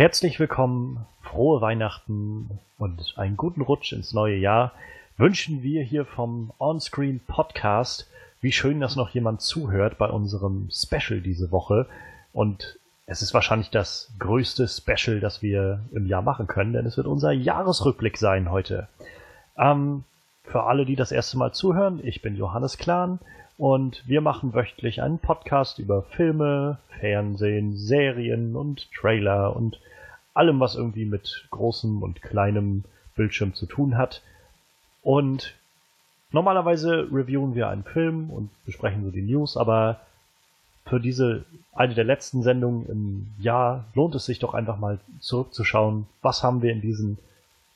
Herzlich willkommen, frohe Weihnachten und einen guten Rutsch ins neue Jahr wünschen wir hier vom Onscreen Podcast. Wie schön, dass noch jemand zuhört bei unserem Special diese Woche. Und es ist wahrscheinlich das größte Special, das wir im Jahr machen können, denn es wird unser Jahresrückblick sein heute. Ähm, für alle, die das erste Mal zuhören, ich bin Johannes Klahn und wir machen wöchentlich einen Podcast über Filme, Fernsehen, Serien und Trailer und allem, was irgendwie mit großem und kleinem Bildschirm zu tun hat. Und normalerweise reviewen wir einen Film und besprechen so die News, aber für diese eine der letzten Sendungen im Jahr lohnt es sich doch einfach mal zurückzuschauen, was haben wir in diesem,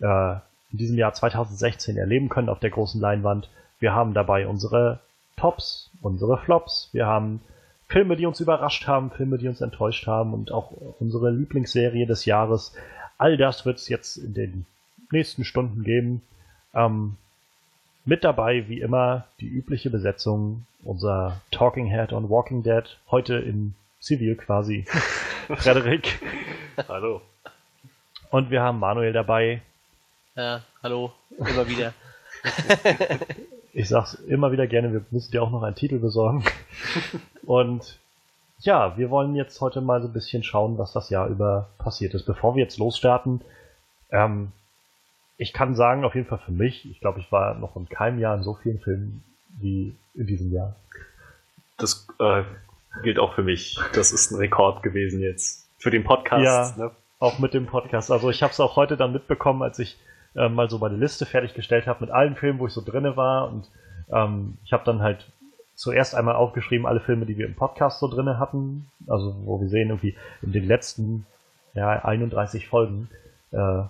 äh, in diesem Jahr 2016 erleben können auf der großen Leinwand. Wir haben dabei unsere Tops, unsere Flops, wir haben Filme, die uns überrascht haben, Filme, die uns enttäuscht haben und auch unsere Lieblingsserie des Jahres. All das wird es jetzt in den nächsten Stunden geben. Ähm, mit dabei, wie immer, die übliche Besetzung, unser Talking Head on Walking Dead, heute in Zivil quasi. Frederik. Hallo. Und wir haben Manuel dabei. Ja, hallo, immer wieder. ich sag's immer wieder gerne, wir müssen dir auch noch einen Titel besorgen. Und ja, wir wollen jetzt heute mal so ein bisschen schauen, was das Jahr über passiert ist. Bevor wir jetzt losstarten, ähm, ich kann sagen, auf jeden Fall für mich, ich glaube, ich war noch in keinem Jahr in so vielen Filmen wie in diesem Jahr. Das äh, gilt auch für mich. Das ist ein Rekord gewesen jetzt. Für den Podcast. Ja, ne? auch mit dem Podcast. Also ich habe es auch heute dann mitbekommen, als ich äh, mal so meine Liste fertiggestellt habe mit allen Filmen, wo ich so drinne war. Und ähm, ich habe dann halt zuerst einmal aufgeschrieben, alle Filme, die wir im Podcast so drinne hatten. Also wo wir sehen, irgendwie in den letzten ja, 31 Folgen, äh,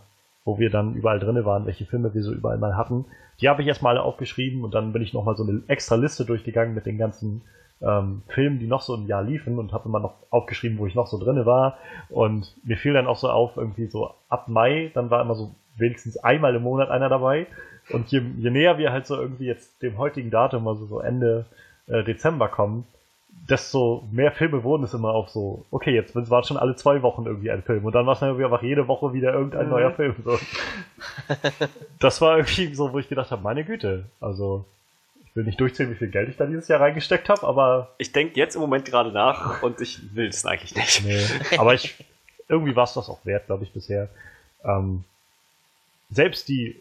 wo wir dann überall drinne waren, welche Filme wir so überall mal hatten. Die habe ich erstmal aufgeschrieben und dann bin ich nochmal so eine extra Liste durchgegangen mit den ganzen ähm, Filmen, die noch so im Jahr liefen und habe immer noch aufgeschrieben, wo ich noch so drinne war. Und mir fiel dann auch so auf, irgendwie so ab Mai, dann war immer so wenigstens einmal im Monat einer dabei. Und je, je näher wir halt so irgendwie jetzt dem heutigen Datum, also so Ende äh, Dezember kommen, desto mehr Filme wurden es immer auf so, okay, jetzt war es schon alle zwei Wochen irgendwie ein Film und dann war es dann irgendwie einfach jede Woche wieder irgendein mhm. neuer Film. So. das war irgendwie so, wo ich gedacht habe, meine Güte, also ich will nicht durchzählen, wie viel Geld ich da dieses Jahr reingesteckt habe, aber. Ich denke jetzt im Moment gerade nach und ich will es eigentlich nicht. Nee, aber ich, irgendwie war es das auch wert, glaube ich, bisher. Ähm, selbst die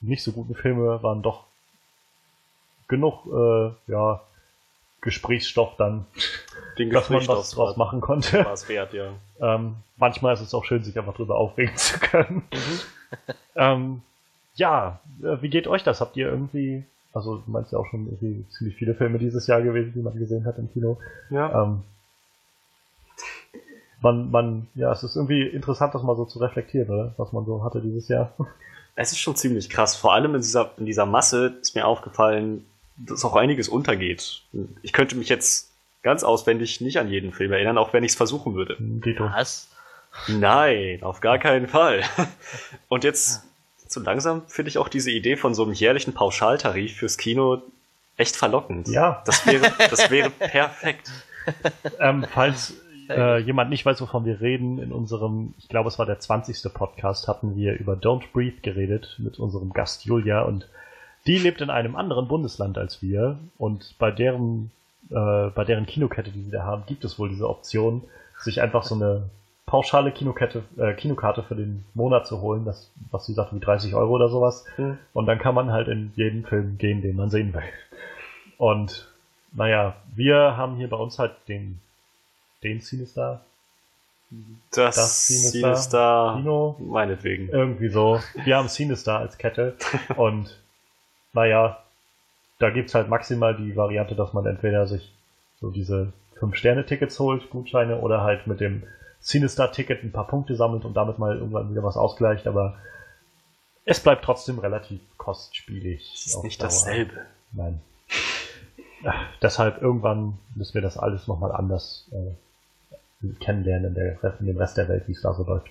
nicht so guten Filme waren doch genug, äh, ja, Gesprächsstoff dann, Den dass man was draus machen konnte. War es wert, ja. Ähm, manchmal ist es auch schön, sich einfach drüber aufregen zu können. Mhm. ähm, ja, äh, wie geht euch das? Habt ihr irgendwie, also du meinst ja auch schon irgendwie ziemlich viele Filme dieses Jahr gewesen, die man gesehen hat im Kino. Ja. Ähm, man, man, ja, es ist irgendwie interessant, das mal so zu reflektieren, oder? Was man so hatte dieses Jahr. Es ist schon ziemlich krass. Vor allem in dieser, in dieser Masse ist mir aufgefallen, dass auch einiges untergeht. Ich könnte mich jetzt ganz auswendig nicht an jeden Film erinnern, auch wenn ich es versuchen würde. Was? Nein, auf gar keinen Fall. Und jetzt so langsam finde ich auch diese Idee von so einem jährlichen Pauschaltarif fürs Kino echt verlockend. Ja. Das wäre, das wäre perfekt. Ähm, falls äh, jemand nicht weiß, wovon wir reden, in unserem, ich glaube, es war der 20. Podcast, hatten wir über Don't Breathe geredet mit unserem Gast Julia und die lebt in einem anderen Bundesland als wir und bei deren, äh, bei deren Kinokette, die sie da haben, gibt es wohl diese Option, sich einfach so eine pauschale Kinokette, äh, Kinokarte für den Monat zu holen, das, was sie sagt, wie 30 Euro oder sowas. Mhm. Und dann kann man halt in jeden Film gehen, den man sehen will. Und naja, wir haben hier bei uns halt den, den Cinestar. Das, das Cinestar, Cinestar Kino. Meinetwegen. Irgendwie so. Wir haben Cinestar als Kette und naja, da gibt's halt maximal die Variante, dass man entweder sich so diese 5-Sterne-Tickets holt, Gutscheine, oder halt mit dem Cinestar-Ticket ein paar Punkte sammelt und damit mal irgendwann wieder was ausgleicht, aber es bleibt trotzdem relativ kostspielig. Es ist nicht Dauer. dasselbe. Nein. Ja, deshalb irgendwann müssen wir das alles nochmal anders äh, kennenlernen in, der, in dem Rest der Welt, wie es da so läuft.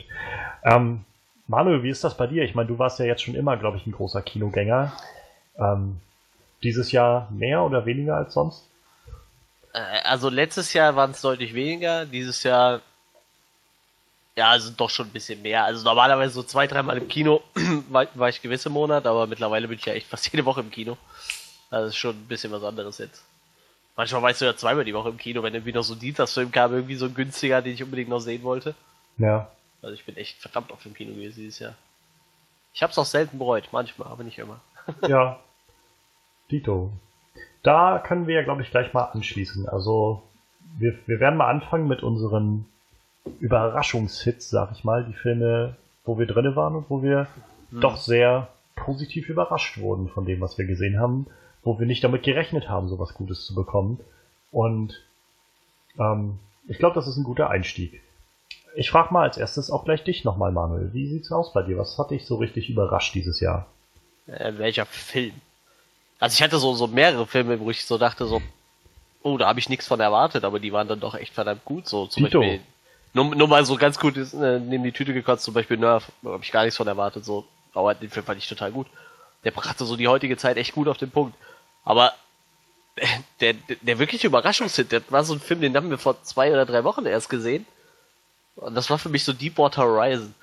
Ähm, Manuel, wie ist das bei dir? Ich meine, du warst ja jetzt schon immer, glaube ich, ein großer Kinogänger. Ähm, dieses Jahr mehr oder weniger als sonst? Äh, also letztes Jahr waren es deutlich weniger, dieses Jahr Ja, also doch schon ein bisschen mehr. Also normalerweise so zwei, dreimal im Kino war, war ich gewisse Monat, aber mittlerweile bin ich ja echt fast jede Woche im Kino. Also ist schon ein bisschen was anderes jetzt. Manchmal weißt du ja zweimal die Woche im Kino, wenn irgendwie noch so ein Dienstagsfilm kam, irgendwie so ein günstiger, den ich unbedingt noch sehen wollte. Ja. Also ich bin echt verdammt oft im Kino gewesen dieses Jahr. Ich hab's auch selten bereut, manchmal, aber nicht immer. Ja. Dito. Da können wir ja, glaube ich, gleich mal anschließen. Also, wir, wir werden mal anfangen mit unseren Überraschungshits, sag ich mal. Die Filme, wo wir drinne waren und wo wir Hm. doch sehr positiv überrascht wurden von dem, was wir gesehen haben. Wo wir nicht damit gerechnet haben, sowas Gutes zu bekommen. Und ähm, ich glaube, das ist ein guter Einstieg. Ich frage mal als erstes auch gleich dich nochmal, Manuel. Wie sieht's aus bei dir? Was hat dich so richtig überrascht dieses Jahr? Äh, welcher Film? Also ich hatte so, so mehrere Filme, wo ich so dachte, so, oh, da habe ich nichts von erwartet, aber die waren dann doch echt verdammt gut. So zum Dito. Beispiel, nur, nur mal so ganz gut ist, äh, neben die Tüte gekotzt, zum Beispiel Nerf, da habe ich gar nichts von erwartet. So, aber den Film fand ich total gut. Der brachte so die heutige Zeit echt gut auf den Punkt. Aber der, der, der wirkliche Überraschungshit, das war so ein Film, den haben wir vor zwei oder drei Wochen erst gesehen. Und das war für mich so Deepwater Horizon.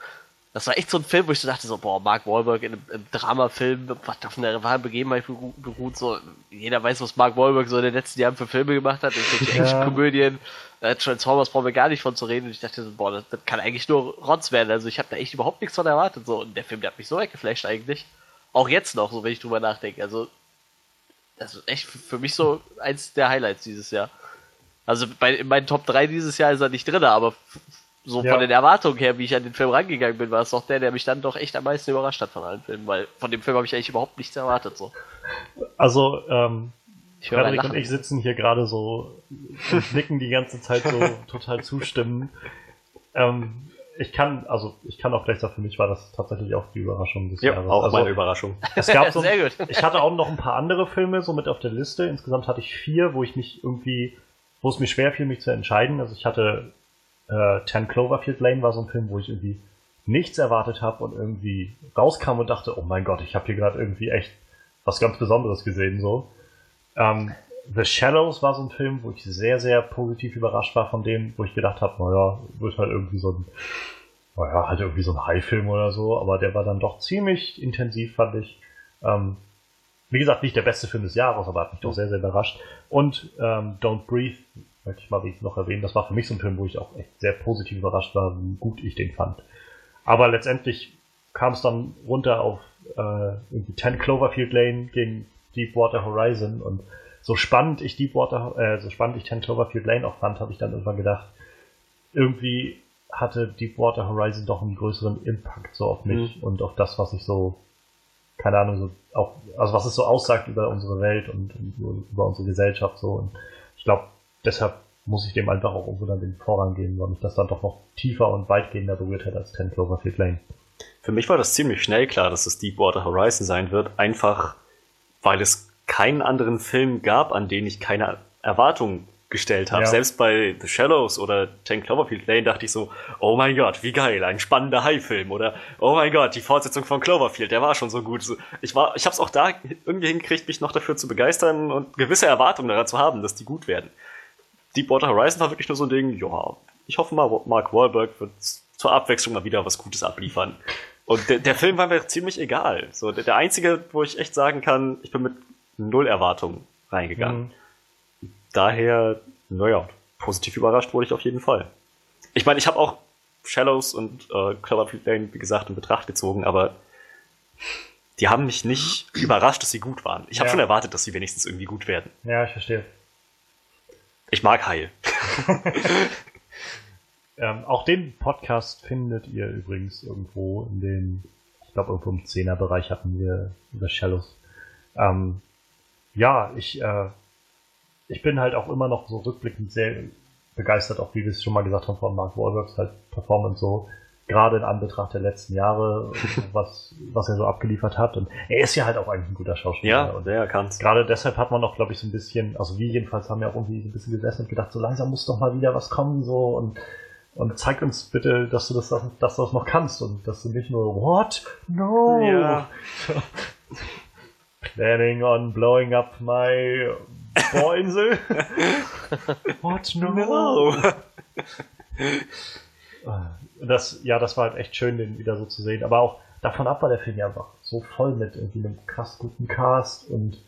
Das war echt so ein Film, wo ich so dachte, so, boah, Mark Wahlberg in einem, einem Dramafilm, was auf einer wahren Begebenheit beru- beruht, so, jeder weiß, was Mark Wahlberg so in den letzten Jahren für Filme gemacht hat, irgendwelche Ja. Actionkomödien, äh, Transformers brauchen wir gar nicht von zu reden, und ich dachte so, boah, das, das kann eigentlich nur Rotz werden, also ich habe da echt überhaupt nichts von erwartet, so, und der Film, der hat mich so weggeflasht eigentlich. Auch jetzt noch, so, wenn ich drüber nachdenke, also, das ist echt für mich so eins der Highlights dieses Jahr. Also bei, in meinen Top 3 dieses Jahr ist er nicht drin, aber so Ja. von den Erwartungen her, wie ich an den Film rangegangen bin, war es doch der, der mich dann doch echt am meisten überrascht hat von allen Filmen, weil von dem Film habe ich eigentlich überhaupt nichts erwartet. So. Also, ähm, Ich Frederik und ich sitzen hier gerade so und nicken die ganze Zeit so total zustimmen. Ähm, ich kann, also ich kann auch gleich sagen, für mich war das tatsächlich auch die Überraschung des Ja, Jahres. auch also, meine Überraschung. es gab so, Sehr gut. ich hatte auch noch ein paar andere Filme so mit auf der Liste. Insgesamt hatte ich vier, wo ich mich irgendwie, wo es mir schwer fiel, mich zu entscheiden. Also ich hatte äh, Ten Cloverfield Lane war so ein Film, wo ich irgendwie nichts erwartet habe und irgendwie rauskam und dachte, oh mein Gott, ich habe hier gerade irgendwie echt was ganz Besonderes gesehen so. Ähm, The Shallows war so ein Film, wo ich sehr, sehr positiv überrascht war von dem, wo ich gedacht habe, naja, wird halt irgendwie so ein, naja, halt irgendwie so ein High-Film oder so, aber der war dann doch ziemlich intensiv, fand ich. Ähm, wie gesagt, nicht der beste Film des Jahres, aber hat mich doch sehr, sehr überrascht. Und ähm, Don't Breathe, möchte ich mal noch erwähnen, das war für mich so ein Film, wo ich auch echt sehr positiv überrascht war, wie gut ich den fand. Aber letztendlich kam es dann runter auf äh, irgendwie 10 Cloverfield Lane gegen Deepwater Horizon und so spannend ich Deepwater, äh, so spannend ich 10 Cloverfield Lane auch fand, habe ich dann irgendwann gedacht, irgendwie hatte Deepwater Horizon doch einen größeren Impact so auf mich und auf das, was ich so, keine Ahnung, so auch, also was es so aussagt über unsere Welt und, und über unsere Gesellschaft so. Und ich glaube, deshalb muss ich dem einfach auch irgendwo dann den Vorrang geben, weil mich das dann doch noch tiefer und weitgehender berührt hat als 10 Cloverfield Lane. Für mich war das ziemlich schnell klar, dass es Deepwater Horizon sein wird, einfach weil es keinen anderen Film gab, an den ich keine Erwartungen gestellt habe. Ja. Selbst bei The Shallows oder Ten Cloverfield Lane dachte ich so, oh mein Gott, wie geil, ein spannender High-Film oder oh mein Gott, die Fortsetzung von Cloverfield, der war schon so gut. Ich war, ich habe es auch da irgendwie hingekriegt, mich noch dafür zu begeistern und gewisse Erwartungen daran zu haben, dass die gut werden. Deepwater Horizon war wirklich nur so ein Ding, ja, ich hoffe mal, Mark Wahlberg wird zur Abwechslung mal wieder was Gutes abliefern. Und der, der Film war mir ziemlich egal. So, der, der einzige, wo ich echt sagen kann, ich bin mit null Erwartungen reingegangen. Mhm. Daher, naja, positiv überrascht wurde ich auf jeden Fall. Ich meine, ich habe auch Shallows und äh, Cloverfield Lane, wie gesagt, in Betracht gezogen, aber die haben mich nicht überrascht, dass sie gut waren. Ich habe Ja. schon erwartet, dass sie wenigstens irgendwie gut werden. Ja, ich verstehe. Ich mag Heil. Ähm, auch den Podcast findet ihr übrigens irgendwo in den, ich glaube irgendwo im 10er Bereich hatten wir über Shallows. Ähm, ja, ich, äh, ich bin halt auch immer noch so rückblickend sehr begeistert, auch wie wir es schon mal gesagt haben von Mark Wahlbergs halt Performance so, gerade in Anbetracht der letzten Jahre, was, was er so abgeliefert hat. Und er ist ja halt auch eigentlich ein guter Schauspieler. Ja, und der kann's. Gerade deshalb hat man noch, glaube ich, so ein bisschen, also wir jedenfalls haben ja auch irgendwie so ein bisschen gesessen und gedacht, so langsam muss doch mal wieder was kommen, so und, und zeig uns bitte, dass du das, dass du das noch kannst und dass du nicht nur, what? No! Ja. Planning on blowing up my Bohrinsel? what? No! No. das, ja, das war halt echt schön, den wieder so zu sehen. Aber auch davon ab war der Film ja einfach so voll mit irgendwie einem krass guten Cast und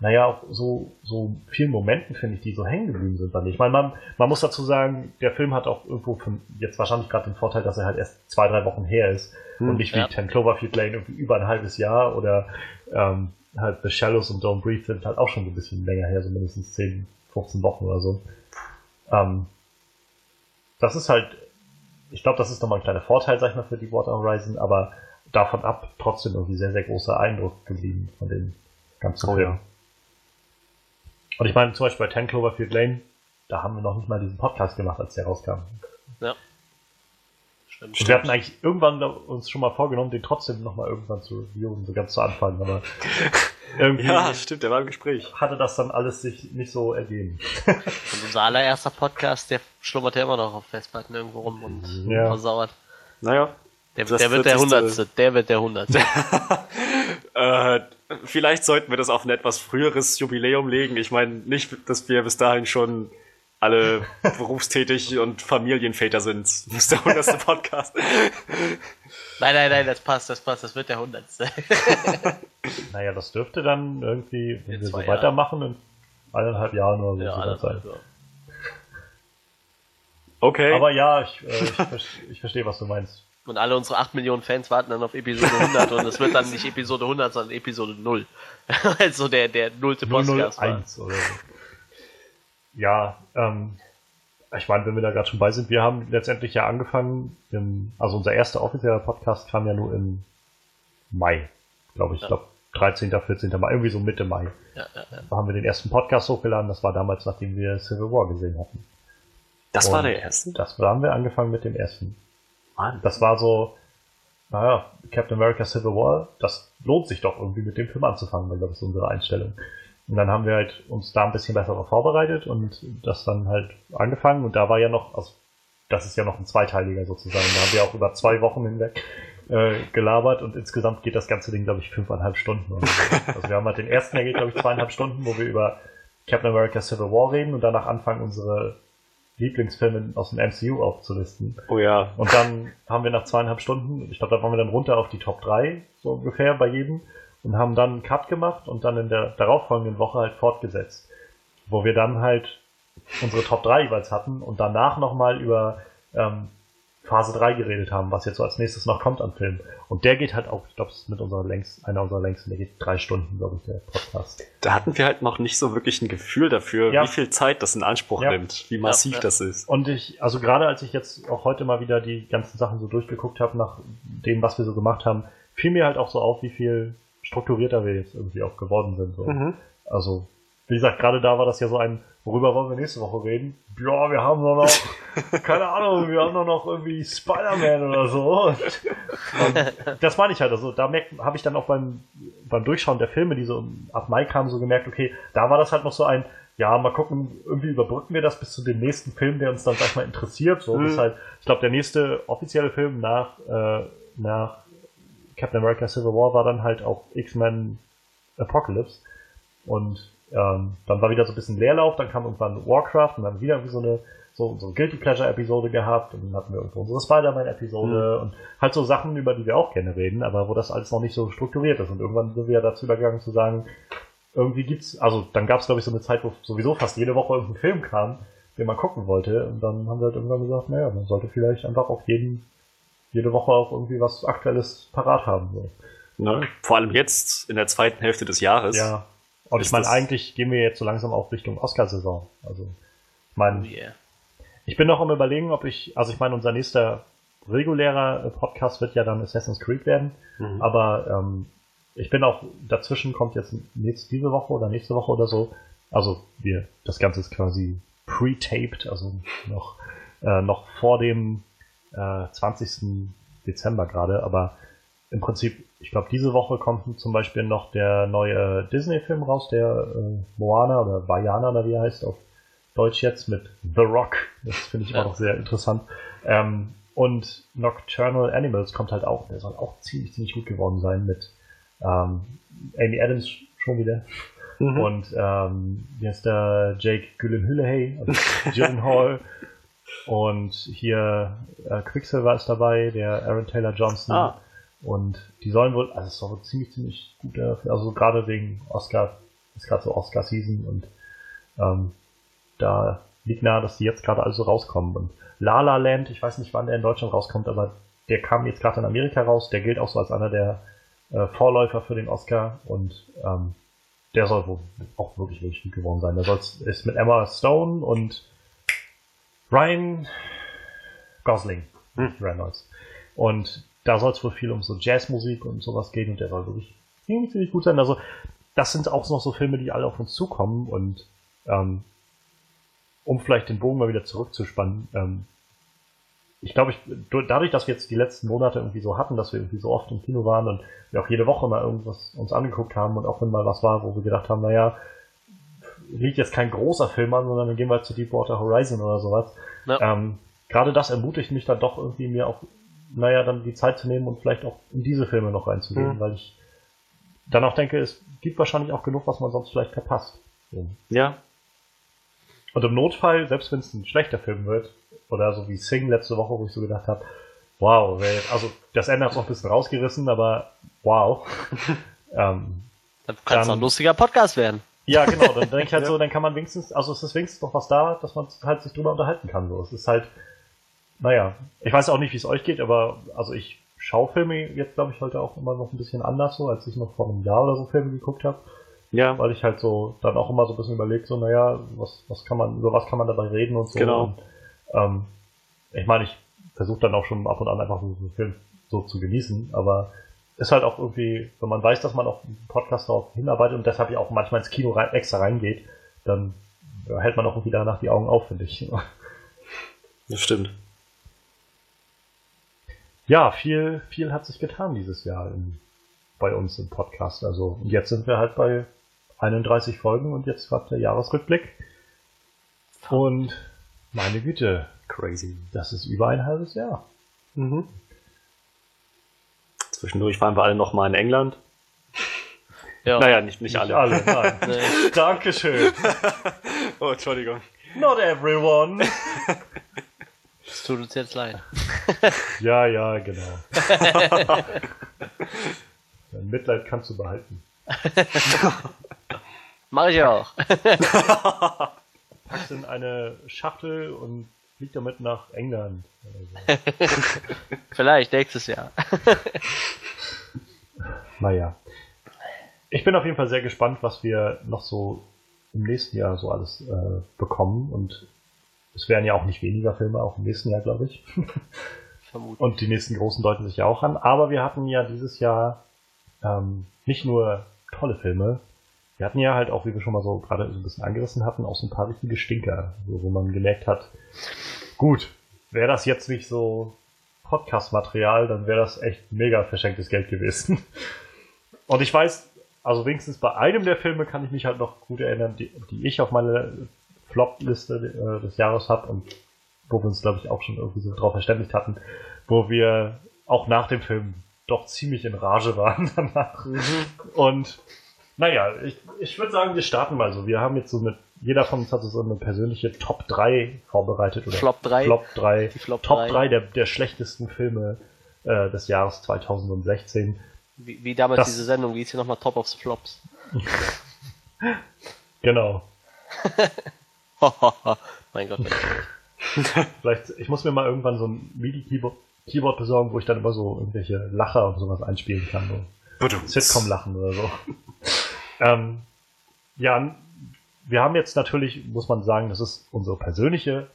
naja, auch so, so vielen Momenten, finde ich, die so hängen geblieben sind bei mir. Ich meine, man, man muss dazu sagen, der Film hat auch irgendwo von, jetzt wahrscheinlich gerade den Vorteil, dass er halt erst zwei, drei Wochen her ist hm, und nicht wie ja. Ten Cloverfield Lane irgendwie über ein halbes Jahr oder ähm, halt The Shallows und Don't Breathe sind halt auch schon ein bisschen länger her, so mindestens 10, 15 Wochen oder so. Ähm, das ist halt, ich glaube, das ist nochmal ein kleiner Vorteil, sag ich mal, für die Water Horizon, aber davon ab trotzdem irgendwie sehr, sehr großer Eindruck geblieben von den ganzen oh. Ja. Und ich meine, zum Beispiel bei 10 Cloverfield Lane, da haben wir noch nicht mal diesen Podcast gemacht, als der rauskam. Ja. Stimmt, und wir hatten eigentlich irgendwann uns schon mal vorgenommen, den trotzdem nochmal irgendwann zu reviewen, so ganz zu Anfang, aber irgendwie ja, stimmt, der war im Gespräch. Hatte das dann alles sich nicht so ergeben. Und unser allererster Podcast, der schlummert ja immer noch auf Festplatten irgendwo rum und ja. versauert. Naja. Der, der wird der Hundertste, der wird der Hundertste. äh, vielleicht sollten wir das auf ein etwas früheres Jubiläum legen. Ich meine nicht, dass wir bis dahin schon alle berufstätig und Familienväter sind. Das ist der hundertste Podcast. Nein, nein, nein, das passt, das passt, das wird der hundertste. naja, das dürfte dann irgendwie, wenn in wir so weitermachen, in eineinhalb Jahren oder so ja, sein. Ja. Okay. Aber ja, ich, äh, ich, ich verstehe, was du meinst. Und alle unsere 8 Millionen Fans warten dann auf Episode 100 und es wird dann nicht Episode 100, sondern Episode 0. also der, der nullte Podcast 001 oder so. Ja, ähm, ich meine, wenn wir da gerade schon bei sind, wir haben letztendlich ja angefangen, im, also unser erster offizieller Podcast kam ja nur im Mai, glaube ich. Ja. Ich glaube 13., 14. Mai, irgendwie so Mitte Mai. Ja, ja, ja. Da haben wir den ersten Podcast hochgeladen, das war damals, nachdem wir Civil War gesehen hatten. Das und war der erste? Das da haben wir angefangen mit dem ersten. Mann. Das war so, naja, Captain America Civil War, das lohnt sich doch irgendwie mit dem Film anzufangen, weil das ist unsere Einstellung. Und dann haben wir halt uns da ein bisschen besser darauf vorbereitet und das dann halt angefangen und da war ja noch, also das ist ja noch ein zweiteiliger sozusagen, da haben wir auch über zwei Wochen hinweg äh, gelabert und insgesamt geht das ganze Ding, glaube ich, fünfeinhalb Stunden. Oder so. Also wir haben halt den ersten, der geht, glaube ich, zweieinhalb Stunden, wo wir über Captain America Civil War reden und danach anfangen, unsere Lieblingsfilme aus dem MCU aufzulisten. Oh ja. Und dann haben wir nach zweieinhalb Stunden, ich glaube, da waren wir dann runter auf die Top 3, so ungefähr bei jedem, und haben dann einen Cut gemacht und dann in der darauffolgenden Woche halt fortgesetzt. Wo wir dann halt unsere Top 3 jeweils hatten und danach nochmal über ähm, Phase 3 geredet haben, was jetzt so als nächstes noch kommt an Film. Und der geht halt auch, ich glaube, es ist mit unserer längst, einer unserer längsten, der geht drei Stunden, glaube ich, der Podcast. Da hatten wir halt noch nicht so wirklich ein Gefühl dafür, ja. wie viel Zeit das in Anspruch ja. nimmt, wie massiv ja, das ist. Und ich, also gerade als ich jetzt auch heute mal wieder die ganzen Sachen so durchgeguckt habe, nach dem, was wir so gemacht haben, fiel mir halt auch so auf, wie viel strukturierter wir jetzt irgendwie auch geworden sind. So. Mhm. Also, wie gesagt, gerade da war das ja so ein, worüber wollen wir nächste Woche reden? Ja, wir haben doch noch, keine Ahnung, wir haben doch noch irgendwie Spider-Man oder so. Und, und das meine ich halt, also da habe ich dann auch beim, beim Durchschauen der Filme, die so ab Mai kamen, so gemerkt, okay, da war das halt noch so ein, ja, mal gucken, irgendwie überbrücken wir das bis zu dem nächsten Film, der uns dann, sag ich mal, interessiert. So, mhm. das ist halt, ich glaube, der nächste offizielle Film nach, äh, nach Captain America Civil War war dann halt auch X-Men Apocalypse. Und ähm, dann war wieder so ein bisschen Leerlauf, dann kam irgendwann Warcraft und dann wieder wie so eine so, so Guilty Pleasure Episode gehabt und dann hatten wir irgendwo unsere Spider-Man Episode mhm. und halt so Sachen, über die wir auch gerne reden, aber wo das alles noch nicht so strukturiert ist und irgendwann sind wir ja dazu übergegangen zu sagen, irgendwie gibt's, also dann gab's glaube ich so eine Zeit, wo sowieso fast jede Woche irgendein Film kam, den man gucken wollte und dann haben wir halt irgendwann gesagt, naja, man sollte vielleicht einfach auf jeden, jede Woche auch irgendwie was Aktuelles parat haben. So. Ne? Vor allem jetzt in der zweiten Hälfte des Jahres. Ja, und ich meine, eigentlich gehen wir jetzt so langsam auch Richtung Oscar-Saison. Also, ich meine, yeah. ich bin noch am überlegen, ob ich, also ich meine, unser nächster regulärer Podcast wird ja dann Assassin's Creed werden, mhm. aber ähm, ich bin auch, dazwischen kommt jetzt nächste, diese Woche oder nächste Woche oder so, also wir, das Ganze ist quasi pre-taped, also noch, äh, noch vor dem äh, 20. Dezember gerade, aber im Prinzip, ich glaube, diese Woche kommt zum Beispiel noch der neue Disney-Film raus, der äh, Moana oder Vajana oder wie er heißt auf Deutsch jetzt mit The Rock. Das finde ich ja. immer noch sehr interessant. Ähm, und Nocturnal Animals kommt halt auch. Der soll auch ziemlich, ziemlich gut geworden sein mit ähm, Amy Adams schon wieder. Mhm. Und ähm, heißt der Jake Gyllenhaal, also Gyllenhaal Und hier äh, Quicksilver ist dabei, der Aaron Taylor Johnson. Ah. Und die sollen wohl, also es soll wohl ziemlich, ziemlich gut, äh, also gerade wegen Oscar, ist gerade so Oscar-Season und ähm, da liegt nahe, dass die jetzt gerade also rauskommen. Und La La Land, ich weiß nicht, wann der in Deutschland rauskommt, aber der kam jetzt gerade in Amerika raus. Der gilt auch so als einer der äh, Vorläufer für den Oscar und ähm, der soll wohl auch wirklich, wirklich gut geworden sein. Der soll's, ist mit Emma Stone und Ryan Gosling Hm. Reynolds. Und da soll es wohl viel um so Jazzmusik und sowas gehen und der soll wirklich ziemlich, ziemlich gut sein. Also das sind auch noch so Filme, die alle auf uns zukommen und ähm, um vielleicht den Bogen mal wieder zurückzuspannen, ähm, ich glaube, ich, du- dadurch, dass wir jetzt die letzten Monate irgendwie so hatten, dass wir irgendwie so oft im Kino waren und wir auch jede Woche mal irgendwas uns angeguckt haben und auch wenn mal was war, wo wir gedacht haben, naja, liegt jetzt kein großer Film an, sondern dann gehen wir halt zu Deepwater Horizon oder sowas. Ja. Ähm, gerade das ermutigt mich dann doch irgendwie mir auch, naja, dann die Zeit zu nehmen und vielleicht auch in diese Filme noch reinzugehen, Mhm. weil ich dann auch denke, es gibt wahrscheinlich auch genug, was man sonst vielleicht verpasst. Ja. Und im Notfall, selbst wenn es ein schlechter Film wird, oder so wie Sing letzte Woche, wo ich so gedacht habe, wow, also das Ende hat noch ein bisschen rausgerissen, aber wow. ähm, Dann kann es auch ein lustiger Podcast werden. Ja, genau, dann denke ich halt so, dann kann man wenigstens, also es ist wenigstens noch was da, dass man halt sich drüber unterhalten kann. So. Es ist halt, naja, ich weiß auch nicht, wie es euch geht, aber also ich schaue Filme jetzt, glaube ich, heute auch immer noch ein bisschen anders so, als ich noch vor einem Jahr oder so Filme geguckt habe. Ja. weil ich halt so dann auch immer so ein bisschen überlegt, so, naja, was, was kann man, über was kann man dabei reden und so. Genau. Und, ähm, ich meine, ich versuche dann auch schon ab und an einfach so einen Film so zu genießen, aber ist halt auch irgendwie, wenn man weiß, dass man auf einen Podcast darauf hinarbeitet und deshalb ja auch manchmal ins Kino rein, extra reingeht, dann ja, hält man auch irgendwie danach die Augen auf, finde ich. Das stimmt. Ja, viel, viel hat sich getan dieses Jahr in, bei uns im Podcast. Also, und jetzt sind wir halt bei 31 Folgen und jetzt gerade der Jahresrückblick. Und meine Güte, Crazy. das ist über ein halbes Jahr. Mhm. Zwischendurch waren wir alle noch mal in England. Ja. Naja, nicht, nicht alle. alle, nein. Nee. Dankeschön. Oh, Entschuldigung. Not everyone. Es tut uns jetzt leid. Ja, ja, genau. Dein Mitleid kannst du behalten. Mache ich auch. Packst in eine Schachtel und fliegt damit nach England. So. Vielleicht nächstes Jahr. Naja. Ich bin auf jeden Fall sehr gespannt, was wir noch so im nächsten Jahr so alles äh, bekommen. Und es werden ja auch nicht weniger Filme, auch im nächsten Jahr, glaube ich. Vermutlich. Und die nächsten großen deuten sich ja auch an. Aber wir hatten ja dieses Jahr ähm, nicht nur tolle Filme, wir hatten ja halt auch, wie wir schon mal so gerade so ein bisschen angerissen hatten, auch so ein paar richtige Stinker, so, wo man gemerkt hat, gut, wäre das jetzt nicht so Podcast-Material, dann wäre das echt mega verschenktes Geld gewesen. Und ich weiß, also wenigstens bei einem der Filme kann ich mich halt noch gut erinnern, die, die ich auf meiner Flop-Liste äh, des Jahres habe und wo wir uns, glaube ich, auch schon irgendwie so drauf verständigt hatten, wo wir auch nach dem Film doch ziemlich in Rage waren danach. Und naja, ich, ich würde sagen, wir starten mal so. Wir haben jetzt so mit, jeder von uns hat so eine persönliche Top 3 vorbereitet. Oder Flop 3. Flop 3. Die Flop Top 3. 3 der, der schlechtesten Filme äh, des Jahres 2016. Wie, wie damals Das- diese Sendung, wie hieß hier nochmal Top of the Flops. Genau. mein Gott. Vielleicht, ich muss mir mal irgendwann so ein MIDI-Keyboard Keyboard besorgen, wo ich dann immer so irgendwelche Lacher und sowas einspielen kann. So. Sitcom-Lachen oder so. Ähm, ja, wir haben jetzt natürlich, muss man sagen, das ist unsere persönliche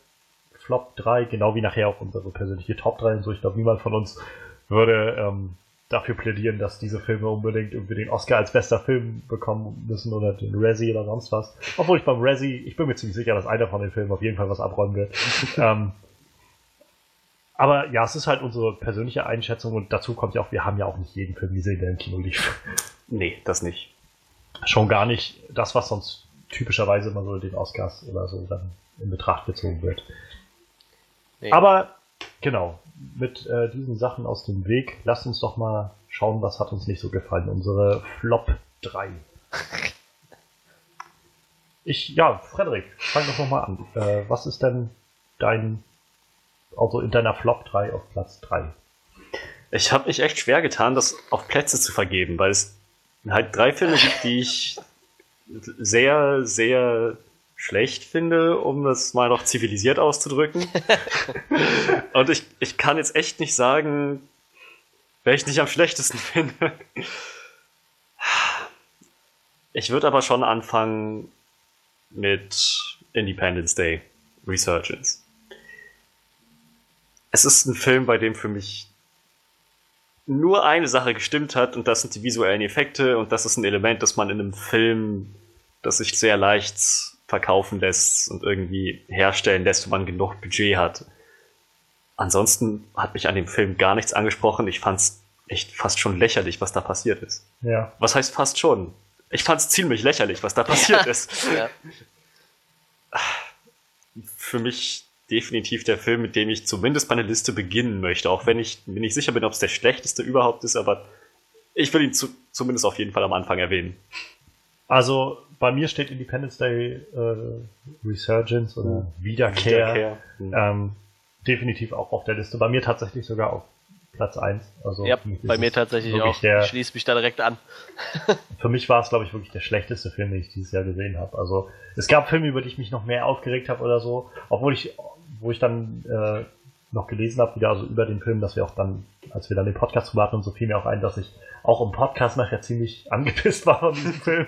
Flop 3, genau wie nachher auch unsere persönliche Top 3 und so. Ich glaube, niemand von uns würde ähm, dafür plädieren, dass diese Filme unbedingt irgendwie den Oscar als bester Film bekommen müssen oder den Razzie oder sonst was. Obwohl ich beim Razzie, ich bin mir ziemlich sicher, dass einer von den Filmen auf jeden Fall was abräumen wird. ähm, aber ja, es ist halt unsere persönliche Einschätzung und dazu kommt ja auch, wir haben ja auch nicht jeden Film gesehen, der im Kino lief. Nee, das nicht. Schon gar nicht das, was sonst typischerweise immer so den Oscars oder so dann in Betracht gezogen wird. Nee. Aber genau, mit äh, diesen Sachen aus dem Weg, lasst uns doch mal schauen, was hat uns nicht so gefallen. Unsere Flop 3. Ich, ja, Frederik, fang doch noch mal an. Äh, was ist denn dein also in deiner Flop 3 auf Platz 3? Ich habe mich echt schwer getan, das auf Plätze zu vergeben, weil es halt drei Filme gibt, die ich sehr, sehr schlecht finde, um das mal noch zivilisiert auszudrücken. Und ich, ich kann jetzt echt nicht sagen, welchen ich am schlechtesten finde. Ich würde aber schon anfangen mit Independence Day Resurgence. Es ist ein Film, bei dem für mich nur eine Sache gestimmt hat und das sind die visuellen Effekte und das ist ein Element, das man in einem Film, das sich sehr leicht verkaufen lässt und irgendwie herstellen lässt, wenn man genug Budget hat. Ansonsten hat mich an dem Film gar nichts angesprochen. Ich fand's echt fast schon lächerlich, was da passiert ist. Ja. Was heißt fast schon? Ich fand's ziemlich lächerlich, was da passiert Ja. ist. Ja. Für mich definitiv der Film, mit dem ich zumindest meine Liste beginnen möchte, auch wenn ich mir nicht sicher bin, ob es der schlechteste überhaupt ist, aber ich will ihn zu, zumindest auf jeden Fall am Anfang erwähnen. Also bei mir steht Independence Day äh, Resurgence oder Wiederkehr, Wiederkehr. Hm. Ähm, definitiv auch auf der Liste. Bei mir tatsächlich sogar auf Platz 1. Also ja, bei mir tatsächlich auch. Der, ich schließe mich da direkt an. für mich war es, glaube ich, wirklich der schlechteste Film, den ich dieses Jahr gesehen habe. Also es gab Filme, über die ich mich noch mehr aufgeregt habe oder so, obwohl ich, wo ich dann äh, noch gelesen habe, wieder also über den Film, dass wir auch dann, als wir dann den Podcast drüber hatten und so fiel mir auch ein, dass ich auch im Podcast nachher ziemlich angepisst war von diesem Film.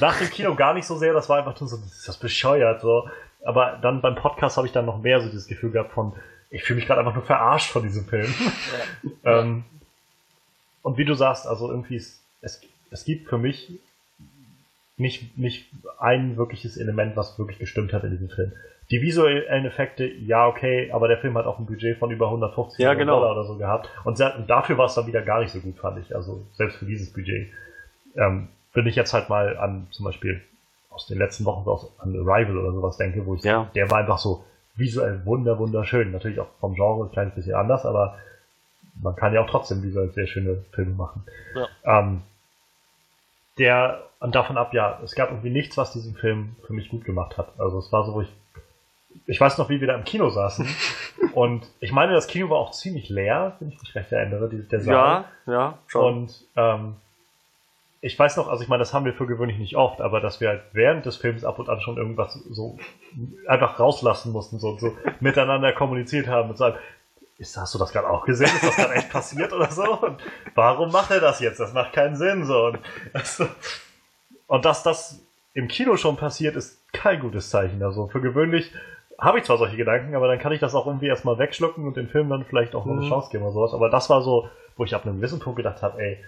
Nach dem Kino gar nicht so sehr, das war einfach nur so, das ist das bescheuert so. Aber dann beim Podcast habe ich dann noch mehr so dieses Gefühl gehabt von, ich fühle mich gerade einfach nur verarscht von diesem Film. ähm, und wie du sagst, also irgendwie ist, es, es gibt für mich nicht, nicht ein wirkliches Element, was wirklich gestimmt hat in diesem Film. Die visuellen Effekte, ja, okay, aber der Film hat auch ein Budget von über 150 Ja, Millionen genau. Dollar oder so gehabt. Und dafür war es dann wieder gar nicht so gut, fand ich. Also selbst für dieses Budget. Ähm, wenn ich jetzt halt mal an zum Beispiel aus den letzten Wochen so aus, an Arrival oder sowas denke, wo ich, Ja. der war einfach so visuell wunder, wunderschön. Natürlich auch vom Genre ein kleines bisschen anders, aber man kann ja auch trotzdem visuell sehr schöne Filme machen. Ja. Ähm, der, und davon ab, ja, es gab irgendwie nichts, was diesen Film für mich gut gemacht hat. Also es war so, wo ich, ich weiß noch, wie wir da im Kino saßen. und ich meine, das Kino war auch ziemlich leer, wenn ich mich recht erinnere, die, der Saal. Ja, ja, schon. Und ähm, ich weiß noch, also ich meine, das haben wir für gewöhnlich nicht oft, aber dass wir halt während des Films ab und an schon irgendwas so einfach rauslassen mussten, so, so miteinander kommuniziert haben und sagen, ist, hast du das gerade auch gesehen? Ist das gerade echt passiert oder so? Und warum macht er das jetzt? Das macht keinen Sinn. So. Und, also, und dass das im Kino schon passiert, ist kein gutes Zeichen. Also für gewöhnlich habe ich zwar solche Gedanken, aber dann kann ich das auch irgendwie erstmal wegschlucken und dem Film dann vielleicht auch noch eine Mhm. Chance geben oder sowas. Aber das war so, wo ich ab einem gewissen Punkt gedacht habe, ey,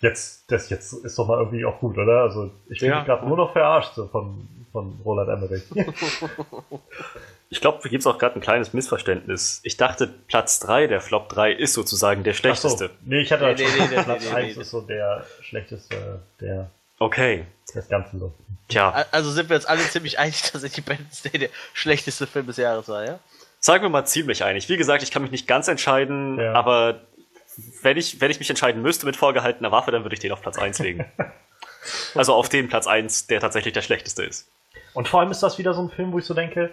jetzt, das jetzt ist doch mal irgendwie auch gut, oder? Also ich bin Ja. gerade nur noch verarscht so von, von Roland Emmerich. Ich glaube, hier gibt es auch gerade ein kleines Missverständnis. Ich dachte, Platz 3 der Flop 3 ist sozusagen der Ach so, schlechteste. nee, ich hatte Nee, halt schon nee, nee, Platz nee, nee, 1 nee. ist so der schlechteste der Okay. Des Ganzen so. Tja, Al- Also sind wir uns alle ziemlich einig, dass Independence Day der schlechteste Film des Jahres war, ja? sagen wir mal ziemlich einig. Wie gesagt, ich kann mich nicht ganz entscheiden, Ja. aber wenn ich, wenn ich mich entscheiden müsste mit vorgehaltener Waffe, dann würde ich den auf Platz 1 legen. also auf den Platz 1, der tatsächlich der schlechteste ist. Und vor allem ist das wieder so ein Film, wo ich so denke,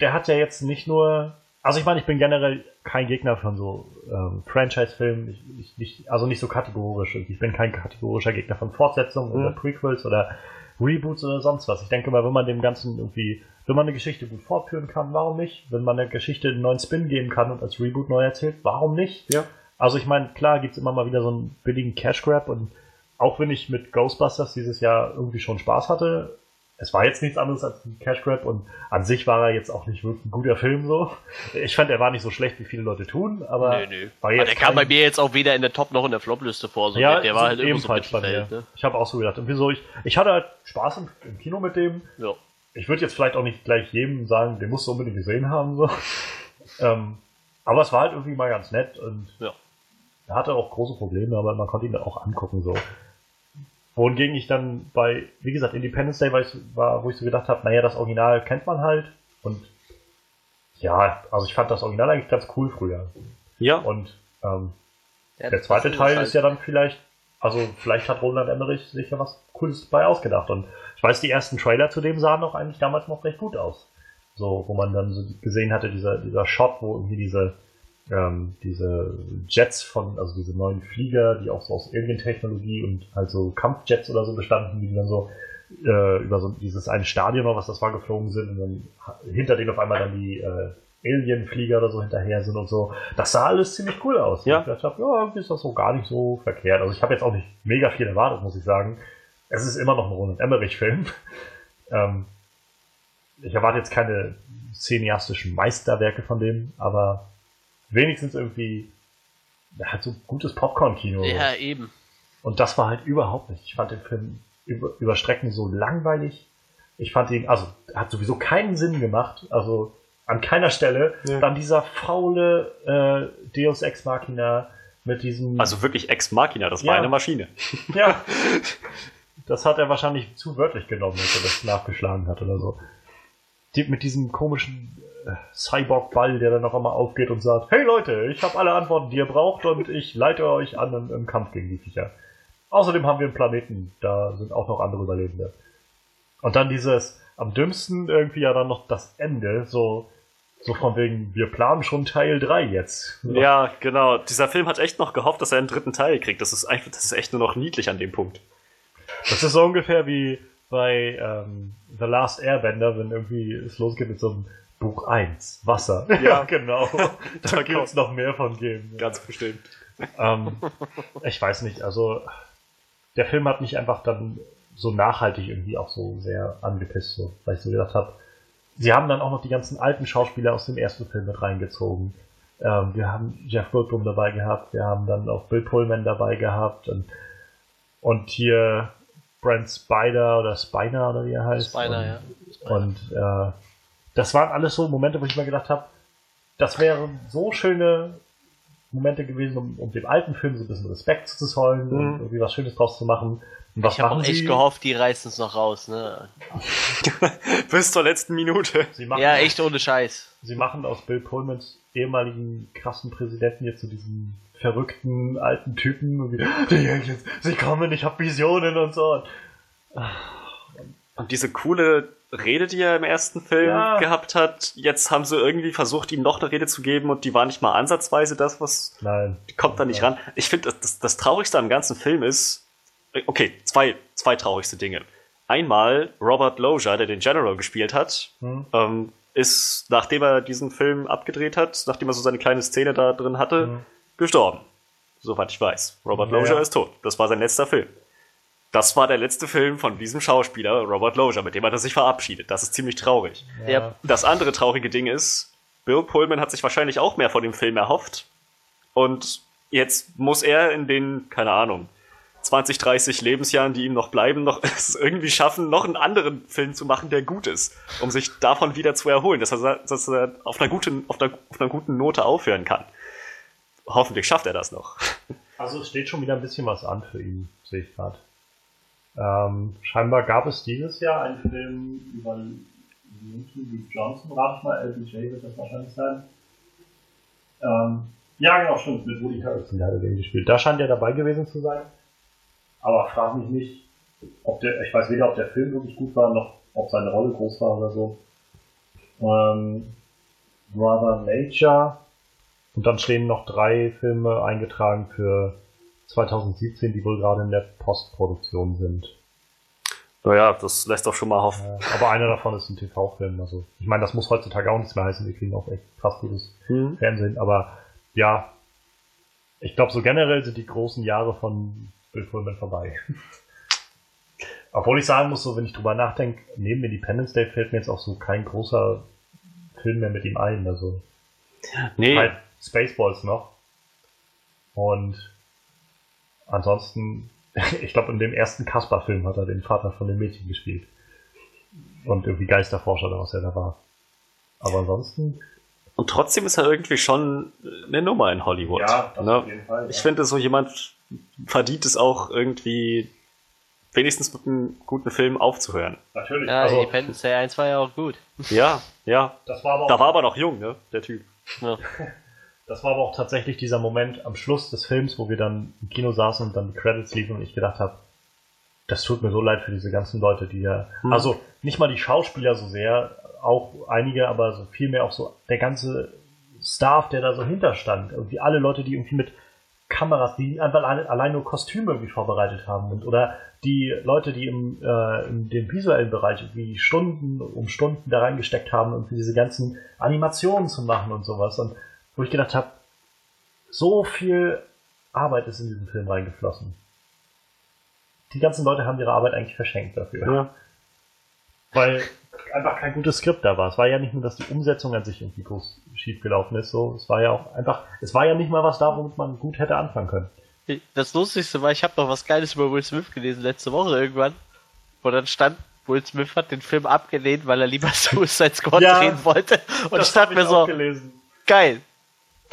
der hat ja jetzt nicht nur. Also ich meine, ich bin generell kein Gegner von so ähm, Franchise-Filmen, ich, ich, nicht, also nicht so kategorisch. Ich bin kein kategorischer Gegner von Fortsetzungen oder Mhm. Prequels oder Reboots oder sonst was. Ich denke mal, wenn man dem Ganzen irgendwie, wenn man eine Geschichte gut fortführen kann, warum nicht? Wenn man der Geschichte einen neuen Spin geben kann und als Reboot neu erzählt, warum nicht? Ja. Also ich meine, klar gibt's immer mal wieder so einen billigen Cash Grab und auch wenn ich mit Ghostbusters dieses Jahr irgendwie schon Spaß hatte, es war jetzt nichts anderes als ein Cash Grab und an sich war er jetzt auch nicht wirklich ein guter Film so. Ich fand, er war nicht so schlecht, wie viele Leute tun, aber Nö, nö. war Aber der kam bei mir jetzt auch weder in der Top noch in der Flop-Liste vor. So ja, der, war halt irgendwo so ebenfalls bei mir. Ne? Ich habe auch so gedacht, irgendwie so, ich, ich hatte halt Spaß im, im Kino mit dem. Ja. Ich würde jetzt vielleicht auch nicht gleich jedem sagen, den musst du unbedingt gesehen haben. So. ähm, aber es war halt irgendwie mal ganz nett und Ja. er hatte auch große Probleme, aber man konnte ihn dann auch angucken. so. Wohingegen ich dann bei, wie gesagt, Independence Day war, ich, war wo ich so gedacht habe, naja, das Original kennt man halt und ja, also ich fand das Original eigentlich ganz cool früher. Ja, Und ähm, Ja, der zweite das Teil halt- ist ja dann vielleicht, also vielleicht hat Roland Emmerich sich ja was Cooles bei ausgedacht. Und ich weiß, die ersten Trailer zu dem sahen doch eigentlich damals noch recht gut aus. So, wo man dann so gesehen hatte, dieser, dieser Shot, wo irgendwie diese, ähm, diese Jets von, also diese neuen Flieger, die auch so aus Alien-Technologie und halt so Kampfjets oder so bestanden, die dann so äh, über so dieses eine Stadion oder was das war geflogen sind und dann hinter denen auf einmal dann die äh, Alien-Flieger oder so hinterher sind und so. Das sah alles ziemlich cool aus. Ja. Ich dachte, ja, ist das so gar nicht so verkehrt. Also ich habe jetzt auch nicht mega viel erwartet, muss ich sagen. Es ist immer noch ein Roland Emmerich-Film. ähm, ich erwarte jetzt keine cineastischen Meisterwerke von dem, aber wenigstens irgendwie ja, halt so gutes Popcorn-Kino. Ja, eben. Und das war halt überhaupt nicht. Ich fand den Film über, über Strecken so langweilig. Ich fand ihn, also hat sowieso keinen Sinn gemacht. Also an keiner Stelle. Ja. Dann dieser faule äh, Deus Ex Machina mit diesem. Also wirklich Ex Machina, das Ja. war eine Maschine. ja. Das hat er wahrscheinlich zu wörtlich genommen, als er das nachgeschlagen hat oder so. Die, mit diesem komischen Cyborg-Ball, der dann noch einmal aufgeht und sagt, hey Leute, ich habe alle Antworten, die ihr braucht und ich leite euch an im, im Kampf gegen die Viecher. Außerdem haben wir einen Planeten, da sind auch noch andere Überlebende. Und dann dieses, am dümmsten irgendwie ja dann noch das Ende, so, so von wegen, wir planen schon Teil 3 jetzt. Ja, genau. Dieser Film hat echt noch gehofft, dass er einen dritten Teil kriegt. Das ist einfach, das ist echt nur noch niedlich an dem Punkt. Das ist so ungefähr wie bei ähm, The Last Airbender, wenn irgendwie es losgeht mit so einem Buch 1, Wasser. Ja, genau. da gibt es noch mehr von geben. Ganz bestimmt. Ähm, ich weiß nicht, also der Film hat mich einfach dann so nachhaltig irgendwie auch so sehr angepisst, so, weil ich so gedacht habe, sie haben dann auch noch die ganzen alten Schauspieler aus dem ersten Film mit reingezogen. Ähm, wir haben Jeff Goldblum dabei gehabt, wir haben dann auch Bill Pullman dabei gehabt und, und hier Brent Spider oder Spiner oder wie er heißt. Spiner, und, ja. und äh, das waren alles so Momente, wo ich mir gedacht habe, das wären so schöne Momente gewesen, um, um dem alten Film so ein bisschen Respekt zu zollen und Mhm. irgendwie was Schönes draus zu machen. Und was Ich habe auch echt sie? gehofft, die reißen es noch raus, ne? Bis zur letzten Minute. Sie machen, Ja, echt ohne Scheiß. sie machen aus Bill Pullmans ehemaligen krassen Präsidenten jetzt zu so diesem verrückten alten Typen. Und wie, die Aliens, sie kommen, ich habe Visionen und so. Und diese coole Rede, die er im ersten Film Ja. gehabt hat, jetzt haben sie irgendwie versucht, ihm noch eine Rede zu geben und die war nicht mal ansatzweise das, was Nein. kommt da nicht ran. Ich finde, das, das, Traurigste am ganzen Film ist, okay, zwei, zwei traurigste Dinge. Einmal Robert Loja, der den General gespielt hat, Hm? ähm, ist, nachdem er diesen Film abgedreht hat, nachdem er so seine kleine Szene da drin hatte, Hm. gestorben. Soweit ich weiß. Robert Ja, Loja ja. ist tot. Das war sein letzter Film. Das war der letzte Film von diesem Schauspieler, Robert Loja, mit dem hat er sich verabschiedet. Das ist ziemlich traurig. Ja. Das andere traurige Ding ist, Bill Pullman hat sich wahrscheinlich auch mehr von dem Film erhofft. Und jetzt muss er in den, keine Ahnung, 20, 30 Lebensjahren, die ihm noch bleiben, noch es irgendwie schaffen, noch einen anderen Film zu machen, der gut ist, um sich davon wieder zu erholen, dass er, dass er auf, einer guten, auf, einer, auf einer guten Note aufhören kann. Hoffentlich schafft er das noch. Also es steht schon wieder ein bisschen was an für ihn, sehe ich gerade. Ähm, scheinbar gab es dieses Jahr einen Film über Lyndon. Johnson, rate ich mal, LBJ wird das wahrscheinlich sein. Ähm, ja, genau, stimmt, mit Woody Harrelson, der hat den gespielt. Da scheint er dabei gewesen zu sein. Aber frag mich nicht, ob der, ich weiß weder, ob der Film wirklich gut war, noch ob seine Rolle groß war oder so. Ähm, Brother Nature. Und dann stehen noch drei Filme eingetragen für 2017, die wohl gerade in der Postproduktion sind. Naja, das lässt doch schon mal hoffen. Äh, aber einer davon ist ein TV-Film. Also, ich meine, das muss heutzutage auch nichts mehr heißen. Wir kriegen auch echt krass gutes Hm. Fernsehen. Aber ja, ich glaube, so generell sind die großen Jahre von Bill Pullman vorbei. Obwohl ich sagen muss, so wenn ich drüber nachdenke, neben Independence Day fällt mir jetzt auch so kein großer Film mehr mit ihm ein. Also Nee, halt Spaceballs noch. Und ansonsten, ich glaube, in dem ersten Kasper-Film hat er den Vater von dem Mädchen gespielt. Und irgendwie Geisterforscher oder was er da war. Aber ansonsten. Und trotzdem ist er irgendwie schon eine Nummer in Hollywood. ne? jeden Fall. Ich finde, so jemand verdient es auch irgendwie wenigstens mit einem guten Film aufzuhören. Natürlich. Ja, also, Independence Day 1 war ja auch gut. Ja, ja. das war aber auch Da war aber noch jung, ne, der Typ. Ja. Das war aber auch tatsächlich dieser Moment am Schluss des Films, wo wir dann im Kino saßen und dann die Credits liefen und ich gedacht habe, das tut mir so leid für diese ganzen Leute, die ja, Hm. also nicht mal die Schauspieler so sehr, auch einige, aber so viel mehr auch so der ganze Staff, der da so hinterstand. Irgendwie alle Leute, die irgendwie mit Kameras, die einfach alle, allein nur Kostüme irgendwie vorbereitet haben und oder die Leute, die im, äh, in dem visuellen Bereich irgendwie Stunden um Stunden da reingesteckt haben, irgendwie diese ganzen Animationen zu machen und sowas. Und wo ich gedacht habe, so viel Arbeit ist in diesen Film reingeflossen. Die ganzen Leute haben ihre Arbeit eigentlich verschenkt dafür. Ja. Weil einfach kein gutes Skript da war. Es war ja nicht nur, dass die Umsetzung an sich irgendwie groß schief gelaufen ist. So, es war ja auch einfach, es war ja nicht mal was da, womit man gut hätte anfangen können. Das Lustigste war, ich habe noch was Geiles über Will Smith gelesen letzte Woche irgendwann, wo dann stand, Will Smith hat den Film abgelehnt, weil er lieber Suicide Squad Ja, drehen wollte. Und ich dachte mir so, geil,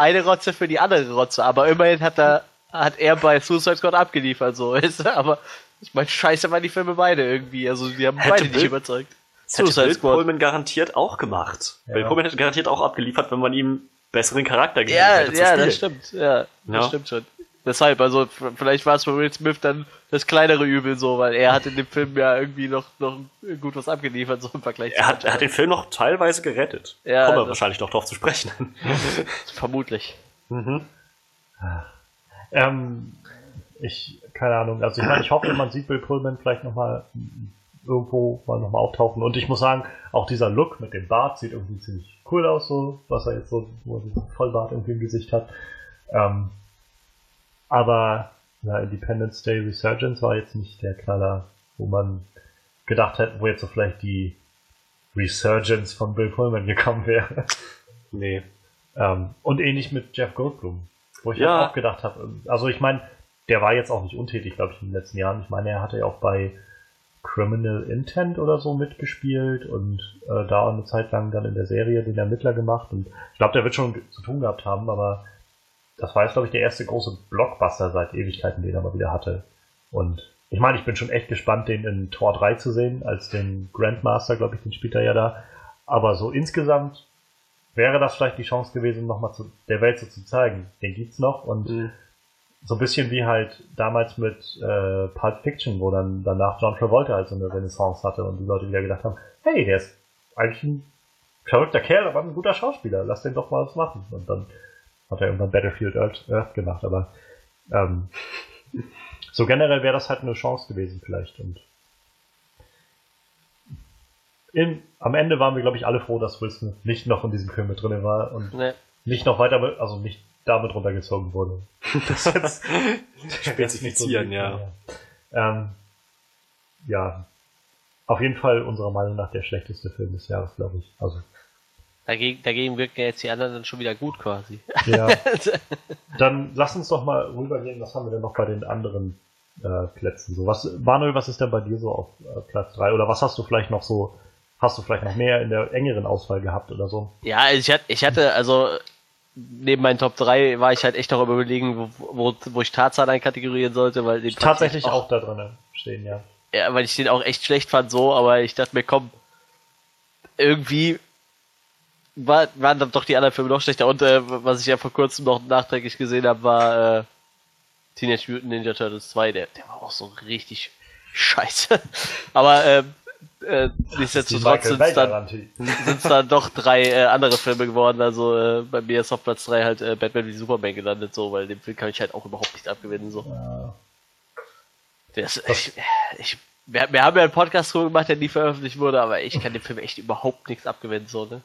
eine Rotze für die andere Rotze, aber immerhin hat er, hat er bei Suicide Squad abgeliefert, so ist er, aber ich meine, scheiße waren die Filme beide irgendwie, also die haben Hätte beide nicht Will- überzeugt. Das hätte Suicide Bill Squad. Pullman garantiert auch gemacht. Ja. Bill Pullman hätte garantiert auch abgeliefert, wenn man ihm besseren Charakter gegeben Ja, hätte. ja, das stimmt, ja, Ja. das stimmt schon. Deshalb, also vielleicht war es für Will Smith dann das kleinere Übel so, weil er hat in dem Film ja irgendwie noch, noch gut was abgeliefert, so im Vergleich Er hat, er hat den Film noch teilweise gerettet. Ja, Kommen wir wahrscheinlich noch drauf zu sprechen. vermutlich. mhm. Ähm, ich, keine Ahnung, also ich meine, ich hoffe, man sieht Bill Pullman vielleicht nochmal irgendwo mal nochmal auftauchen. Und ich muss sagen, auch dieser Look mit dem Bart sieht irgendwie ziemlich cool aus, so, was er jetzt so, wo er diesen Vollbart irgendwie im Gesicht hat. Ähm, aber ja, Independence Day Resurgence war jetzt nicht der Knaller, wo man gedacht hätte, wo jetzt so vielleicht die Resurgence von Bill Pullman gekommen wäre. Nee. Ähm, und ähnlich mit Jeff Goldblum, wo ich Ja. jetzt auch gedacht habe, also ich meine, der war jetzt auch nicht untätig, glaube ich, in den letzten Jahren. Ich meine, er hatte ja auch bei Criminal Intent oder so mitgespielt und äh, da eine Zeit lang dann in der Serie den Ermittler gemacht und ich glaube, der wird schon zu tun gehabt haben, aber das war jetzt, glaube ich, der erste große Blockbuster seit Ewigkeiten, den er mal wieder hatte. Und ich meine, ich bin schon echt gespannt, den in Tor 3 zu sehen, als den Grandmaster, glaube ich, den spielt er ja da. Aber so insgesamt wäre das vielleicht die Chance gewesen, nochmal zu der Welt so zu zeigen. Den gibt's noch und Mhm. so ein bisschen wie halt damals mit äh, Pulp Fiction, wo dann danach John Travolta halt so eine Renaissance hatte und die Leute wieder gedacht haben, hey, der ist eigentlich ein verrückter Kerl, aber ein guter Schauspieler, lass den doch mal was machen. Und dann hat er irgendwann Battlefield Earth, gemacht, aber ähm, so generell wäre das halt eine Chance gewesen vielleicht. Und in, am Ende waren wir, glaube ich, alle froh, dass Will Smith nicht noch in diesem Film mit drin war und Ne, nicht noch weiter, mit- also nicht damit runtergezogen wurde. Das jetzt Spezifizieren, ja. Ja. Ähm, ja, auf jeden Fall unserer Meinung nach der schlechteste Film des Jahres, glaube ich. Also, dagegen, dagegen wirken ja jetzt die anderen dann schon wieder gut quasi. ja. Dann lass uns doch mal rübergehen, was haben wir denn noch bei den anderen äh, Plätzen so? Was, Manuel, was ist denn bei dir so auf äh, Platz 3? Oder was hast du vielleicht noch so, hast du vielleicht noch mehr in der engeren Auswahl gehabt oder so? Ja, also ich hatte, ich hatte, also neben meinen Top 3 war ich halt echt noch überlegen, wo, wo, wo ich Tarzan einkategorieren sollte, weil den Tatsächlich ich echt auch da drin stehen, ja. Ja, weil ich den auch echt schlecht fand so, aber ich dachte mir, komm, irgendwie war, waren dann doch die anderen Filme noch schlechter. Und äh, was ich ja vor kurzem noch nachträglich gesehen habe, war äh, Teenage Mutant Ninja Turtles 2, der, der war auch so richtig scheiße. aber ähm, äh, nichtsdestotrotz sind es dann, sind's dann doch drei äh, andere Filme geworden. Also äh, bei mir ist auf Platz 3 halt äh, Batman wie Superman gelandet, so, weil den Film kann ich halt auch überhaupt nicht abgewinnen. So. Ja. Der ist, ich, ich, wir, wir haben ja einen Podcast drüber gemacht, der nie veröffentlicht wurde, aber ich kann dem Film echt überhaupt nichts abgewinnen, so, ne?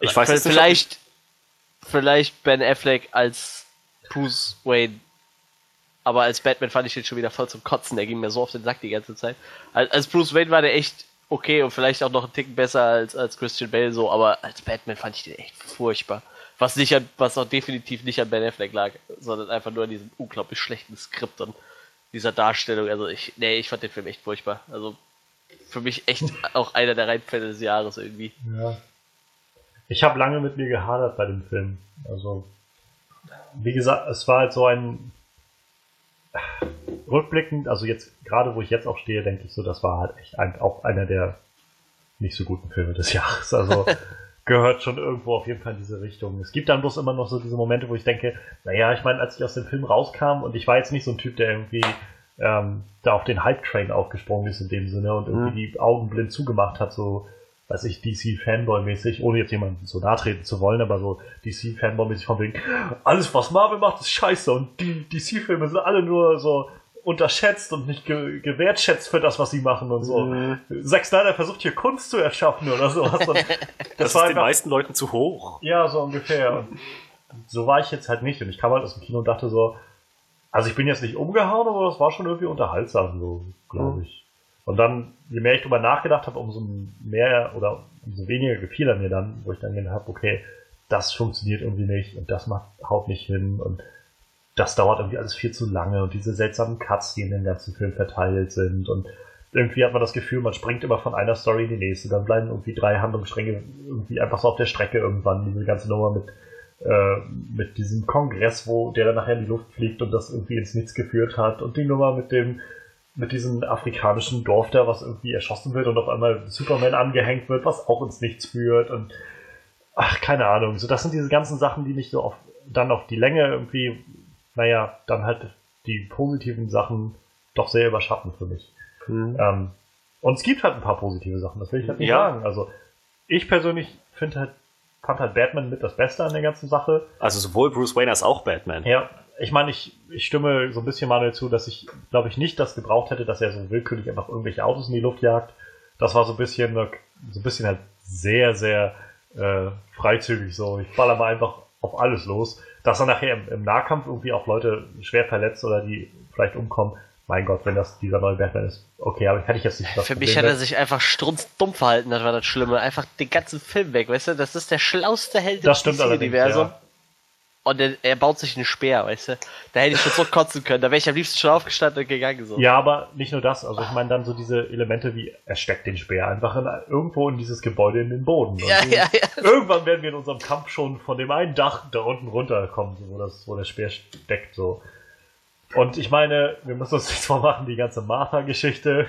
Ich weiß nicht, ob vielleicht, vielleicht Ben Affleck als Bruce Wayne, aber als Batman fand ich den schon wieder voll zum Kotzen, der ging mir so auf den Sack die ganze Zeit. Als, als Bruce Wayne war der echt okay und vielleicht auch noch einen Ticken besser als, als Christian Bale, so, aber als Batman fand ich den echt furchtbar. Was nicht an, was auch definitiv nicht an Ben Affleck lag, sondern einfach nur an diesem unglaublich schlechten Skript und dieser Darstellung. Also ich, nee, ich fand den Film echt furchtbar. Also für mich echt auch einer der Reinfälle des Jahres irgendwie. Ja. Ich habe lange mit mir gehadert bei dem Film. Also, wie gesagt, es war halt so ein rückblickend, also jetzt, gerade wo ich jetzt auch stehe, denke ich so, das war halt echt ein, auch einer der nicht so guten Filme des Jahres. Also gehört schon irgendwo auf jeden Fall in diese Richtung. Es gibt dann bloß immer noch so diese Momente, wo ich denke, naja, ich meine, als ich aus dem Film rauskam und ich war jetzt nicht so ein Typ, der irgendwie ähm, da auf den Hype-Train aufgesprungen ist in dem Sinne und irgendwie Mhm. die Augen blind zugemacht hat, so, weiß ich, DC-Fanboy-mäßig, ohne jetzt jemandem so nahe treten zu wollen, aber so DC-Fanboy-mäßig von wegen, alles was Marvel macht ist scheiße und die DC-Filme sind alle nur so unterschätzt und nicht ge gewertschätzt für das, was sie machen und so. Mhm. Zack Snyder versucht hier Kunst zu erschaffen oder sowas. Und Das, war ist den meisten Leuten zu hoch. ja, so ungefähr. Und so war ich jetzt halt nicht. Und ich kam halt aus dem Kino und dachte so, also ich bin jetzt nicht umgehauen, aber das war schon irgendwie unterhaltsam, so, glaube ich. Und dann, je mehr ich drüber nachgedacht habe, umso mehr oder umso weniger gefiel er mir dann, wo ich dann gedacht habe, okay, das funktioniert irgendwie nicht und das macht, haut nicht hin und das dauert irgendwie alles viel zu lange und diese seltsamen Cuts, die in den ganzen Film verteilt sind und irgendwie hat man das Gefühl, man springt immer von einer Story in die nächste, dann bleiben irgendwie drei Handlungsstränge irgendwie einfach so auf der Strecke irgendwann, diese ganze Nummer mit, äh, mit diesem Kongress, wo der dann nachher in die Luft fliegt und das irgendwie ins Nichts geführt hat und die Nummer mit dem mit diesem afrikanischen Dorf da, was irgendwie erschossen wird und auf einmal Superman angehängt wird, was auch ins Nichts führt und ach, keine Ahnung. So, das sind diese ganzen Sachen, die mich so auf, dann auf die Länge irgendwie, naja, dann halt die positiven Sachen doch sehr überschatten für mich. Ähm, und es gibt halt ein paar positive Sachen, das will ich halt nicht Ja. sagen. Also, ich persönlich finde halt, fand halt Batman mit das Beste an der ganzen Sache. Also sowohl Bruce Wayne als auch Batman. Ja, ich meine, ich, ich stimme so ein bisschen Manuel zu, dass ich, glaube ich, nicht das gebraucht hätte, dass er so willkürlich einfach irgendwelche Autos in die Luft jagt. Das war so ein bisschen, so ein bisschen halt sehr, sehr äh, freizügig so. Ich baller mal einfach auf alles los. Dass er nachher im, im Nahkampf irgendwie auch Leute schwer verletzt oder die vielleicht umkommen. Mein Gott, wenn das dieser neue Batman ist. Okay, aber hätte ich jetzt nicht das Für mich Problem hat er sich einfach strunzdumm verhalten, das war das Schlimme. Einfach den ganzen Film weg, weißt du? Das ist der schlauste Held Das stimmt allerdings, universum ja. Und er, er baut sich einen Speer, weißt du? Da hätte ich schon so kotzen können. Da wäre ich am liebsten schon aufgestanden und gegangen. So. Ja, aber nicht nur das. Also ich meine dann so diese Elemente wie, er steckt den Speer einfach in, irgendwo in dieses Gebäude in den Boden. Ja, ja. ja. Irgendwann werden wir in unserem Kampf schon von dem einen Dach da unten runterkommen, so, wo, das, wo der Speer steckt. So. Und ich meine, wir müssen uns nichts vormachen, die ganze Martha-Geschichte.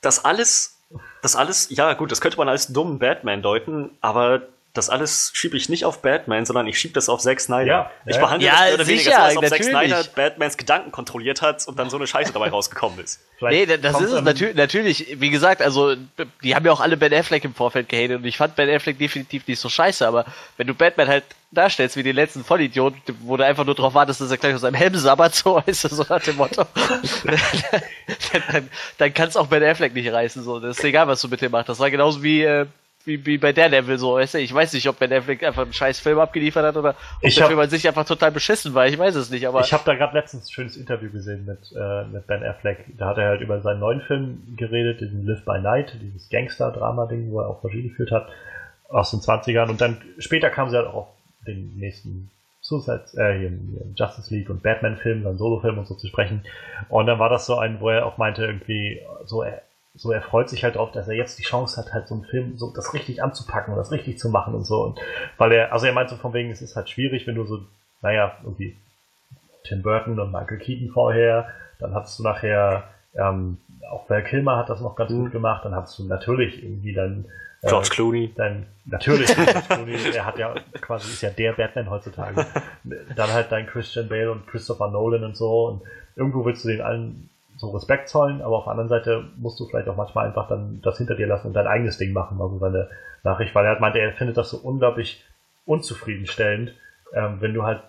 Das alles, das alles, ja gut, das könnte man als dummen Batman deuten, aber das alles schiebe ich nicht auf Batman, sondern ich schiebe das auf Zack Snyder. Ja, ich behandle Ja, das mehr oder weniger sicher, so, als ob Zack. Snyder Batmans Gedanken kontrolliert hat und dann so eine Scheiße dabei rausgekommen ist. Nee, das ist es natürlich, natürlich. Wie gesagt, also die haben ja auch alle Ben Affleck im Vorfeld gehatet und ich fand Ben Affleck definitiv nicht so scheiße, aber wenn du Batman halt darstellst wie den letzten Vollidiot, wo du einfach nur drauf wartest, dass er gleich aus seinem Helm sabbert, so ist so nach dem Motto, dann, dann, dann kann es auch Ben Affleck nicht reißen, so. Das ist egal, was du mit dem machst. Das war genauso wie, äh, wie, wie bei Daredevil, so, weißt du, ich weiß nicht, ob Ben Affleck einfach einen scheiß Film abgeliefert hat oder ob Ich der hab- Film an sich einfach total beschissen war, ich weiß es nicht, aber. Ich habe da gerade letztens ein schönes Interview gesehen mit, äh, mit Ben Affleck. Da hat er halt über seinen neuen Film geredet, diesen Live by Night, dieses Gangster-Drama-Ding, wo er auch Regie geführt hat, aus den 20ern. Und dann später kam sie halt auch auf den nächsten Suicide, äh, hier, hier, Justice League und Batman-Film, dann Solo-Film und so zu sprechen. Und dann war das so ein, wo er auch meinte, irgendwie, so er, so er freut sich halt drauf, dass er jetzt die Chance hat, halt so einen Film, so das richtig anzupacken und das richtig zu machen und so. Und weil er, also er meint so von wegen, es ist halt schwierig, wenn du so, naja, irgendwie Tim Burton und Michael Keaton vorher, dann hattest du nachher, ähm, auch Val Kilmer hat das noch ganz Mhm. gut gemacht, dann hattest du natürlich irgendwie dann äh, George Clooney. dann natürlich George Clooney, der hat ja quasi ist ja der Batman heutzutage. Dann halt dein Christian Bale und Christopher Nolan und so und irgendwo willst du den allen so Respekt zollen, aber auf der anderen Seite musst du vielleicht auch manchmal einfach dann das hinter dir lassen und dein eigenes Ding machen, war so seine Nachricht, weil er meinte, er findet das so unglaublich unzufriedenstellend, ähm, wenn du halt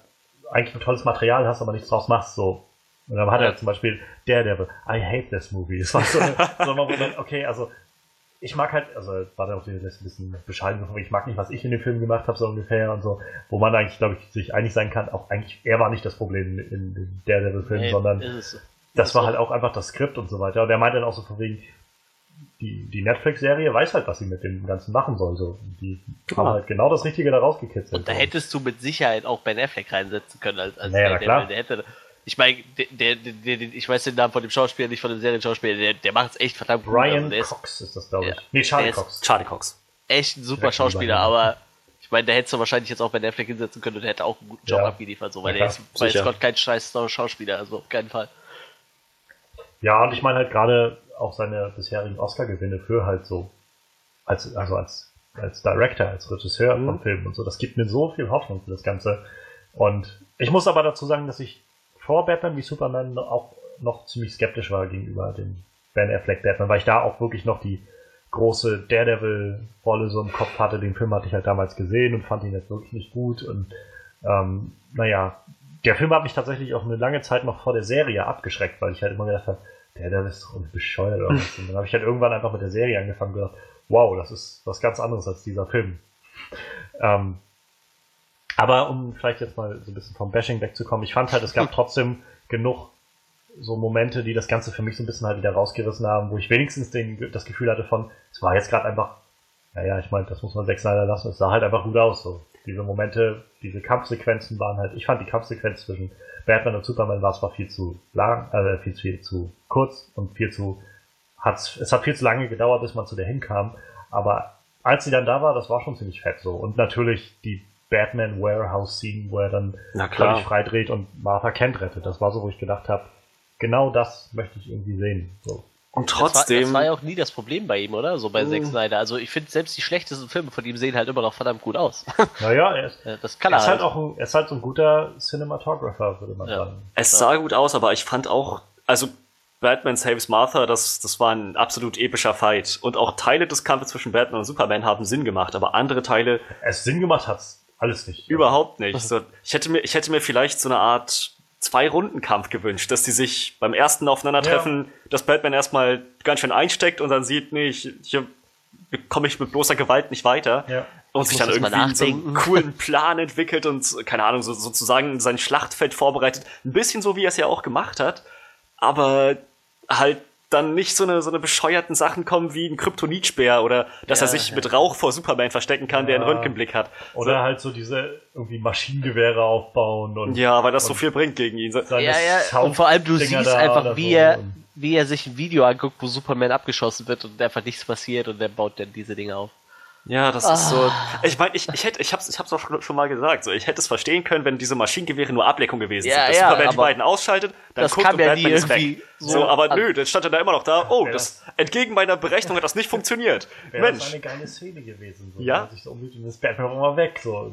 eigentlich ein tolles Material hast, aber nichts draus machst, so. Und dann hat Ja. er zum Beispiel Daredevil, I hate this movie. Das war so, so ein Moment, okay, also ich mag halt, also war dann auch ein bisschen bescheiden, ich mag nicht, was ich in dem Film gemacht habe, so ungefähr und so, wo man eigentlich, glaube ich, sich einig sein kann, auch eigentlich, er war nicht das Problem in, in Daredevil-Film, Nee, sondern es so. Das war halt auch einfach das Skript und so weiter. Und der meint dann auch so von wegen, die, die Netflix-Serie weiß halt, was sie mit dem Ganzen machen soll. So. Die haben Ah. halt genau das Richtige da rausgekitzelt. Und da So. hättest du mit Sicherheit auch Ben Affleck reinsetzen können als, als Naja, na Daredevil. klar. Der hätte, ich meine, der, der, der, der, ich weiß den Namen von dem Schauspieler, nicht von dem Serienschauspieler, der, der macht es echt verdammt gut. Also Brian der ist Cox ist das, glaube ich. Ja. Nee, Charlie Der Cox. Charlie Cox. echt ein super Schauspieler, aber ich meine, da hättest du wahrscheinlich jetzt auch Ben Affleck hinsetzen können und der hätte auch einen guten Job Ja. abgeliefert, so, Ja, weil klar, der ist, weiß sicher. Gott, kein scheiß Schauspieler, also auf keinen Fall. Ja, und ich meine halt gerade auch seine bisherigen Oscar-Gewinne für halt so, als, also als, als Director, als Regisseur Mhm. von Filmen und so. Das gibt mir so viel Hoffnung für das Ganze. Und ich muss aber dazu sagen, dass ich vor Batman wie Superman auch noch ziemlich skeptisch war gegenüber dem Ben Affleck Batman, weil ich da auch wirklich noch die große Daredevil-Rolle so im Kopf hatte. Den Film hatte ich halt damals gesehen und fand ihn jetzt wirklich nicht gut. Und ähm, naja, der Film hat mich tatsächlich auch eine lange Zeit noch vor der Serie abgeschreckt, weil ich halt immer gedacht habe, Daredevil ist doch bescheuert oder was. Und dann habe ich halt irgendwann einfach mit der Serie angefangen und gedacht, wow, das ist was ganz anderes als dieser Film. Ähm, aber um vielleicht jetzt mal so ein bisschen vom Bashing wegzukommen, ich fand halt, es gab trotzdem genug so Momente, die das Ganze für mich so ein bisschen halt wieder rausgerissen haben, wo ich wenigstens den, das Gefühl hatte von, es war jetzt gerade einfach, naja, ich meine, das muss man sechs leider lassen, es sah halt einfach gut aus. So. Diese Momente, diese Kampfsequenzen waren halt, ich fand die Kampfsequenz zwischen Batman und Superman war zwar viel zu lang, äh, viel zu, viel zu kurz und viel zu, hat's, es hat viel zu lange gedauert, bis man zu der hinkam, aber als sie dann da war, das war schon ziemlich fett so. Und natürlich die Batman Warehouse Scene, wo er dann völlig freidreht und Martha Kent rettet. Das war so, wo ich gedacht habe, genau das möchte ich irgendwie sehen. So. Und trotzdem. Das war, das war, ja auch nie das Problem bei ihm, oder? So bei mm. Zack Snyder. Also ich finde, selbst die schlechtesten Filme von ihm sehen halt immer noch verdammt gut aus. Naja, er ist, das kann er, ist halt. halt. auch ein, er ist halt so ein guter Cinematographer, würde man ja. sagen. Es sah gut aus, aber ich fand auch, also Batman Saves Martha, das, das war ein absolut epischer Fight. Und auch Teile des Kampfes zwischen Batman und Superman haben Sinn gemacht, aber andere Teile. Es Sinn gemacht hat's alles nicht. Überhaupt nicht. So, ich, hätte mir, ich hätte mir vielleicht so eine Art Zwei-Runden-Kampf gewünscht, dass die sich beim ersten Aufeinandertreffen, ja. dass Batman erstmal ganz schön einsteckt und dann sieht, nee, ich, hier komme ich mit bloßer Gewalt nicht weiter. Ja. Und ich sich dann irgendwie so einen coolen Plan entwickelt und, keine Ahnung, so, sozusagen sein Schlachtfeld vorbereitet. Ein bisschen so, wie er es ja auch gemacht hat. Aber halt dann nicht so eine, so eine bescheuerten Sachen kommen wie ein Kryptonitspeer oder dass ja, er sich ja. mit Rauch vor Superman verstecken kann, ja. der einen Röntgenblick hat. Oder so. halt so diese irgendwie Maschinengewehre aufbauen und. Ja, weil das so viel bringt gegen ihn. Ja, ja, und vor allem du siehst einfach, wie so er, wie er sich ein Video anguckt, wo Superman abgeschossen wird und einfach nichts passiert und der baut dann diese Dinge auf. Ja, das ist so. Ah. Ich meine, ich, ich hätte, ich hab's, ich hab's auch schon mal gesagt. So, ich hätte es verstehen können, wenn diese Maschinengewehre nur Ableckung gewesen ja, sind. Dass ja, Superman die beiden ausschaltet, dann das guckt und ja Batman ist weg. So, so aber nö, dann stand er da immer noch da. Oh, das, entgegen meiner Berechnung hat das nicht funktioniert. Wäre Mensch. Das eine geile Szene gewesen. So, ja. Sich so umsieht und ist Batman auch immer weg. So.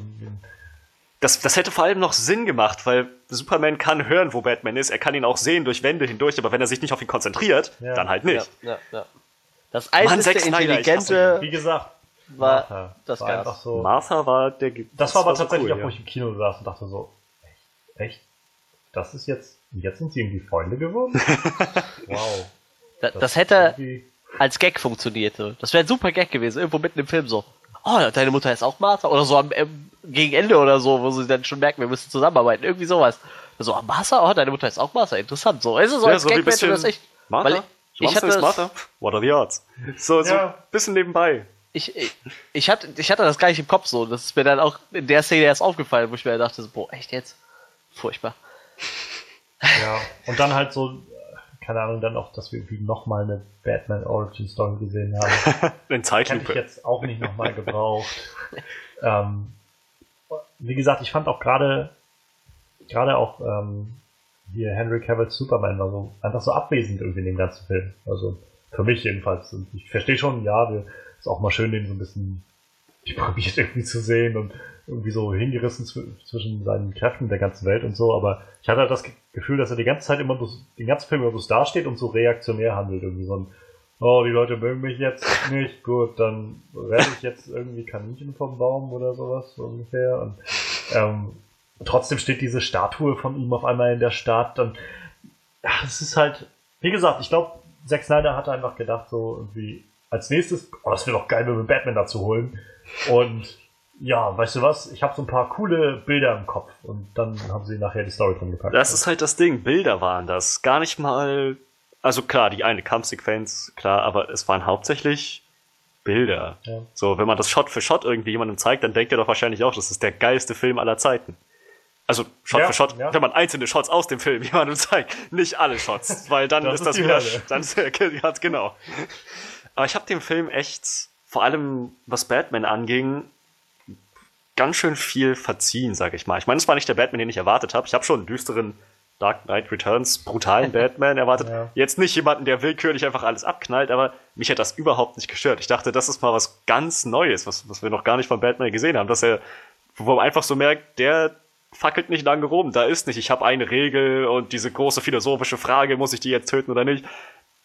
Das, das hätte vor allem noch Sinn gemacht, weil Superman kann hören, wo Batman ist. Er kann ihn auch sehen durch Wände hindurch, aber wenn er sich nicht auf ihn konzentriert, ja. dann halt nicht. Ja, ja, das einzige intelligente. Wie gesagt, war Martha das war einfach so. Martha war der. Das, das war aber tatsächlich cool, auch, wo ich im Kino saß und dachte so, echt, echt, das ist jetzt, jetzt sind sie irgendwie Freunde geworden? wow. Da, das, das, hätte als Gag funktioniert. Das wäre ein super Gag gewesen, irgendwo mitten im Film so. Oh, deine Mutter ist auch Martha oder so am ähm, gegen Ende oder so, wo sie dann schon merken, wir müssen zusammenarbeiten, irgendwie sowas. So, ah, Martha, oh, deine Mutter ist auch Martha, interessant. So, ist es so ja, als so Gag, bisschen das echt. Martha? Weil ich, ich hatte Martha? What are the odds? So, so ja. bisschen nebenbei ich, ich, ich, hatte, ich hatte das gar nicht im Kopf so. Das ist mir dann auch in der Szene erst aufgefallen, wo ich mir dachte, so, boah, echt jetzt? Furchtbar. Ja, und dann halt so, keine Ahnung, dann auch, dass wir irgendwie nochmal eine Batman Origin Story gesehen haben. In Zeitlupe. Hätte ich jetzt auch nicht nochmal gebraucht. ähm, wie gesagt, ich fand auch gerade, gerade auch ähm, hier Henry Cavill's Superman war so einfach so abwesend irgendwie in dem ganzen Film. Also für mich jedenfalls. Und ich verstehe schon, ja, wir ist auch mal schön, den so ein bisschen deprimiert irgendwie zu sehen und irgendwie so hingerissen zwischen seinen Kräften der ganzen Welt und so, aber ich hatte halt das Gefühl, dass er die ganze Zeit immer bloß, den ganzen Film immer bloß dasteht und so reaktionär handelt, irgendwie so ein, oh, die Leute mögen mich jetzt nicht, gut, dann werde ich jetzt irgendwie Kaninchen vom Baum oder sowas, so ungefähr, und, ähm, trotzdem steht diese Statue von ihm auf einmal in der Stadt, und, ach, es ist halt, wie gesagt, ich glaube, Zack Snyder hat einfach gedacht, so irgendwie, als nächstes, oh, das wäre doch geil, wenn wir Batman dazu holen. Und ja, weißt du was? Ich habe so ein paar coole Bilder im Kopf und dann haben sie nachher die Story drum gepackt. Das ist halt das Ding. Bilder waren das. Gar nicht mal. Also klar, die eine Kampfsequenz, klar, aber es waren hauptsächlich Bilder. Ja. So, wenn man das Shot für Shot irgendwie jemandem zeigt, dann denkt er doch wahrscheinlich auch, das ist der geilste Film aller Zeiten. Also Shot ja, für Shot, ja. wenn man einzelne Shots aus dem Film jemandem zeigt, nicht alle Shots, weil dann ist, ist das wieder, Hölle. dann ist ganz genau. Aber ich habe dem Film echt, vor allem was Batman anging, ganz schön viel verziehen, sag ich mal. Ich meine, es war nicht der Batman, den ich erwartet habe. Ich habe schon einen düsteren Dark Knight Returns, brutalen Batman erwartet. Ja. Jetzt nicht jemanden, der willkürlich einfach alles abknallt, aber mich hat das überhaupt nicht gestört. Ich dachte, das ist mal was ganz Neues, was, was wir noch gar nicht von Batman gesehen haben, dass er, wo man einfach so merkt, der fackelt nicht lange rum. Da ist nicht, ich habe eine Regel und diese große philosophische Frage, muss ich die jetzt töten oder nicht?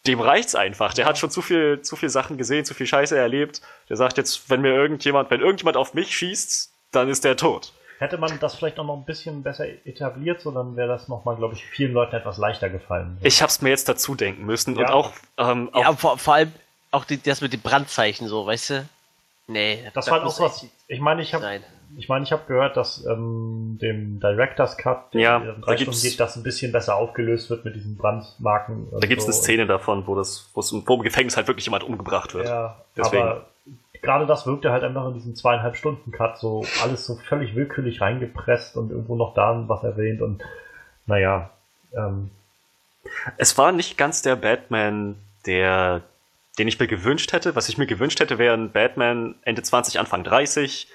Dem reicht's einfach. Der hat schon zu viel, zu viel Sachen gesehen, zu viel Scheiße erlebt. Der sagt jetzt, wenn mir irgendjemand, wenn irgendjemand auf mich schießt, dann ist der tot. Hätte man das vielleicht noch ein bisschen besser etabliert, so dann wäre das nochmal, glaube ich, vielen Leuten etwas leichter gefallen. Ich hab's mir jetzt dazu denken müssen Ja. und auch, ähm, auch Ja, vor, vor allem auch die, das mit den Brandzeichen so, weißt du? Nee. Das war halt muss auch was. Ich meine, ich habe. Ich meine, ich habe gehört, dass ähm, dem Director's Cut, der Ja, da drei gibt's- Stunden geht, das ein bisschen besser aufgelöst wird mit diesen Brandmarken. Da gibt's so. eine Szene davon, wo das, wo es wo im Gefängnis halt wirklich jemand umgebracht wird. Ja, Deswegen. aber gerade das wirkte halt einfach in diesem zweieinhalb Stunden Cut so alles so völlig willkürlich reingepresst und irgendwo noch da was erwähnt und naja, ähm, Es war nicht ganz der Batman, der, den ich mir gewünscht hätte. Was ich mir gewünscht hätte, wäre ein Batman Ende 20, Anfang 30,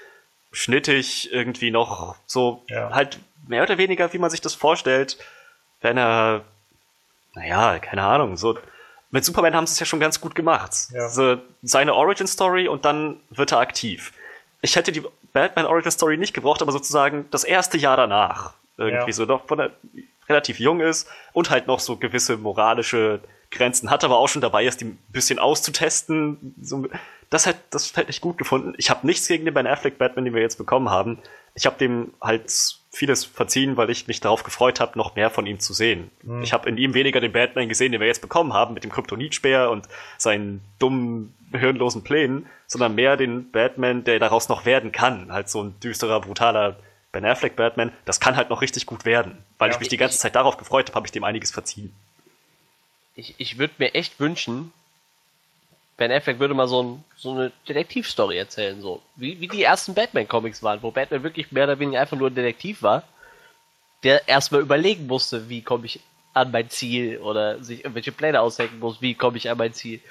schnittig, irgendwie noch so, Ja. halt mehr oder weniger, wie man sich das vorstellt, wenn er, naja, keine Ahnung, so, mit Superman haben sie es ja schon ganz gut gemacht. Ja. So, seine Origin Story und dann wird er aktiv. Ich hätte die Batman Origin Story nicht gebraucht, aber sozusagen das erste Jahr danach. Irgendwie Ja. so, noch von der, relativ jung ist und halt noch so gewisse moralische Grenzen hat, aber auch schon dabei ist, die ein bisschen auszutesten. So, das hätte das hätte ich gut gefunden. Ich habe nichts gegen den Ben Affleck Batman, den wir jetzt bekommen haben. Ich habe dem halt vieles verziehen, weil ich mich darauf gefreut habe, noch mehr von ihm zu sehen. Ich habe in ihm weniger den Batman gesehen, den wir jetzt bekommen haben, mit dem Kryptonitspeer und seinen dummen, hirnlosen Plänen, sondern mehr den Batman, der daraus noch werden kann. Halt so ein düsterer, brutaler Ben Affleck Batman. Das kann halt noch richtig gut werden. Weil Ja. ich mich die ganze Zeit darauf gefreut habe, habe ich dem einiges verziehen. Ich, ich würde mir echt wünschen, Ben Affleck würde mal so, ein, so eine Detektivstory erzählen, so. Wie, wie die ersten Batman-Comics waren, wo Batman wirklich mehr oder weniger einfach nur ein Detektiv war, der erstmal überlegen musste, wie komme ich an mein Ziel oder sich irgendwelche Pläne ausdenken muss, wie komme ich an mein Ziel.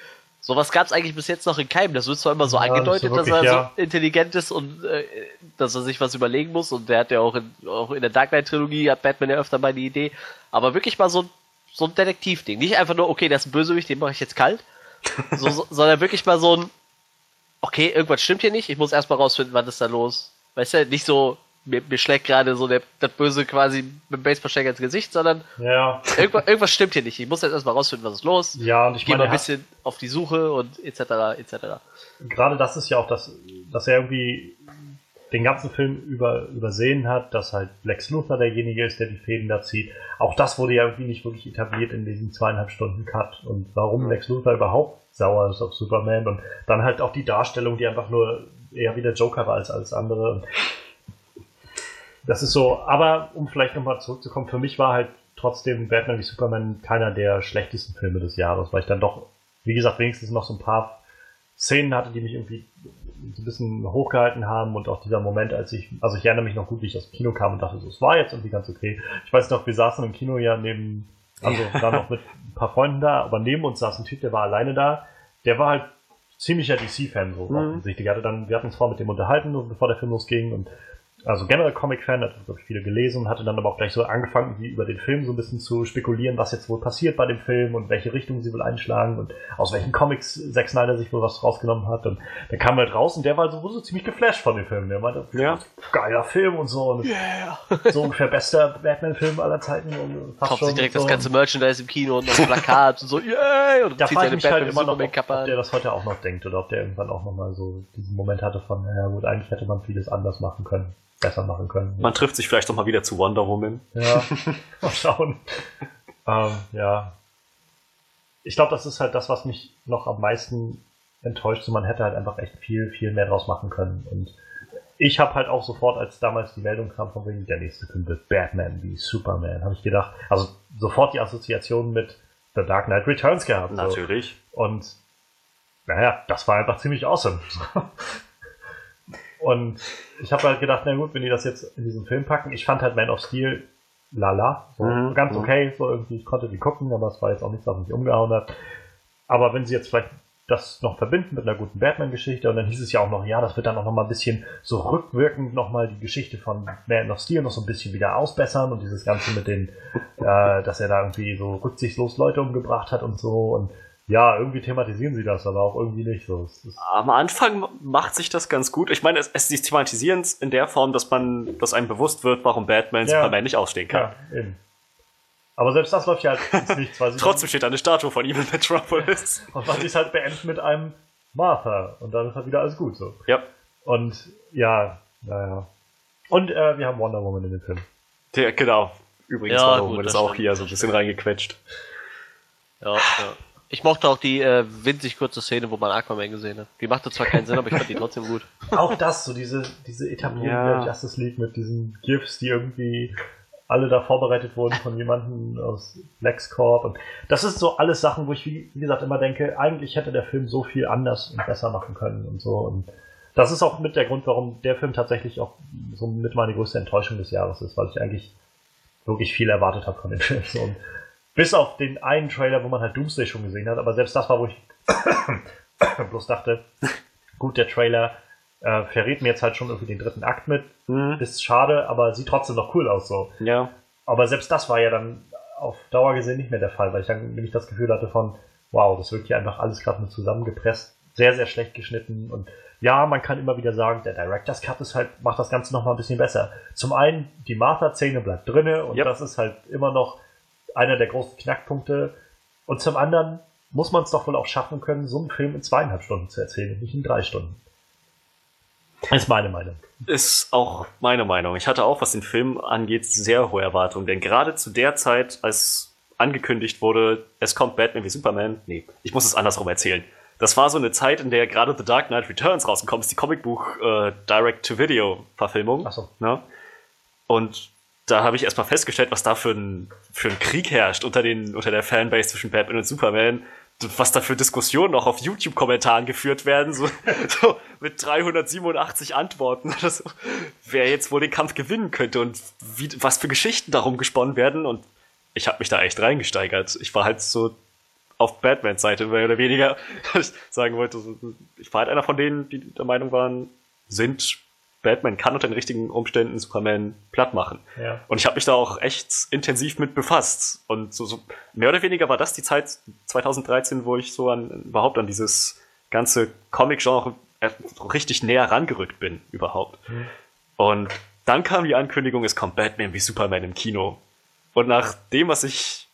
Sowas gab es eigentlich bis jetzt noch in keinem. Das wird zwar immer so Ja, das angedeutet, dass wirklich, er ja. so intelligent ist und äh, dass er sich was überlegen muss. Und der hat ja auch in, auch in der Dark Knight Trilogie hat Batman ja öfter mal die Idee. Aber wirklich mal so, ein- so ein Detektivding. Nicht einfach nur, okay, der ist ein Bösewicht, den mache ich jetzt kalt. So, so, sondern wirklich mal so ein, okay, irgendwas stimmt hier nicht, ich muss erstmal rausfinden, was ist da los. Weißt du, nicht so, mir, mir schlägt gerade so der, das Böse quasi mit dem Baseballschläger ins Gesicht, sondern ja, irgendwas, irgendwas stimmt hier nicht. Ich muss jetzt erstmal rausfinden, was ist los. ja, und ich Ich gehe mal ein bisschen auf die Suche und etc. etc. gerade das ist ja auch das, dass er irgendwie den ganzen Film über, übersehen hat, dass halt Lex Luthor derjenige ist, der die Fäden da zieht. Auch das wurde ja irgendwie nicht wirklich etabliert in diesem zweieinhalb Stunden Cut. Und warum Lex Luthor überhaupt sauer ist auf Superman und dann halt auch die Darstellung, die einfach nur eher wie der Joker war als alles andere. Das ist so, aber um vielleicht nochmal zurückzukommen, für mich war halt trotzdem Batman wie Superman keiner der schlechtesten Filme des Jahres, weil ich dann doch, wie gesagt, wenigstens noch so ein paar Szenen hatte, die mich irgendwie so ein bisschen hochgehalten haben und auch dieser Moment, als ich, also ich erinnere mich noch gut, wie ich aus dem Kino kam und dachte, so, es war jetzt irgendwie ganz okay. Ich weiß noch, wir saßen im Kino ja neben, also da noch mit ein paar Freunden da, aber neben uns saß ein Typ, der war alleine da, der war halt ziemlicher DC-Fan, so offensichtlich. Wir hatten dann, wir hatten uns vorher mit dem unterhalten, bevor der Film losging und also generell Comic-Fan, hat glaube ich viele gelesen, hatte dann aber auch gleich so angefangen, irgendwie über den Film so ein bisschen zu spekulieren, was jetzt wohl passiert bei dem Film und welche Richtung sie wohl einschlagen und aus welchen Comics Zack Snyder sich wohl was rausgenommen hat. Und der kam halt raus und der war so, so ziemlich geflasht von dem Film. Der meinte, Ja. geiler Film und so. Und So ungefähr bester Batman-Film aller Zeiten. Und fast Kauft schon sich direkt so. das ganze Merchandise im Kino und noch Plakat und so, yay! Und Da zieht seine mich halt noch, ob, an. der das heute auch noch denkt oder ob der irgendwann auch nochmal so diesen Moment hatte von, naja gut, eigentlich hätte man vieles anders machen können, besser machen können. Man trifft sich vielleicht noch mal wieder zu Wonder Woman. Ja, mal schauen. ähm, ja. Ich glaube, das ist halt das, was mich noch am meisten enttäuscht. So, man hätte halt einfach echt viel, viel mehr draus machen können. Und ich habe halt auch sofort, als damals die Meldung kam von wegen, der nächste Film wird Batman wie Superman, habe ich gedacht, also sofort die Assoziation mit The Dark Knight Returns gehabt. So. Natürlich. Und naja, das war einfach ziemlich awesome. Und ich habe halt gedacht, na gut, wenn die das jetzt in diesen Film packen, ich fand halt Man of Steel lala, so Mhm, ganz mhm. okay, so irgendwie, ich konnte die gucken, aber es war jetzt auch nichts, was mich umgehauen hat. Aber wenn sie jetzt vielleicht das noch verbinden mit einer guten Batman-Geschichte und dann hieß es ja auch noch, ja, das wird dann auch noch mal ein bisschen so rückwirkend noch mal die Geschichte von Man of Steel noch so ein bisschen wieder ausbessern und dieses Ganze mit den, äh, dass er da irgendwie so rücksichtslos Leute umgebracht hat und so und ja, irgendwie thematisieren sie das, aber auch irgendwie nicht so. Ist- Am Anfang macht sich das ganz gut. Ich meine, es, es sie thematisieren es in der Form, dass man, dass einem bewusst wird, warum Batman Ja. Superman nicht ausstehen kann. ja, eben. Aber selbst das läuft ja halt ins Nichts, weil sie Trotzdem steht da eine Statue von ihm in Metropolis. und sie es halt beenden mit einem Martha und dann ist halt wieder alles gut so. ja, Und ja, naja. Und äh, wir haben Wonder Woman in dem Film. der, genau. Übrigens Ja, war gut, Woman das ist auch hier so ein bisschen reingequetscht. Ja, ja. Ich mochte auch die äh, winzig kurze Szene, wo man Aquaman gesehen hat. Die machte zwar keinen Sinn, aber ich fand die trotzdem gut. Auch das, so diese, diese Etablierung Ja. der Justice League mit diesen GIFs, die irgendwie alle da vorbereitet wurden von jemandem aus LexCorp. Und das ist so alles Sachen, wo ich, wie, wie gesagt, immer denke, eigentlich hätte der Film so viel anders und besser machen können und so. Und das ist auch mit der Grund, warum der Film tatsächlich auch so mit meine größte Enttäuschung des Jahres ist, weil ich eigentlich wirklich viel erwartet habe von dem Film. So, und bis auf den einen Trailer, wo man halt Doomsday schon gesehen hat, aber selbst das war, wo ich bloß dachte, gut, der Trailer äh, verrät mir jetzt halt schon irgendwie den dritten Akt mit. Hm, Ist schade, aber sieht trotzdem noch cool aus so. ja. Aber selbst das war ja dann auf Dauer gesehen nicht mehr der Fall, weil ich dann nämlich das Gefühl hatte von, wow, das wirkt hier einfach alles gerade nur zusammengepresst, sehr, sehr schlecht geschnitten und ja, man kann immer wieder sagen, der Director's Cut ist halt, macht das Ganze noch mal ein bisschen besser. Zum einen, die Martha-Szene bleibt drinne und Yep. das ist halt immer noch einer der großen Knackpunkte. Und zum anderen muss man es doch wohl auch schaffen können, so einen Film in zweieinhalb Stunden zu erzählen und nicht in drei Stunden. Das ist meine Meinung. Ist auch meine Meinung. Ich hatte auch, was den Film angeht, sehr hohe Erwartungen. Denn gerade zu der Zeit, als angekündigt wurde, es kommt Batman wie Superman, nee, ich muss es andersrum erzählen. Das war so eine Zeit, in der gerade The Dark Knight Returns rausgekommen ist, die Comicbuch äh, Direct-to-Video-Verfilmung. Ach so. Ne? Und da habe ich erstmal festgestellt, was da für ein, für ein Krieg herrscht unter, den, unter der Fanbase zwischen Batman und Superman. Was da für Diskussionen auch auf YouTube-Kommentaren geführt werden, so, so mit 387 Antworten, oder so, wer jetzt wohl den Kampf gewinnen könnte und wie, was für Geschichten darum gesponnen werden. Und ich habe mich da echt reingesteigert. Ich war halt so auf Batmans Seite, mehr oder weniger, dass ich sagen wollte, ich war halt einer von denen, die der Meinung waren, sind Batman kann unter den richtigen Umständen Superman platt machen. Ja. Und ich habe mich da auch echt intensiv mit befasst. Und so, so mehr oder weniger war das die Zeit 2013, wo ich so an überhaupt an dieses ganze Comic-Genre äh, richtig näher rangerückt bin, überhaupt. Und dann kam die Ankündigung, es kommt Batman wie Superman im Kino. Und nach dem, was ich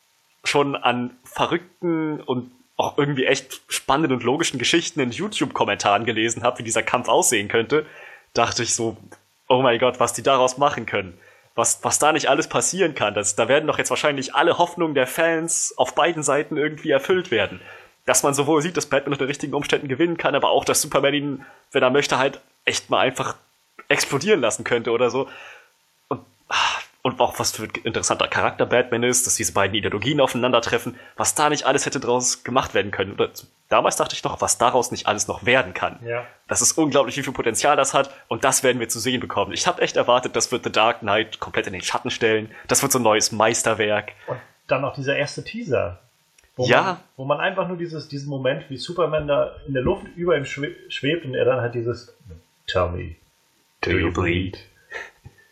schon an verrückten und auch irgendwie echt spannenden und logischen Geschichten in YouTube-Kommentaren gelesen habe, wie dieser Kampf aussehen könnte, dachte ich so, oh mein Gott, was die daraus machen können. Was, was da nicht alles passieren kann. Das, da werden doch jetzt wahrscheinlich alle Hoffnungen der Fans auf beiden Seiten irgendwie erfüllt werden. Dass man sowohl sieht, dass Batman unter richtigen Umständen gewinnen kann, aber auch, dass Superman ihn, wenn er möchte, halt echt mal einfach explodieren lassen könnte oder so. Und, ah, und auch was für ein interessanter Charakter Batman ist, dass diese beiden Ideologien aufeinandertreffen, was da nicht alles hätte draus gemacht werden können. Oder damals dachte ich noch, was daraus nicht alles noch werden kann. Ja. Das ist unglaublich, wie viel Potenzial das hat und das werden wir zu sehen bekommen. Ich habe echt erwartet, das wird The Dark Knight komplett in den Schatten stellen. Das wird so ein neues Meisterwerk. Und dann noch dieser erste Teaser. Wo Ja. Man, wo man einfach nur dieses, diesen Moment, wie Superman da in der Luft über ihm schwe- schwebt und er dann halt dieses Tell me. Do you bleed?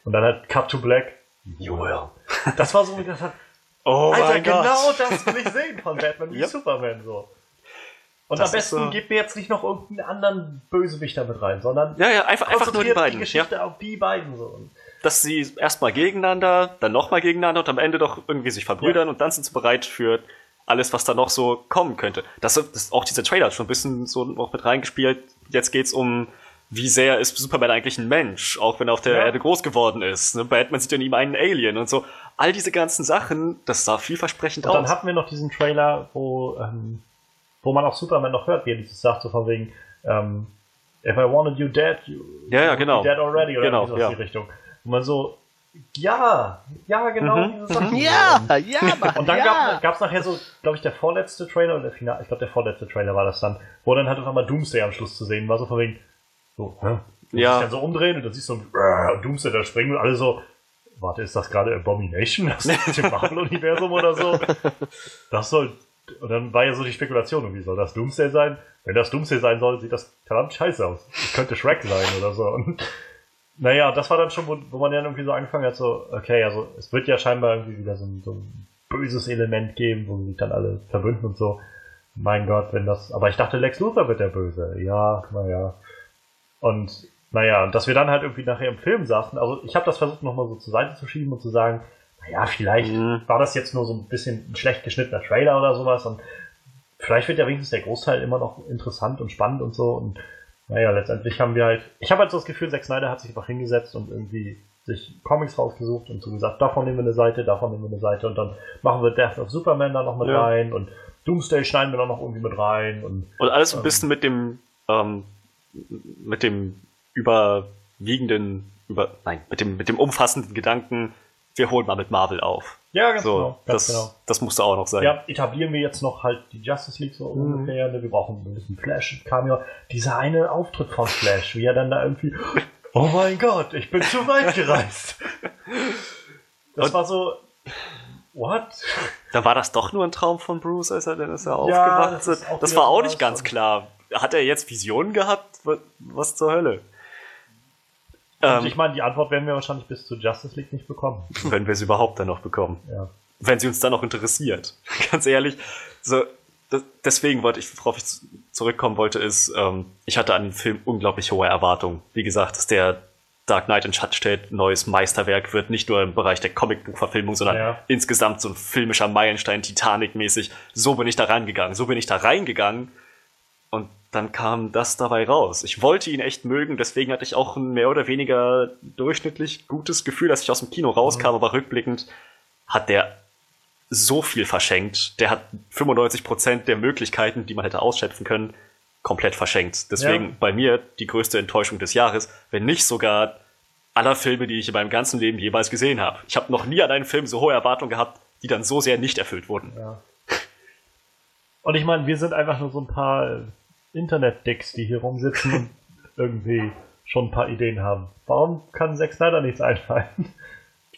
Und dann halt Cut to Black. You will. Das war so, wie das hat. Oh Alter, mein Gott. genau das will ich sehen von Batman wie Yep. Superman so. Und Das am besten ist gebt mir jetzt nicht noch irgendeinen anderen Bösewicht damit rein, sondern Ja, ja, einfach, einfach nur die beiden. die ja. Geschichte auf die beiden so. Dass sie erstmal gegeneinander, dann nochmal gegeneinander und am Ende doch irgendwie sich verbrüdern und dann sind sie bereit für alles, was da noch so kommen könnte. Das, das ist auch dieser Trailer hat schon ein bisschen so noch mit reingespielt. Jetzt geht's um, wie sehr ist Superman eigentlich ein Mensch, auch wenn er auf der Ja. Erde groß geworden ist. Ne? Batman sieht in ihm einen Alien und so. All diese ganzen Sachen, das sah vielversprechend Und dann aus. hatten wir noch diesen Trailer, wo, ähm, wo man auch Superman noch hört, wie er dieses sagt, so von wegen, ähm, if I wanted you dead, you Ja, ja, genau. dead already, oder Genau, sowas ja. in die Richtung. Wo man so, ja, ja, genau Mhm. diese Sachen. Ja, ja, Mann, Und dann ja. gab es nachher so, glaube ich, der vorletzte Trailer, oder der Final, ich glaube, der vorletzte Trailer war das dann, wo dann halt auf einmal Doomsday am Schluss zu sehen war, so von wegen, so, hä? Und Ja. sich dann so umdrehen und dann siehst du so, äh, Doomsday da springen und alle so, warte, ist das gerade Abomination aus dem Marvel-Universum oder so? Das soll, und dann war ja so die Spekulation, irgendwie soll das Doomsday sein? Wenn das Doomsday sein soll, sieht das verdammt scheiße aus. Es könnte Shrek sein oder so. Und, naja, das war dann schon, wo, wo man dann irgendwie so angefangen hat, so, okay, also es wird ja scheinbar irgendwie wieder so ein, so ein böses Element geben, wo sich dann alle verbünden und so. mein Gott, wenn das. Aber ich dachte, Lex Luthor wird der Böse. Ja, naja. Und naja, dass wir dann halt irgendwie nachher im Film saßen, also ich habe das versucht nochmal so zur Seite zu schieben und zu sagen, naja, vielleicht Mhm. war das jetzt nur so ein bisschen ein schlecht geschnittener Trailer oder sowas und vielleicht wird ja wenigstens der Großteil immer noch interessant und spannend und so und naja, letztendlich haben wir halt, ich habe halt so das Gefühl, Zack Snyder hat sich einfach hingesetzt und irgendwie sich Comics rausgesucht und so gesagt, davon nehmen wir eine Seite, davon nehmen wir eine Seite und dann machen wir Death of Superman da noch mit Ja. rein und Doomsday schneiden wir da noch irgendwie mit rein und Und alles ein Ähm. bisschen mit dem, ähm, mit dem überwiegenden, über, nein, mit dem, mit dem umfassenden Gedanken, wir holen mal mit Marvel auf. ja, ganz So, genau, ganz das, genau. das musste auch noch sein. Ja, etablieren wir jetzt noch halt die Justice League so Mhm. ungefähr. Ne? Wir brauchen ein bisschen Flash. Kam ja dieser eine Auftritt von Flash, wie er dann da irgendwie, oh mein Gott, ich bin zu weit gereist. Das Und- war so, what? Dann war das doch nur ein Traum von Bruce, als er dann ist er Ja, aufgewacht das ist. Das war auch nicht ganz klar. Hat er jetzt Visionen gehabt? Was zur Hölle? Ähm, ich meine, die Antwort werden wir wahrscheinlich bis zur Justice League nicht bekommen. wenn wir es überhaupt dann noch bekommen. Ja. wenn sie uns dann noch interessiert. Ganz ehrlich, so das, deswegen wollte ich, worauf ich zu- zurückkommen wollte, ist, ähm, ich hatte an den Film unglaublich hohe Erwartungen. Wie gesagt, dass der Dark Knight in Schatten stellt, neues Meisterwerk wird, nicht nur im Bereich der Comicbuchverfilmung, sondern Ja. insgesamt so ein filmischer Meilenstein, Titanic-mäßig. So bin ich da reingegangen. So bin ich da reingegangen dann kam das dabei raus. Ich wollte ihn echt mögen, deswegen hatte ich auch ein mehr oder weniger durchschnittlich gutes Gefühl, dass ich aus dem Kino rauskam, aber rückblickend hat der so viel verschenkt. Der hat 95% der Möglichkeiten, die man hätte ausschöpfen können, komplett verschenkt. Deswegen Ja. bei mir die größte Enttäuschung des Jahres, wenn nicht sogar aller Filme, die ich in meinem ganzen Leben jeweils gesehen habe. Ich habe noch nie an einen Film so hohe Erwartungen gehabt, die dann so sehr nicht erfüllt wurden. Ja. Und ich meine, wir sind einfach nur so ein paar Internet-Dicks, die hier rumsitzen und irgendwie schon ein paar Ideen haben. Warum kann Zack Snyder nichts einfallen?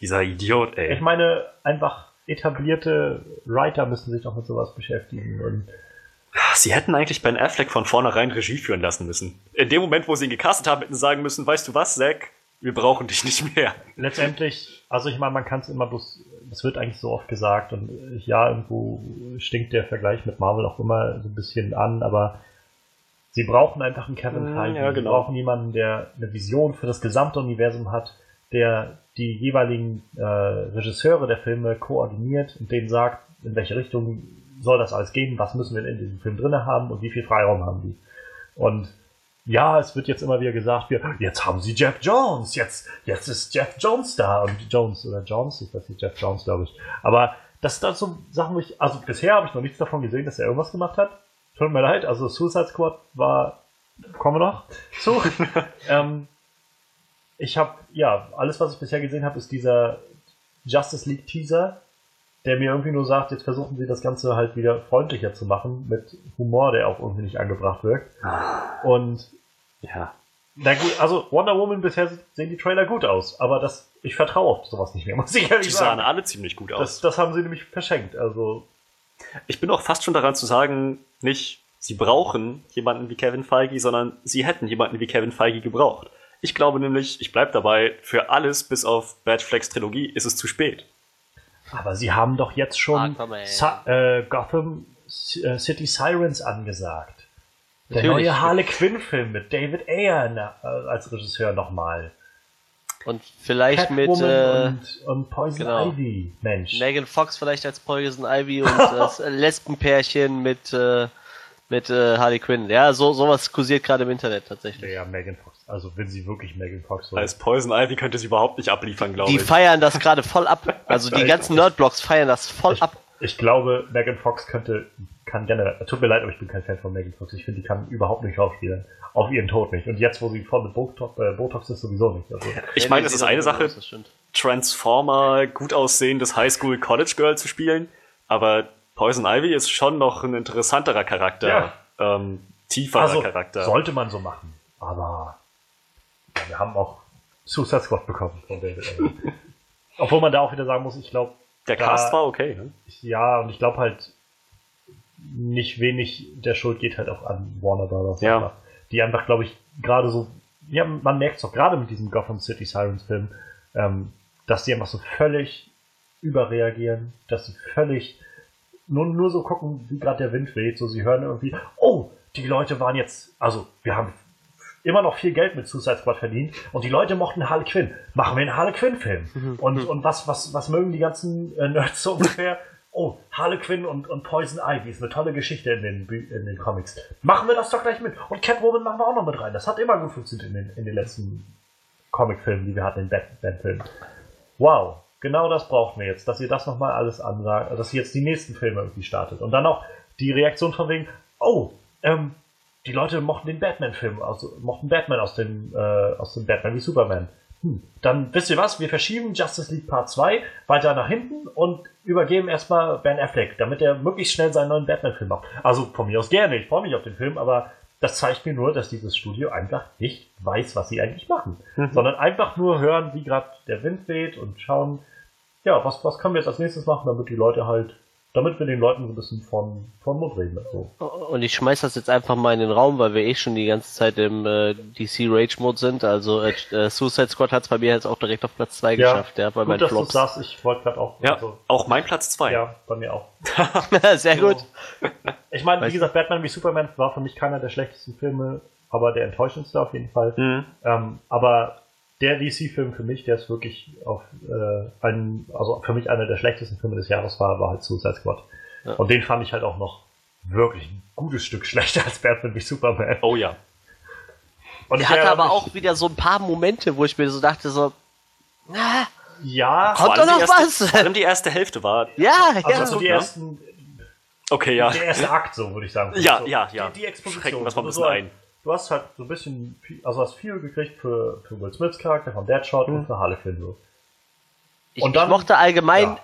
Dieser Idiot, ey. Ich meine, einfach etablierte Writer müssen sich doch mit sowas beschäftigen. Und Sie hätten eigentlich Ben Affleck von vornherein Regie führen lassen müssen. In dem Moment, wo sie ihn gecastet haben, hätten sie sagen müssen, weißt du was, Zack, wir brauchen dich nicht mehr. letztendlich, also ich meine, man kann es immer bloß, das wird eigentlich so oft gesagt und ja, irgendwo stinkt der Vergleich mit Marvel auch immer so ein bisschen an, aber sie brauchen einfach einen Kevin Mm, Feige. ja, Sie genau. brauchen jemanden, der eine Vision für das gesamte Universum hat, der die jeweiligen äh, Regisseure der Filme koordiniert und denen sagt, in welche Richtung soll das alles gehen, was müssen wir in diesem Film drinne haben und wie viel Freiraum haben die. Und ja, es wird jetzt immer wieder gesagt, wir, jetzt haben sie Jeff Jones, jetzt, jetzt ist Jeff Jones da und Jones oder Jones, ich weiß nicht, Jeff Jones, glaube ich. Aber das sind dann so Sachen, wo ich, also bisher habe ich noch nichts davon gesehen, dass er irgendwas gemacht hat. Tut mir leid, also Suicide Squad war, kommen wir noch zu. ähm, ich habe, ja, alles, was ich bisher gesehen habe, ist dieser Justice League Teaser, der mir irgendwie nur sagt, jetzt versuchen sie das Ganze halt wieder freundlicher zu machen, mit Humor, der auch irgendwie nicht angebracht wirkt. Und Ja. na gut, also Wonder Woman bisher sehen die Trailer gut aus, aber das, ich vertraue auf sowas nicht mehr, muss ich ehrlich Die sahen sagen. alle ziemlich gut Das, aus. das haben sie nämlich verschenkt. Also, Ich bin auch fast schon daran zu sagen, nicht, sie brauchen jemanden wie Kevin Feige, sondern sie hätten jemanden wie Kevin Feige gebraucht. Ich glaube nämlich, ich bleib dabei, für alles bis auf Bad Flex Trilogie ist es zu spät. aber sie haben doch jetzt schon äh, Gotham äh, City Sirens angesagt. Der Natürlich. neue Harley Quinn-Film mit David Ayer äh, als Regisseur nochmal. Und vielleicht mit Catwoman äh, und, und Poison genau. Ivy. Mensch. Megan Fox vielleicht als Poison Ivy und das Lesbenpärchen mit, äh, mit äh, Harley Quinn. Ja, so sowas kursiert gerade im Internet tatsächlich. Ja, Megan Fox. Also, wenn sie wirklich Megan Fox so Als Poison Ivy könnte sie überhaupt nicht abliefern, glaube Die ich. feiern das gerade voll ab. Also die ganzen Nerdblocks feiern das voll Ich, ab. ich glaube, Megan Fox könnte, kann generell, tut mir leid, aber ich bin kein Fan von Megan Fox. Ich finde, die kann überhaupt nicht schauspielen. Auch ihren Tod nicht. Und jetzt, wo sie voll mit Botox, äh, Botox ist, sowieso nicht. Also, Ich meine, es ist eine Sache, das. Transformer, gut aussehendes Highschool College Girl zu spielen, aber Poison Ivy ist schon noch ein interessanterer Charakter, Ja. ähm, tieferer also Charakter. sollte man so machen. Aber ja, wir haben auch Suicide Squad bekommen von David. Obwohl man da auch wieder sagen muss, ich glaube, Der da- Cast war okay, ne? ja, und ich glaube halt, nicht wenig der Schuld geht halt auch an Warner Brothers. Ja. Einfach. Die einfach, glaube ich, gerade so, ja, man merkt es doch gerade mit diesem Gotham City Sirens Film, ähm, dass die einfach so völlig überreagieren, dass sie völlig nur, nur so gucken, wie gerade der Wind weht. So, sie hören irgendwie, oh, die Leute waren jetzt, also wir haben immer noch viel Geld mit Suicide Squad verdient und die Leute mochten Harley Quinn. Machen wir einen Harley Quinn-Film. Mhm. Und, und was, was, was mögen die ganzen äh, Nerds so ungefähr? Oh, Harley Quinn und, und Poison Ivy ist eine tolle Geschichte in den, in den Comics. Machen wir das doch gleich mit. Und Catwoman machen wir auch noch mit rein. Das hat immer gut funktioniert in den, in den letzten Comicfilmen, die wir hatten, in Batman-Filmen. Wow, genau das brauchen wir jetzt, dass ihr das nochmal alles ansagt, dass ihr jetzt die nächsten Filme irgendwie startet. Und dann auch die Reaktion von wegen, oh, ähm, die Leute mochten den Batman-Film, mochten Batman aus dem, äh, aus dem Batman wie Superman. Hm. Dann wisst ihr was, wir verschieben Justice League Part 2 weiter nach hinten und übergeben erstmal Ben Affleck, damit er möglichst schnell seinen neuen Batman-Film macht. Also von mir aus gerne, ich freue mich auf den Film, aber das zeigt mir nur, dass dieses Studio einfach nicht weiß, was sie eigentlich machen. Sondern einfach nur hören, wie gerade der Wind weht und schauen, ja, was, was können wir jetzt als nächstes machen, damit die Leute halt, damit wir den Leuten so ein bisschen von, von Mund reden. So. Und ich schmeiß das jetzt einfach mal in den Raum, weil wir eh schon die ganze Zeit im äh, DC Rage Mode sind. Also äh, äh, Suicide Squad hat es bei mir jetzt auch direkt auf Platz 2 geschafft, ja, bei gut, meinen dass du sagst, ich wollte gerade auch. Ja, also, auch mein Platz 2. ja, bei mir auch. Sehr gut. Ich meine, wie gesagt, Batman wie Superman war für mich keiner der schlechtesten Filme, aber der enttäuschendste auf jeden Fall. Mhm. Ähm, aber der DC-Film für mich, der ist wirklich auf äh, einen, also für mich einer der schlechtesten Filme des Jahres war, war halt Suicide Squad. Ja. Und den fand ich halt auch noch wirklich ein gutes Stück schlechter als Batman wie Superman. Oh ja. Und Der hatte aber auch wieder so ein paar Momente, wo ich mir so dachte, so, na, Ja, Kommt doch noch erste, was? Vor allem die erste Hälfte war. ja, also ja. so die ne? ersten, Okay, ja. der erste Akt, so würde ich sagen. Ja, so, ja, ja. Die, die Exposition. Schrecken wir's mal ein bisschen so ein. Du hast halt so ein bisschen, viel- also hast viel gekriegt für, für Will Smiths Charakter von Deadshot Mhm. und für Harley Quinn. So. Ich, Und dann- ich mochte allgemein Ja.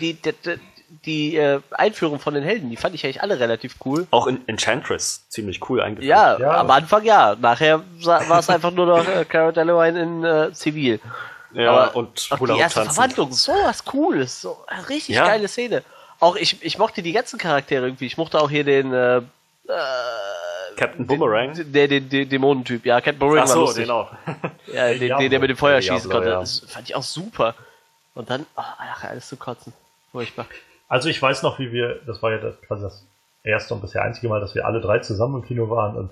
die, die, die, die äh, Einführung von den Helden, die fand ich eigentlich alle relativ cool. Auch in Enchantress ziemlich cool eingeführt. Ja, Ja. am Anfang ja. Nachher war es einfach nur noch äh, Cara Delevingne in äh, Zivil. ja Aber und Auch Hula die erste tanzen. Verwandlung, sowas Cooles, so eine richtig Ja. geile Szene. Auch ich, ich mochte die ganzen Charaktere irgendwie. Ich mochte auch hier den äh, äh, Captain Boomerang. der den, den Dämonentyp, ja, Captain Boomerang Ach war so, lustig. den auch. Ja, den, Diablo. den, der mit dem Feuer Diablo, schießen konnte. ja. Das fand ich auch super. Und dann, oh, ach, alles zu kotzen. Furchtbar. Also ich weiß noch, wie wir, das war ja das, quasi das erste und bisher einzige Mal, dass wir alle drei zusammen im Kino waren. Und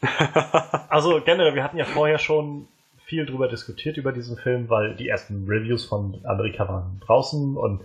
also generell, wir hatten ja vorher schon viel drüber diskutiert über diesen Film, weil die ersten Reviews von Amerika waren draußen und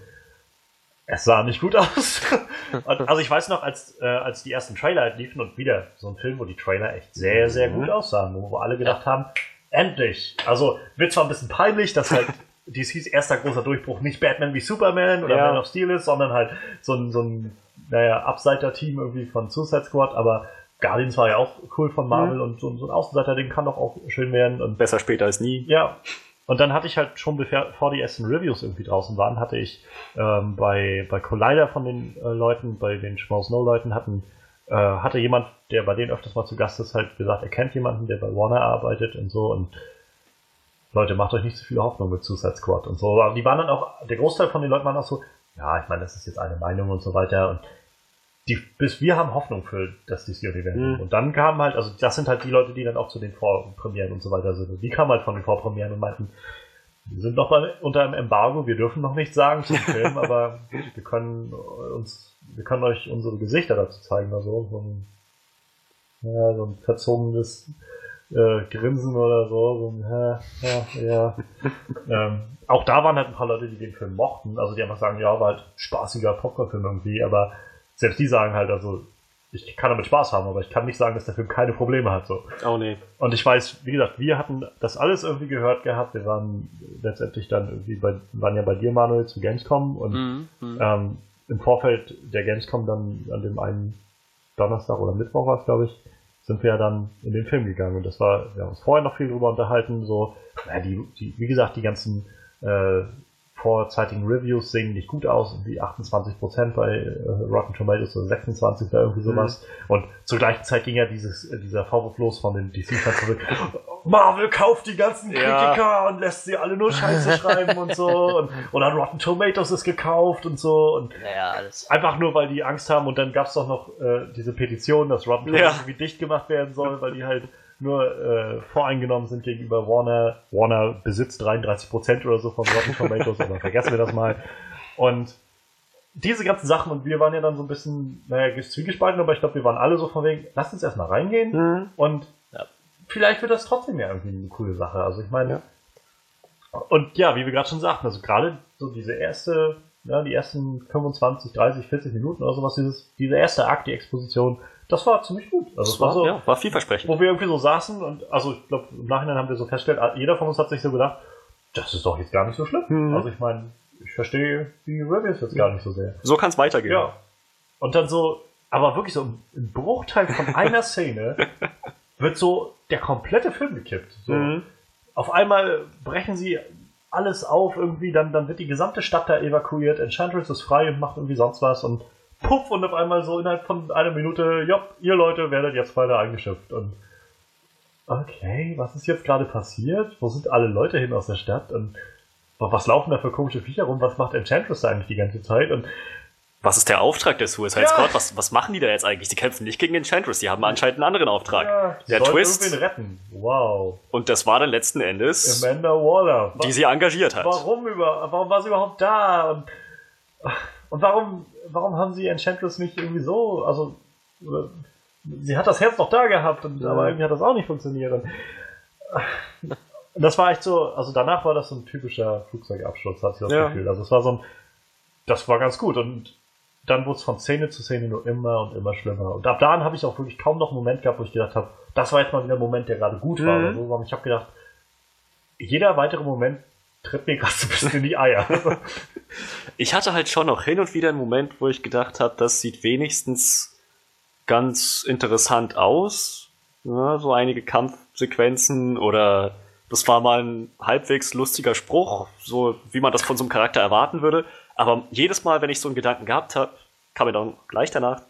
es sah nicht gut aus. und, also ich weiß noch, als, äh, als die ersten Trailer halt liefen und wieder so ein Film, wo die Trailer echt sehr, sehr gut aussahen, wo, wo alle gedacht haben, endlich. Also wird zwar ein bisschen peinlich, dass halt DCs erster großer Durchbruch nicht Batman wie Superman oder Ja. Man of Steel ist, sondern halt so ein, so ein naja, Abseiter-Team irgendwie von Suicide Squad, aber Guardians war ja auch cool von Marvel und so, so ein Außenseiter-Ding kann doch auch schön werden und Besser später als nie. ja. Und dann hatte ich halt schon, bevor die ersten Reviews irgendwie draußen waren, hatte ich ähm, bei, bei Collider von den äh, Leuten, bei den Schmaus No Leuten hatten, äh, hatte jemand, der bei denen öfters mal zu Gast ist, halt gesagt, er kennt jemanden, der bei Warner arbeitet und so und Leute, macht euch nicht zu viel Hoffnung mit Suicide Squad und so. Aber die waren dann auch, der Großteil von den Leuten waren auch so, ja, ich meine, das ist jetzt eine Meinung und so weiter und die, bis wir haben Hoffnung für das DC-Universum. Mhm. Und dann kamen halt, also das sind halt die Leute, die dann auch zu den Vorpremieren und so weiter sind. Und die kamen halt von den Vorpremieren und meinten, wir sind noch mal unter einem Embargo, wir dürfen noch nichts sagen zum Film, aber wir können uns, wir können euch unsere Gesichter dazu zeigen, also so ein, ja, so ein verzogenes äh, Grinsen oder so, so ein, ja, ja, ja. ähm, auch da waren halt ein paar Leute, die den Film mochten, also die einfach sagen, ja, war halt spaßiger Popcorn-Film irgendwie, aber selbst die sagen halt, also ich kann damit Spaß haben, aber ich kann nicht sagen, dass der Film keine Probleme hat. So. Oh nee. Und ich weiß, wie gesagt, wir hatten das alles irgendwie gehört gehabt. Wir waren letztendlich dann irgendwie bei, waren ja bei dir, Manuel, zu Gamescom und Mhm. Mhm. ähm, im Vorfeld der Gamescom dann an dem einen Donnerstag oder Mittwoch war es, glaube ich, sind wir ja dann in den Film gegangen. Und das war, wir haben uns vorher noch viel drüber unterhalten, so, ja, die, die, wie gesagt, die ganzen äh, vorzeitigen Reviews sehen nicht gut aus, irgendwie 28% bei äh, Rotten Tomatoes oder 26 oder irgendwie sowas. Und zur gleichen Zeit ging ja dieses, äh, dieser Vorwurf los von den DC-Fans zurück. Marvel kauft die ganzen Ja. Kritiker und lässt sie alle nur Scheiße schreiben und so. Und, oder Rotten Tomatoes ist gekauft und so. Und Naja. Einfach nur, weil die Angst haben und dann gab es doch noch äh, diese Petition, dass Rotten Tomatoes Ja. irgendwie dicht gemacht werden soll, weil die halt nur äh, voreingenommen sind gegenüber Warner. Warner besitzt 33% oder so von Rotten Tomatoes, aber vergessen wir das mal. Und diese ganzen Sachen und wir waren ja dann so ein bisschen, naja, zwiegespalten, aber ich glaube, wir waren alle so von wegen, lasst uns erstmal reingehen Mhm. und Ja. vielleicht wird das trotzdem ja irgendwie eine coole Sache. Also ich meine, und ja, wie wir gerade schon sagten, also gerade so diese erste, ja, die ersten 25, 30, 40 Minuten oder sowas, dieses, diese erste Akt, die Exposition, das war ziemlich gut. Also es Das war war, so, ja, war vielversprechend. wo wir irgendwie so saßen und also ich glaube, im Nachhinein haben wir so festgestellt, jeder von uns hat sich so gedacht, das ist doch jetzt gar nicht so schlimm. Mhm. Also ich meine, ich verstehe die Reviews jetzt gar nicht so sehr. So kann es weitergehen. Ja. Und dann so, aber wirklich so ein Bruchteil von einer Szene wird so der komplette Film gekippt. So. Mhm. Auf einmal brechen sie alles auf irgendwie, dann, dann wird die gesamte Stadt da evakuiert, Enchantress ist frei und macht irgendwie sonst was und puff und auf einmal so innerhalb von einer Minute, ja, ihr Leute werdet jetzt beide eingeschifft und okay, was ist jetzt gerade passiert? Wo sind alle Leute hin aus der Stadt und was laufen da für komische Viecher rum? Was macht Enchantress da eigentlich die ganze Zeit? Und Was ist der Auftrag der Suicide Ja. Squad? Was, was machen die da jetzt eigentlich? Die kämpfen nicht gegen Enchantress, die haben anscheinend einen anderen Auftrag. ja, der Twist, retten. Wow. und das war dann letzten Endes, Amanda Waller. die sie engagiert hat. Warum über, warum war sie überhaupt da? Und, und warum, warum haben sie Enchantress nicht irgendwie so, also, sie hat das Herz noch da gehabt, und, aber irgendwie hat das auch nicht funktioniert. Und, und das war echt so, also danach war das so ein typischer Flugzeugabsturz, hatte ich das Ja. Gefühl. Also es war so ein, das war ganz gut und dann wurde es von Szene zu Szene nur immer und immer schlimmer. Und ab da an habe ich auch wirklich kaum noch einen Moment gehabt, wo ich gedacht habe, das war jetzt mal wieder ein Moment, der gerade gut war. Mhm. Oder so. sondern Ich habe gedacht, jeder weitere Moment tritt mir gerade so ein bisschen in die Eier. Ich hatte halt schon noch hin und wieder einen Moment, wo ich gedacht habe, das sieht wenigstens ganz interessant aus. Ja, so einige Kampfsequenzen oder das war mal ein halbwegs lustiger Spruch, so wie man das von so einem Charakter erwarten würde. Aber jedes Mal, wenn ich so einen Gedanken gehabt habe, kam mir dann gleich danach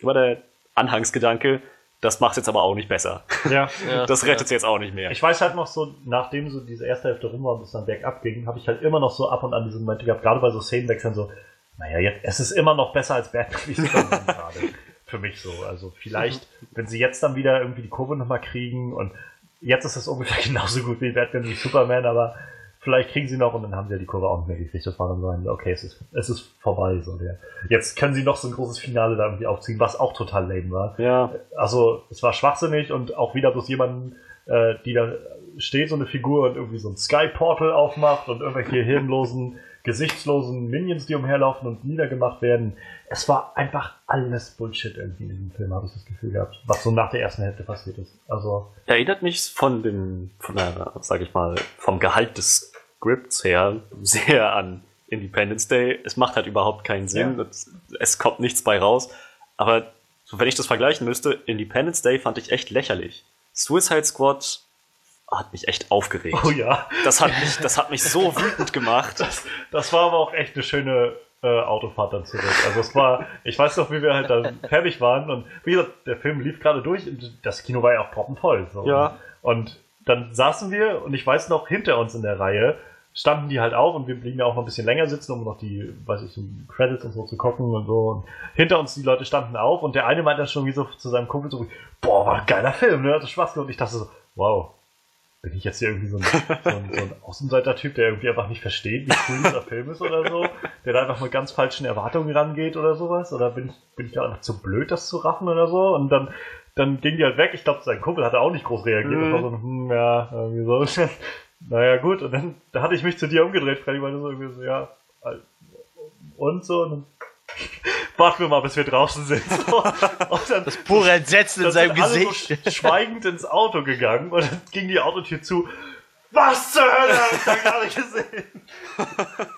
immer der Anhangsgedanke, das macht jetzt aber auch nicht besser. ja. Ja, Das rettet jetzt auch nicht mehr. Ich weiß halt noch so, nachdem so diese erste Hälfte rum war und es dann bergab ging, habe ich halt immer noch so ab und an diese Momente gehabt, gerade bei so Szenenwechseln so, naja, jetzt, es ist immer noch besser als Batman wie Superman gerade. Für mich so. Also vielleicht, wenn sie jetzt dann wieder irgendwie die Kurve nochmal kriegen und jetzt ist es ungefähr genauso gut wie Batman wie Superman, aber vielleicht kriegen sie noch und dann haben sie ja die Kurve auch nicht mehr gekriegt. Das war dann so ein, okay, es ist, es ist vorbei. So der. Jetzt können sie noch so ein großes Finale da irgendwie aufziehen, was auch total lame war. Ja, Also es war schwachsinnig und auch wieder bloß jemanden, äh, die da steht, so eine Figur und irgendwie so ein Sky-Portal aufmacht und irgendwelche hirnlosen, gesichtslosen Minions, die umherlaufen und niedergemacht werden. Es war einfach alles Bullshit irgendwie in diesem Film, habe ich das Gefühl gehabt, was so nach der ersten Hälfte passiert ist. Also, erinnert mich von dem, von der, sag ich mal, vom Gehalt des Scripts her sehr an Independence Day. Es macht halt überhaupt keinen Sinn. Ja. Es, es kommt nichts bei raus. Aber so, wenn ich das vergleichen müsste, Independence Day fand ich echt lächerlich. Suicide Squad hat mich echt aufgeregt. oh ja, Das hat mich, das hat mich so wütend gemacht. das, das war aber auch echt eine schöne äh, Autofahrt dann zurück. Also es war, ich weiß noch, wie wir halt dann fertig waren und wie gesagt, der Film lief gerade durch und das Kino war ja auch proppenvoll. So. Ja. Und dann saßen wir und ich weiß noch, hinter uns in der Reihe standen die halt auf und wir blieben ja auch noch ein bisschen länger sitzen, um noch die, weiß ich, so Credits und so zu gucken und so. Und hinter uns die Leute standen auf und der eine meinte dann schon wie so zu seinem Kumpel so, boah, war ein geiler Film, ne? Hat das Spaß gemacht. Und ich dachte so, wow, bin ich jetzt hier irgendwie so ein, so ein, so ein Außenseiter-Typ, der irgendwie einfach nicht versteht, wie cool dieser Film ist oder so, der da einfach mit ganz falschen Erwartungen rangeht oder sowas? Oder bin ich, bin ich da einfach zu blöd, das zu raffen oder so? Und dann, dann ging die halt weg. Ich glaube, sein Kumpel hatte auch nicht groß reagiert. Mhm. Das war so, hm, ja, irgendwie so. naja, gut. Und dann da hatte ich mich zu dir umgedreht, Freddy meinte so irgendwie so, ja, und so. Und dann warten wir mal, bis wir draußen sind. Dann, Das pure Entsetzen in seinem Gesicht. So schweigend ins Auto gegangen und dann ging die Autotür zu. Was zur Hölle hab ich da gerade gesehen?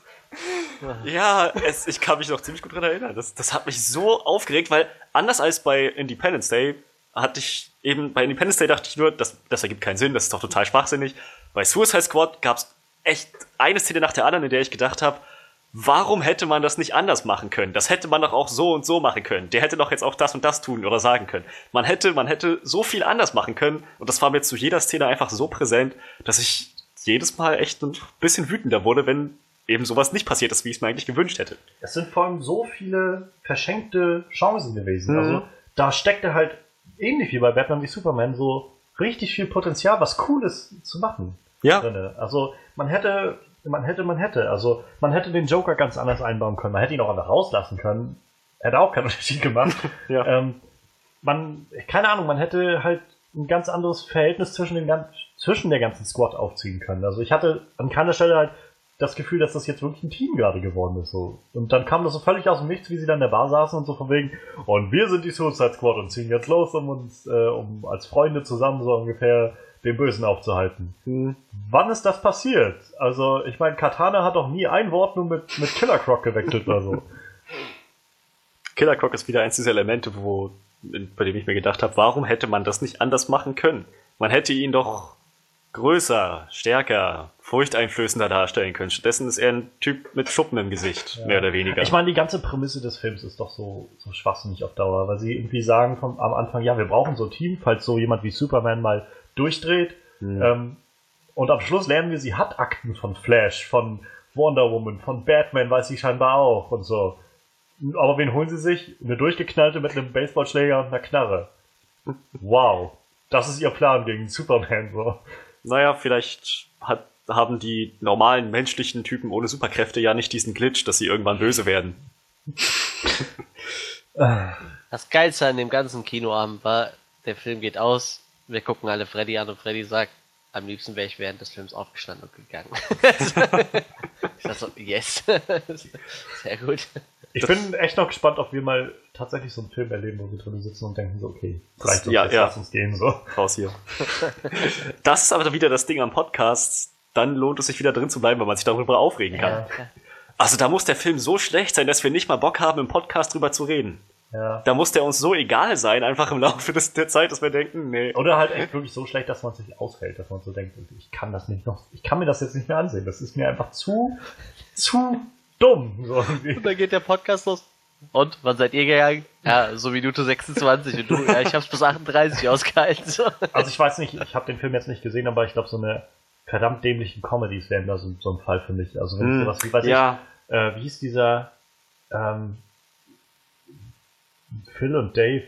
Ja, es, ich kann mich noch ziemlich gut dran erinnern. Das, das hat mich so aufgeregt, weil anders als bei Independence Day hatte ich eben, bei Independence Day dachte ich nur, das, das ergibt keinen Sinn, das ist doch total schwachsinnig. Bei Suicide Squad gab es echt eine Szene nach der anderen, in der ich gedacht habe, warum hätte man das nicht anders machen können? Das hätte man doch auch so und so machen können. Der hätte doch jetzt auch das und das tun oder sagen können. Man hätte, man hätte so viel anders machen können und das war mir zu jeder Szene einfach so präsent, dass ich jedes Mal echt ein bisschen wütender wurde, wenn eben sowas nicht passiert ist, wie ich es mir eigentlich gewünscht hätte. Es sind vor allem so viele verschenkte Chancen gewesen. Mhm. Also da steckte halt ähnlich wie bei Batman wie Superman so richtig viel Potenzial, was Cooles zu machen. Ja. drinne. Also man hätte man hätte, man hätte. Also, man hätte den Joker ganz anders einbauen können. Man hätte ihn auch einfach rauslassen können. Hätte auch keinen Unterschied gemacht. Ja. ähm, man, keine Ahnung, man hätte halt ein ganz anderes Verhältnis zwischen, den, zwischen der ganzen Squad aufziehen können. Also, ich hatte an keiner Stelle halt das Gefühl, dass das jetzt wirklich ein Team gerade geworden ist. So. Und dann kam das so völlig aus dem Nichts, wie sie dann in der Bar saßen und so von wegen, und wir sind die Suicide Squad und ziehen jetzt los, um uns, äh, um als Freunde zusammen so ungefähr den Bösen aufzuhalten. Hm. Wann ist das passiert? Also, ich meine, Katana hat doch nie ein Wort nur mit, mit Killer Croc gewechselt oder so. Killer Croc ist wieder eins dieser Elemente, wo, bei dem ich mir gedacht habe, warum hätte man das nicht anders machen können? Man hätte ihn doch größer, stärker, furchteinflößender darstellen können. Stattdessen ist er ein Typ mit Schuppen im Gesicht, mehr oder weniger. Ich meine, die ganze Prämisse des Films ist doch so, so schwachsinnig auf Dauer, weil sie irgendwie sagen vom, am Anfang, ja, wir brauchen so ein Team, falls so jemand wie Superman mal durchdreht. Hm. Ähm, und am Schluss lernen wir, sie hat Akten von Flash, von Wonder Woman, von Batman, weiß sie scheinbar auch und so. Aber wen holen sie sich? Eine durchgeknallte mit einem Baseballschläger und einer Knarre. Wow. Das ist ihr Plan gegen Superman, so. Naja, vielleicht hat, haben die normalen menschlichen Typen ohne Superkräfte ja nicht diesen Glitch, dass sie irgendwann böse werden. Das Geilste an dem ganzen Kinoabend war, der Film geht aus, wir gucken alle Freddy an und Freddy sagt, am liebsten wäre ich während des Films aufgestanden und gegangen. ich dachte so, yes. Sehr gut. Ich bin echt noch gespannt, ob wir mal tatsächlich so einen Film erleben, wo wir drin sitzen und denken so, okay, Das- reicht uns, ja, jetzt ja. lass uns gehen, so. Raus hier. das ist aber wieder das Ding am Podcast. Dann lohnt es sich wieder drin zu bleiben, weil man sich darüber aufregen kann. Also da muss der Film so schlecht sein, dass wir nicht mal Bock haben, im Podcast drüber zu reden. Ja. Da muss der uns so egal sein, einfach im Laufe des, der Zeit, dass wir denken, nee. Oder halt echt wirklich so schlecht, dass man es nicht aushält, dass man so denkt, ich kann das nicht noch, ich kann mir das jetzt nicht mehr ansehen. Das ist mir einfach zu, zu dumm. So. Und dann geht der Podcast los. Und, wann seid ihr gegangen? Ja, so Minute 26 und du, ja, ich hab's bis 38 ausgehalten. So. Also ich weiß nicht, ich habe den Film jetzt nicht gesehen, aber ich glaube, so eine verdammt dämlichen Comedies wären da so, so ein Fall für mich. Also wenn Hm, sowas wie, weiß ja. ich, äh, wie hieß dieser ähm, Phil und Dave äh,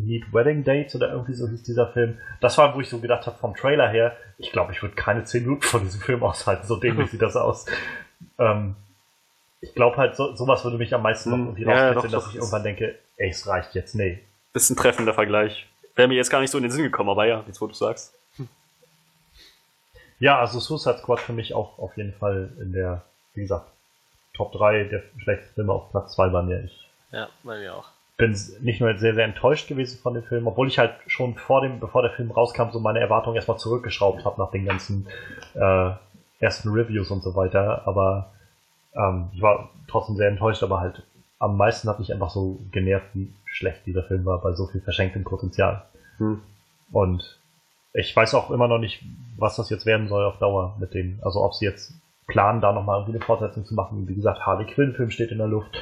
Need Wedding Dates oder irgendwie so hieß dieser Film. Das war, wo ich so gedacht habe, vom Trailer her, ich glaube, ich würde keine 10 Minuten von diesem Film aushalten, so dämlich sieht das aus. Ähm, ich glaube halt, so, sowas würde mich am meisten noch Hm, irgendwie ja, doch, dass doch. ich irgendwann denke, ey, es reicht jetzt, nee. Ist ein treffender Vergleich. Wäre mir jetzt gar nicht so in den Sinn gekommen, aber ja, jetzt wo du sagst. Ja, also Suicide Squad für mich auch auf jeden Fall in der, wie gesagt, Top 3 der schlechtesten Filme auf Platz 2 bei mir. Ich Ja, bei mir auch. bin nicht nur sehr, sehr enttäuscht gewesen von dem Film, obwohl ich halt schon vor dem, bevor der Film rauskam, so meine Erwartungen erstmal zurückgeschraubt habe nach den ganzen äh, ersten Reviews und so weiter. Aber ähm, ich war trotzdem sehr enttäuscht, aber halt am meisten hat mich einfach so genervt, wie schlecht dieser Film war, bei so viel verschenktem Potenzial. Hm. Und ich weiß auch immer noch nicht, was das jetzt werden soll auf Dauer mit dem. Also ob sie jetzt planen, da nochmal irgendwie eine Fortsetzung zu machen. Wie gesagt, Harley Quinn-Film steht in der Luft.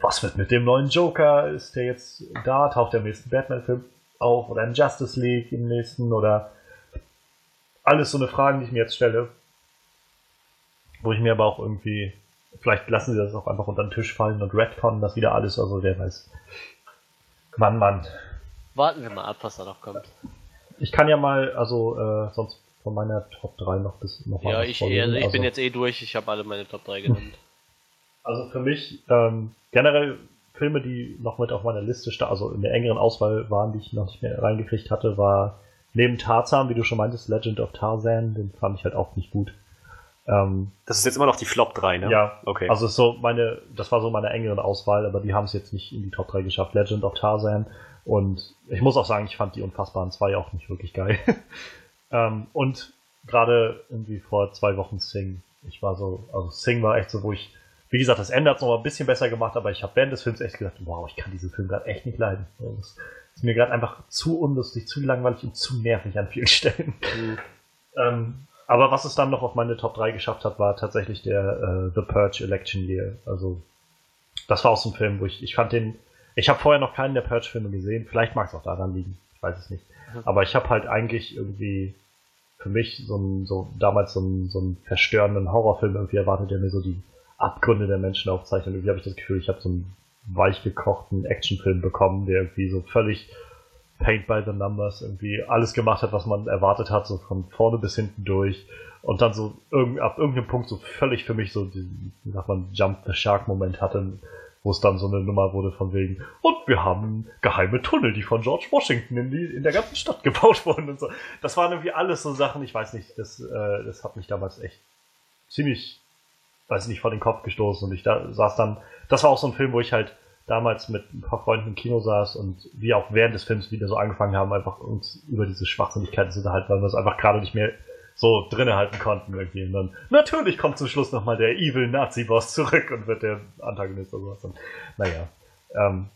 Was wird mit dem neuen Joker? Ist der jetzt da? Taucht der im nächsten Batman-Film auf? Oder im Justice League im nächsten? Oder alles so eine Fragen, die ich mir jetzt stelle. Wo ich mir aber auch irgendwie, vielleicht lassen sie das auch einfach unter den Tisch fallen und retconnen das wieder alles, also wer weiß. Mann, Mann. Warten wir mal ab, was da noch kommt. Ich kann ja mal, also äh, sonst von meiner Top 3 noch bis noch Ja, ich, also ich bin Also- jetzt eh durch, ich habe alle meine Top 3 genannt. Also für mich ähm, generell Filme, die noch mit auf meiner Liste standen, also in der engeren Auswahl waren, die ich noch nicht mehr reingekriegt hatte, war neben Tarzan, wie du schon meintest, Legend of Tarzan, den fand ich halt auch nicht gut. Ähm, Das ist jetzt immer noch die Flop 3, ne? Ja, Okay. also so meine, das war so meine engeren Auswahl, aber die haben es jetzt nicht in die Top 3 geschafft. Legend of Tarzan und ich muss auch sagen, ich fand die Unfassbaren 2 auch nicht wirklich geil. ähm, und gerade irgendwie vor zwei Wochen Sing. Ich war so, also Sing war echt so, wo ich, wie gesagt, das Ende hat noch mal ein bisschen besser gemacht, aber ich habe während des Films echt gedacht, wow, ich kann diesen Film gerade echt nicht leiden. Das ist mir gerade einfach zu unlustig, zu langweilig und zu nervig an vielen Stellen. Hm. Ähm, aber was es dann noch auf meine Top 3 geschafft hat, war tatsächlich der äh, The Purge Election Year. Also, das war auch so ein Film, wo ich, ich fand den, ich habe vorher noch keinen der Purge-Filme gesehen. Vielleicht mag es auch daran liegen, ich weiß es nicht. Aber ich habe halt eigentlich irgendwie für mich so ein, so damals so einen, so einen verstörenden Horrorfilm irgendwie erwartet, der mir so die Abgründe der Menschen aufzeichnet. Irgendwie habe ich das Gefühl, ich habe so einen weich gekochten Actionfilm bekommen, der irgendwie so völlig Paint by the Numbers irgendwie alles gemacht hat, was man erwartet hat, so von vorne bis hinten durch. Und dann so irgend, ab irgendeinem Punkt so völlig für mich so diesen, wie sagt man, Jump the Shark Moment hatte, wo es dann so eine Nummer wurde von wegen, und wir haben geheime Tunnel, die von George Washington in, die, in der ganzen Stadt gebaut wurden und so. Das waren irgendwie alles so Sachen, ich weiß nicht, das, äh, das hat mich damals echt ziemlich, weiß nicht, vor den Kopf gestoßen und ich da saß dann, das war auch so ein Film, wo ich halt damals mit ein paar Freunden im Kino saß und wir auch während des Films wieder so angefangen haben, einfach uns über diese Schwachsinnigkeiten zu unterhalten, weil wir es einfach gerade nicht mehr so drinne halten konnten irgendwie. Und dann, natürlich kommt zum Schluss nochmal der Evil Nazi-Boss zurück und wird der Antagonist oder sowas. Und, naja. Ähm,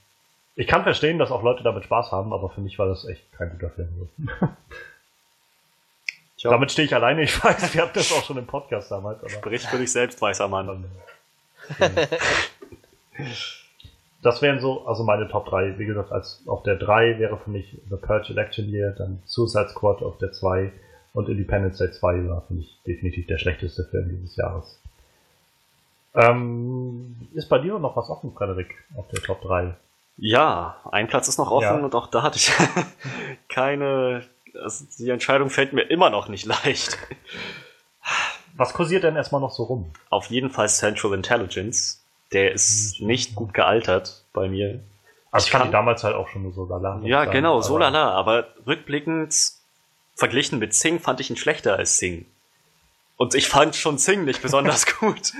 ich kann verstehen, dass auch Leute damit Spaß haben, aber für mich war das echt kein guter Film. Damit stehe ich alleine, ich weiß, wir hatten das auch schon im Podcast damals. Aber Sprich für dich selbst, weißer Mann. das wären so, also meine Top 3. Wie gesagt, als auf der 3 wäre für mich The Purge Election Year, dann Suicide Squad auf der 2 und Independence Day 2 war für mich definitiv der schlechteste Film dieses Jahres. Ähm, ist bei dir noch was offen, Frederik, auf der Top 3? Ja, ein Platz ist noch offen Ja. und auch da hatte ich keine. Also die Entscheidung fällt mir immer noch nicht leicht. Was kursiert denn erstmal noch so rum? Auf jeden Fall Central Intelligence. Der ist nicht gut gealtert bei mir. Also ich fand kann- die damals halt auch schon nur so lala. Ja, sagen, genau, so aber- lala. Aber rückblickend verglichen mit Sing fand ich ihn schlechter als Sing. Und ich fand schon Sing nicht besonders gut.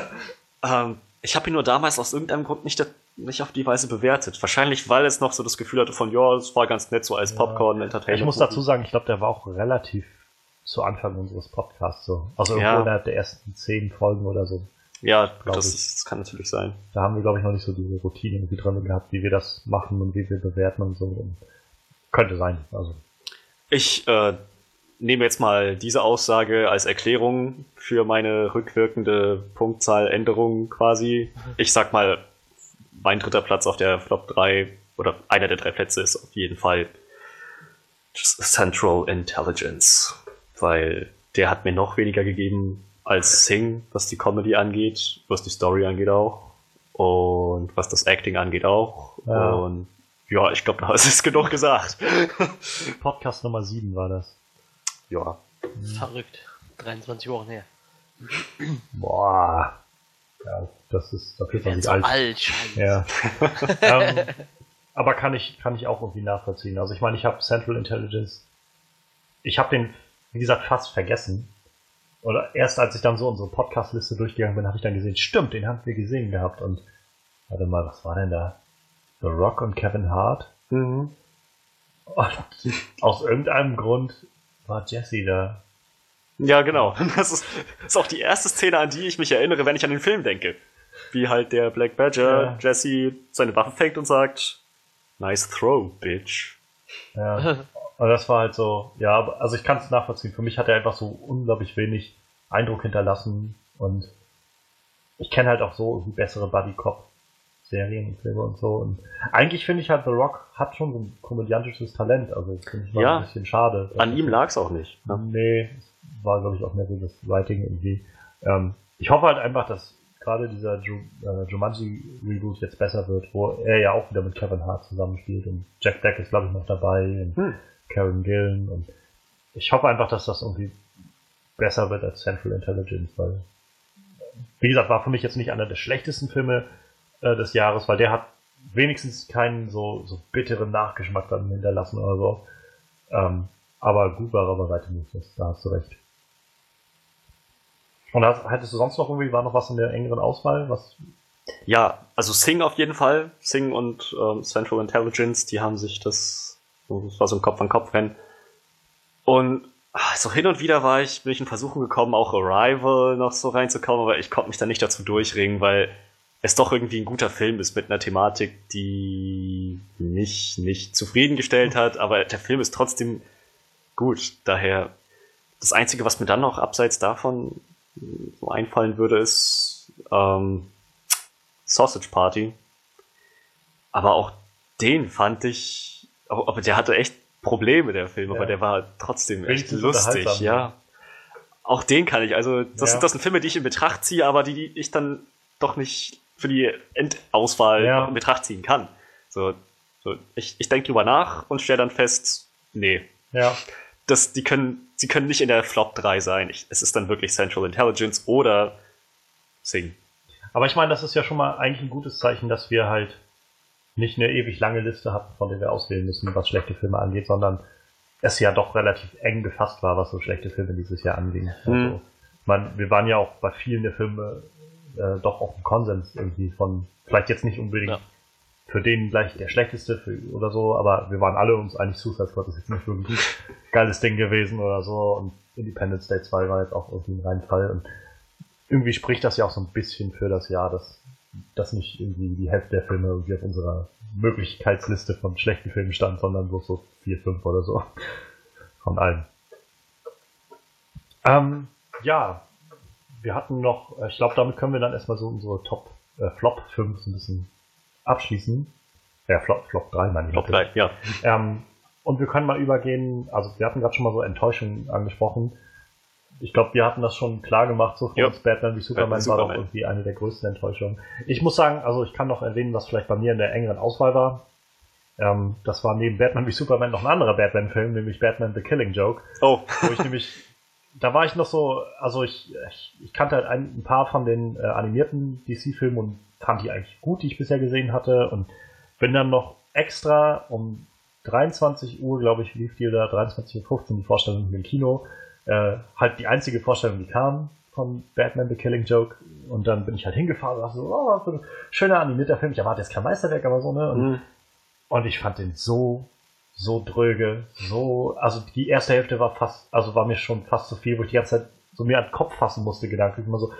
ähm, ich habe ihn nur damals aus irgendeinem Grund nicht, nicht auf die Weise bewertet. Wahrscheinlich, weil es noch so das Gefühl hatte von, ja, es war ganz nett so als Popcorn Entertainment. Ich muss dazu sagen, ich glaube, der war auch relativ zu Anfang unseres Podcasts so. Also irgendwo Ja. innerhalb der ersten zehn Folgen oder so. Ja, das, das kann natürlich sein. Da haben wir, glaube ich, noch nicht so diese Routine irgendwie drin gehabt, wie wir das machen und wie wir bewerten und so. Und könnte sein. Also Ich äh, nehme jetzt mal diese Aussage als Erklärung für meine rückwirkende Punktzahländerung quasi. Ich sag mal, mein dritter Platz auf der Flop 3 oder einer der drei Plätze ist auf jeden Fall Central Intelligence, weil der hat mir noch weniger gegeben als Sing, was die Comedy angeht, was die Story angeht auch und was das Acting angeht auch. Ja. Und ja, ich glaube, da ist es genug gesagt. Podcast Nummer 7 war das. ja. Verrückt. 23 Wochen her. Boah. Ja, das ist, man Werden sich so alt. alt, scheiße. Ja. ähm, aber kann ich, kann ich auch irgendwie nachvollziehen. Also ich meine, ich habe Central Intelligence, ich habe den, wie gesagt, fast vergessen. Oder erst als ich dann so unsere Podcast-Liste durchgegangen bin, habe ich dann gesehen, stimmt, den haben wir gesehen gehabt. Und warte mal, was war denn da? The Rock und Kevin Hart? Mhm. Und aus irgendeinem Grund war Jesse da. Ja, genau. Das ist, ist auch die erste Szene, an die ich mich erinnere, wenn ich an den Film denke. Wie halt der Black Badger Ja. Jesse seine Waffe fängt und sagt, nice throw, bitch. Ja. Und das war halt so, ja, also ich kann es nachvollziehen. Für mich hat er einfach so unglaublich wenig Eindruck hinterlassen und ich kenne halt auch so irgendwie bessere Buddy Cop Serien und Filme und so. Und eigentlich finde ich halt The Rock hat schon so ein komödiantisches Talent. Also das finde ich mal Ja. ein bisschen schade. An ihm lag's auch nicht. Ne? Nee, es war glaube ich auch mehr so das Writing irgendwie. Ähm, ich hoffe halt einfach, dass gerade dieser Ju äh, Jumanji Reboot jetzt besser wird, wo er ja auch wieder mit Kevin Hart zusammenspielt und Jack Black ist glaube ich noch dabei und Hm. Karen Gillen und ich hoffe einfach, dass das irgendwie besser wird als Central Intelligence, weil wie gesagt, war für mich jetzt nicht einer der schlechtesten Filme äh, des Jahres, weil der hat wenigstens keinen so, so bitteren Nachgeschmack dann hinterlassen oder so. Ähm, aber gut war er bei weitem nicht, das, da hast du recht. Und hast, hattest du sonst noch irgendwie, war noch was in der engeren Auswahl? Was, Ja, also Sing auf jeden Fall. Sing und ähm, Central Intelligence, die haben sich das, das war so ein Kopf-an-Kopf-Rennen. Und ah, so hin und wieder war ich, bin ich in Versuchung gekommen, auch Arrival noch so reinzukommen, aber ich konnte mich da nicht dazu durchringen, weil es doch irgendwie ein guter Film ist mit einer Thematik, die mich nicht zufriedengestellt hat, aber der Film ist trotzdem gut. Daher, das Einzige, was mir dann noch abseits davon so einfallen würde, ist ähm, Sausage Party. Aber auch den fand ich, aber aber der hatte echt Probleme, der Film, aber Ja. der war trotzdem echt lustig, ja. Auch den kann ich, also das, Ja. das sind Filme, die ich in Betracht ziehe, aber die ich dann doch nicht für die Endauswahl Ja. in Betracht ziehen kann. So, So, ich ich denke drüber nach und stelle dann fest, nee, Ja. das, die können, sie können nicht in der Flop 3 sein. Ich, es ist dann wirklich Central Intelligence oder Sing. Aber ich meine, das ist ja schon mal eigentlich ein gutes Zeichen, dass wir halt nicht eine ewig lange Liste hatten, von der wir auswählen müssen, was schlechte Filme angeht, sondern es ja doch relativ eng gefasst war, was so schlechte Filme dieses Jahr anging. Also, Mhm. ich meine, wir waren ja auch bei vielen der Filme äh, doch auf dem Konsens irgendwie von, vielleicht jetzt nicht unbedingt Ja. für den gleich der schlechteste für, oder so, aber wir waren alle uns eigentlich Suicide Squad ist jetzt nicht wirklich ein geiles Ding gewesen oder so und Independence Day 2 war jetzt auch irgendwie ein Reinfall und irgendwie spricht das ja auch so ein bisschen für das Jahr, dass, dass nicht irgendwie die Hälfte der Filme irgendwie auf unserer Möglichkeitsliste von schlechten Filmen stand, sondern bloß so vier, fünf oder so. Von allen. Ähm, ja, wir hatten noch, äh, ich glaube, damit können wir dann erstmal so unsere Top äh, Flop 5 so ein bisschen abschließen. Ja, Flop, Flop 3 meine ich. Flop natürlich. 3, ja. Ähm, und wir können mal übergehen, also wir hatten gerade schon mal so Enttäuschung angesprochen. Ich glaube, wir hatten das schon klar gemacht, so für Ja. uns Batman wie Superman, Batman, war doch Superman. irgendwie eine der größten Enttäuschungen. Ich muss sagen, also ich kann noch erwähnen, was vielleicht bei mir in der engeren Auswahl war. Ähm, das war neben Batman wie Superman noch ein anderer Batman-Film, nämlich Batman The Killing Joke, Oh, wo ich nämlich, da war ich noch so, also ich, ich, ich kannte halt ein, ein paar von den äh, animierten DC-Filmen und fand die eigentlich gut, die ich bisher gesehen hatte und bin dann noch extra um 23 Uhr, glaube ich, lief die oder 23.15 Uhr die Vorstellung im Kino, äh, halt die einzige Vorstellung, die kam von Batman The Killing Joke und dann bin ich halt hingefahren und dachte so, oh, für ein schöner animierter Film, ich erwarte jetzt kein Meisterwerk, aber so, ne, und mhm. und ich fand den so, so dröge, so, also die erste Hälfte war fast, also war mir schon fast zu viel, wo ich die ganze Zeit so mir an den Kopf fassen musste, gedanklich immer so,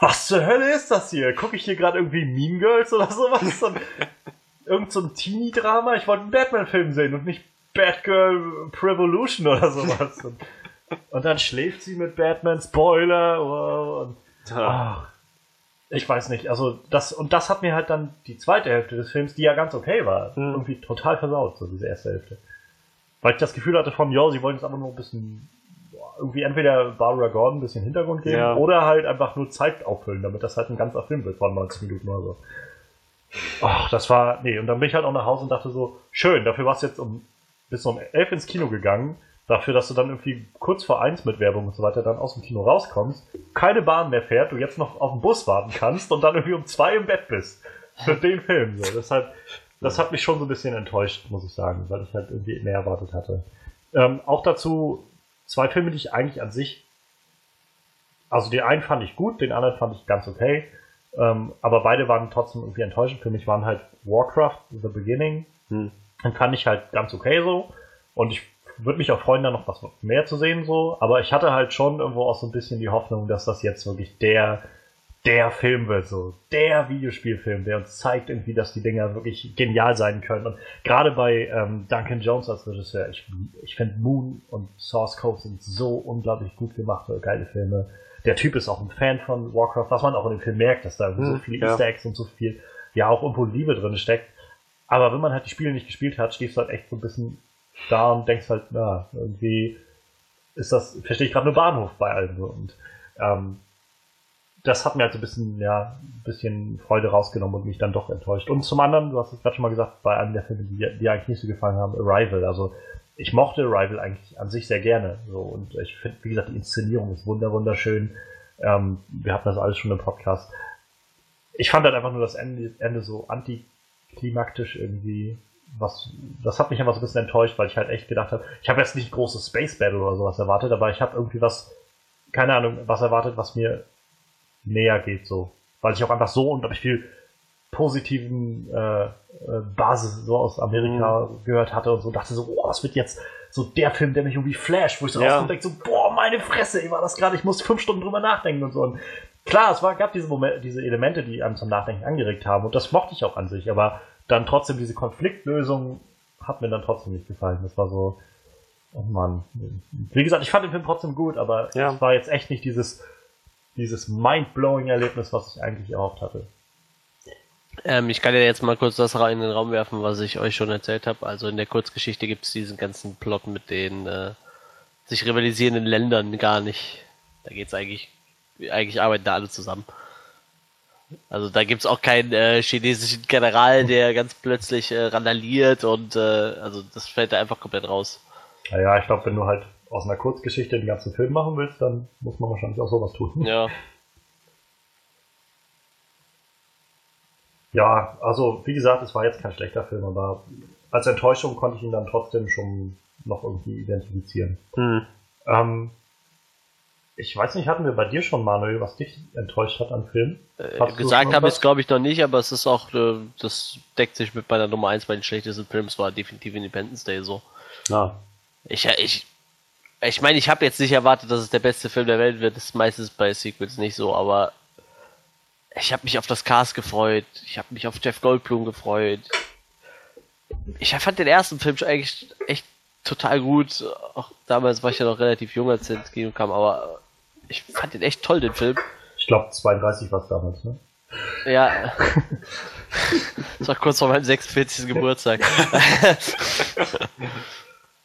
was zur Hölle ist das hier? Gucke ich hier gerade irgendwie Mean Girls oder sowas? Irgend so ein Teenie-Drama? Ich wollte einen Batman-Film sehen und nicht Batgirl Revolution oder sowas. Und, und dann schläft sie mit Batman, Spoiler, und Ah, Ach, ich weiß nicht. Also das und das hat mir halt dann die zweite Hälfte des Films, die ja ganz okay war, Mhm. irgendwie total versaut, so diese erste Hälfte. Weil ich das Gefühl hatte von, ja, sie wollen jetzt aber nur ein bisschen irgendwie entweder Barbara Gordon ein bisschen Hintergrund geben Ja. oder halt einfach nur Zeit auffüllen, damit das halt ein ganzer Film wird von 90 Minuten oder so. Ach, das war, nee, und dann bin ich halt auch nach Hause und dachte so, schön, dafür warst du jetzt um, bis um elf ins Kino gegangen, dafür, dass du dann irgendwie kurz vor eins mit Werbung und so weiter dann aus dem Kino rauskommst, keine Bahn mehr fährt, du jetzt noch auf den Bus warten kannst und dann irgendwie um zwei im Bett bist. Für den Film, so. Deshalb, das hat mich schon so ein bisschen enttäuscht, muss ich sagen, weil ich halt irgendwie mehr erwartet hatte. Ähm, auch dazu zwei Filme, die ich eigentlich an sich, also den einen fand ich gut, den anderen fand ich ganz okay. Ähm, aber beide waren trotzdem irgendwie enttäuschend. Für mich waren halt Warcraft, The Beginning, hm. den fand ich halt ganz okay so. Und ich würde mich auch freuen, da noch was mehr zu sehen so. Aber ich hatte halt schon irgendwo auch so ein bisschen die Hoffnung, dass das jetzt wirklich der, der Film wird, so. Der Videospielfilm, der uns zeigt irgendwie, dass die Dinger wirklich genial sein können. Und gerade bei ähm, Duncan Jones als Regisseur, ich, ich finde Moon und Source Code sind so unglaublich gut gemachte, geile Filme. Der Typ ist auch ein Fan von Warcraft, was man auch in dem Film merkt, dass da so Hm, viele ja. Easter Eggs und so viel, ja, auch irgendwo Liebe drin steckt. Aber wenn man halt die Spiele nicht gespielt hat, stehst du halt echt so ein bisschen da und denkst halt, na, irgendwie ist das, verstehe ich gerade nur Bahnhof bei allem so. Und ähm, das hat mir halt so ein bisschen, ja, ein bisschen Freude rausgenommen und mich dann doch enttäuscht. Und zum anderen, du hast es gerade schon mal gesagt, bei einem der Filme, die die eigentlich nicht so gefallen haben, Arrival. Also ich mochte Arrival eigentlich an sich sehr gerne. So, und ich finde, wie gesagt, die Inszenierung ist wunder wunderschön. Ähm, wir hatten das alles schon im Podcast. Ich fand halt einfach nur das Ende, Ende so antiklimaktisch irgendwie. Was, das hat mich einfach so ein bisschen enttäuscht, weil ich halt echt gedacht habe, ich habe jetzt nicht großes Space Battle oder sowas erwartet, aber ich habe irgendwie was, keine Ahnung, was erwartet, was mir näher geht, so. Weil ich auch einfach so unglaublich viel positiven äh, äh, Basis so aus Amerika gehört hatte und so dachte so, boah, das wird jetzt so der Film, der mich irgendwie flasht, wo ich so Ja. rauskomme und denke so, boah, meine Fresse, wie war das gerade, ich muss fünf Stunden drüber nachdenken und so. Und klar, es war, gab diese Momente, diese Elemente, die einem zum Nachdenken angeregt haben und das mochte ich auch an sich, aber dann trotzdem diese Konfliktlösung hat mir dann trotzdem nicht gefallen. Das war so, oh Mann. Wie gesagt, ich fand den Film trotzdem gut, aber Ja. es war jetzt echt nicht dieses, dieses mind-blowing Erlebnis, was ich eigentlich erhofft hatte. Ähm, ich kann ja jetzt mal kurz das rein in den Raum werfen, was ich euch schon erzählt habe. Also in der Kurzgeschichte gibt es diesen ganzen Plot mit den äh, sich rivalisierenden Ländern gar nicht. Da geht's eigentlich, eigentlich arbeiten da alle zusammen. Also da gibt's auch keinen äh, chinesischen General, der ganz plötzlich äh, randaliert und äh, also das fällt da einfach komplett raus. Naja, ich glaube, wenn du halt aus einer Kurzgeschichte den ganzen Film machen willst, dann muss man wahrscheinlich auch sowas tun. Ja. Ja, also wie gesagt, es war jetzt kein schlechter Film, aber als Enttäuschung konnte ich ihn dann trotzdem schon noch irgendwie identifizieren. Hm. Ähm, ich weiß nicht, hatten wir bei dir schon, Manuel, was dich enttäuscht hat an Filmen? Äh, gesagt habe ich es glaube ich noch nicht, aber es ist auch, äh, das deckt sich mit meiner Nummer 1 bei den schlechtesten Filmen, es war definitiv Independence Day so. Ja. Ich, ich, ich meine, ich habe jetzt nicht erwartet, dass es der beste Film der Welt wird. Das ist meistens bei Sequels nicht so, aber ich habe mich auf das Cast gefreut. Ich habe mich auf Jeff Goldblum gefreut. Ich fand den ersten Film schon eigentlich echt total gut. Auch damals war ich ja noch relativ jung, als der ins Kino kam, aber ich fand den echt toll, den Film. Ich glaube 32 war es damals, ne? Ja. Das war kurz vor meinem 46. Geburtstag.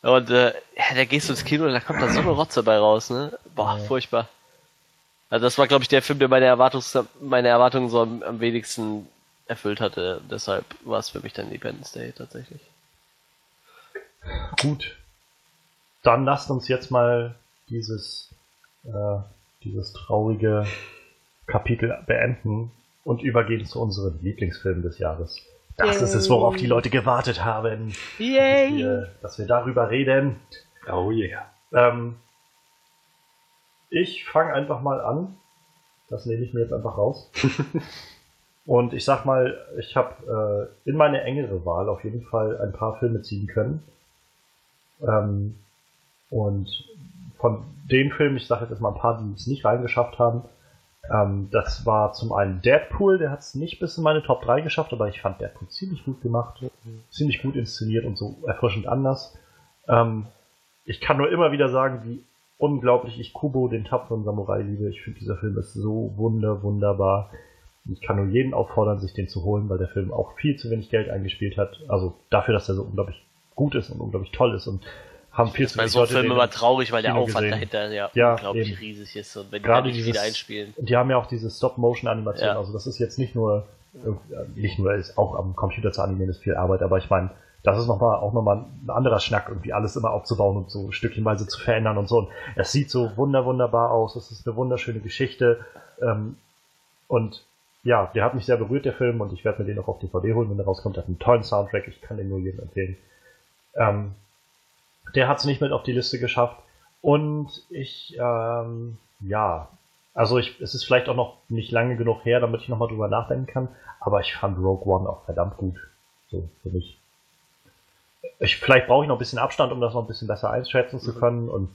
und äh, ja, da gehst du ins Kino und da kommt da so eine Rotze bei raus, ne? Boah, furchtbar. Also das war, glaube ich, der Film, der meine, Erwartungs meine Erwartungen so am, am wenigsten erfüllt hatte. Deshalb war es für mich dann Independence Day tatsächlich. Gut. Dann lasst uns jetzt mal dieses, äh, dieses traurige Kapitel beenden und übergehen zu unserem Lieblingsfilm des Jahres. Das ist es, worauf die Leute gewartet haben, dass Yay! wir, dass wir darüber reden. Oh yeah. Ähm, ich fange einfach mal an. Das nehme ich mir jetzt einfach raus. Und ich sag mal, ich habe äh, in meine engere Wahl auf jeden Fall ein paar Filme ziehen können. Ähm, und von den Filmen, ich sage jetzt erstmal ein paar, die es nicht reingeschafft haben, ähm, das war zum einen Deadpool, der hat es nicht bis in meine Top 3 geschafft, aber ich fand Deadpool ziemlich gut gemacht, ziemlich gut inszeniert und so erfrischend anders. Ähm, ich kann nur immer wieder sagen, wie unglaublich ich Kubo, den tapferen Samurai, liebe. Ich finde, dieser Film ist so wunder, wunderbar. Ich kann nur jeden auffordern, sich den zu holen, weil der Film auch viel zu wenig Geld eingespielt hat. Also dafür, dass er so unglaublich gut ist und unglaublich toll ist und haben viel zu Bei so einem Leute Film den immer traurig, weil der Aufwand gesehen. dahinter ja, Ja, unglaublich eben. riesig ist und wenn die Gerade dieses- wieder einspielen. Die haben ja auch diese Stop-Motion-Animation. Ja. Also das ist jetzt nicht nur, äh, nicht nur ist auch am Computer zu animieren, ist viel Arbeit, aber ich meine, das ist noch mal, auch nochmal ein anderer Schnack, irgendwie alles immer aufzubauen und so stückchenweise zu verändern und so. Und es sieht so wunder, wunderbar aus. Es ist eine wunderschöne Geschichte. Ähm, und ja, der hat mich sehr berührt, der Film, und ich werde mir den auch auf DVD holen, wenn der rauskommt. Der hat einen tollen Soundtrack, ich kann den nur jedem empfehlen. Ähm, der hat es nicht mit auf die Liste geschafft. Und ich, ähm, ja, also ich, es ist vielleicht auch noch nicht lange genug her, damit ich nochmal drüber nachdenken kann, aber ich fand Rogue One auch verdammt gut. So, für mich. Ich, vielleicht brauche ich noch ein bisschen Abstand, um das noch ein bisschen besser einschätzen zu können. Und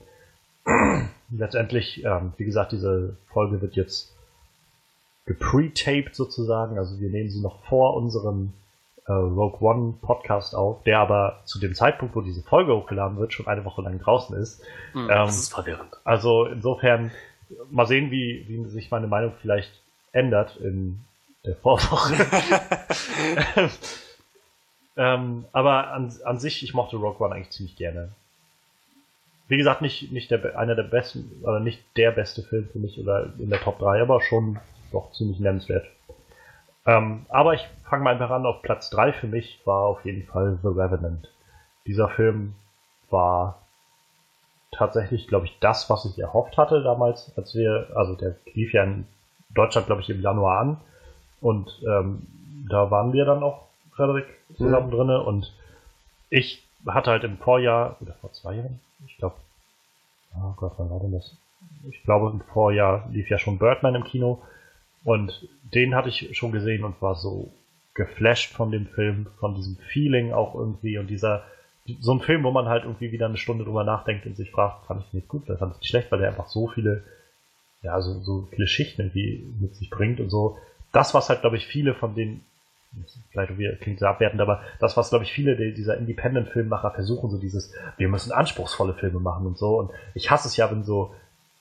letztendlich, ähm, wie gesagt, diese Folge wird jetzt gepretaped sozusagen. Also wir nehmen sie noch vor unserem äh, Rogue One Podcast auf, der aber zu dem Zeitpunkt, wo diese Folge hochgeladen wird, schon eine Woche lang draußen ist. Hm. Ähm, Das ist verwirrend. also insofern mal sehen, wie, wie sich meine Meinung vielleicht ändert in der Vorwoche. ähm, aber an, an sich, ich mochte Rogue One eigentlich ziemlich gerne. Wie gesagt, nicht, nicht der, einer der besten, oder nicht der beste Film für mich oder in der Top 3, aber schon doch ziemlich nennenswert. Ähm, aber ich fange mal einfach an, auf Platz 3 für mich war auf jeden Fall The Revenant. Dieser Film war tatsächlich, glaube ich, das, was ich erhofft hatte damals, als wir, also der lief ja in Deutschland, glaube ich, im Januar an. Und ähm, da waren wir dann auch, Frederik, zusammen drinne. Und ich hatte halt im Vorjahr, oder vor zwei Jahren, ich glaube, oh Gott, wann war denn das? Ich glaube, im Vorjahr lief ja schon Birdman im Kino. Und den hatte ich schon gesehen und war so geflasht von dem Film, von diesem Feeling auch irgendwie und dieser, so ein Film, wo man halt irgendwie wieder eine Stunde drüber nachdenkt und sich fragt, fand ich jetzt gut oder fand ich den schlecht, weil der einfach so viele, ja, so, so viele Schichten irgendwie mit sich bringt und so. Das, was halt, glaube ich, viele von den, vielleicht klingt sehr abwertend, aber das, was, glaube ich, viele dieser Independent-Filmmacher versuchen, so dieses, wir müssen anspruchsvolle Filme machen und so. Und ich hasse es ja, wenn so,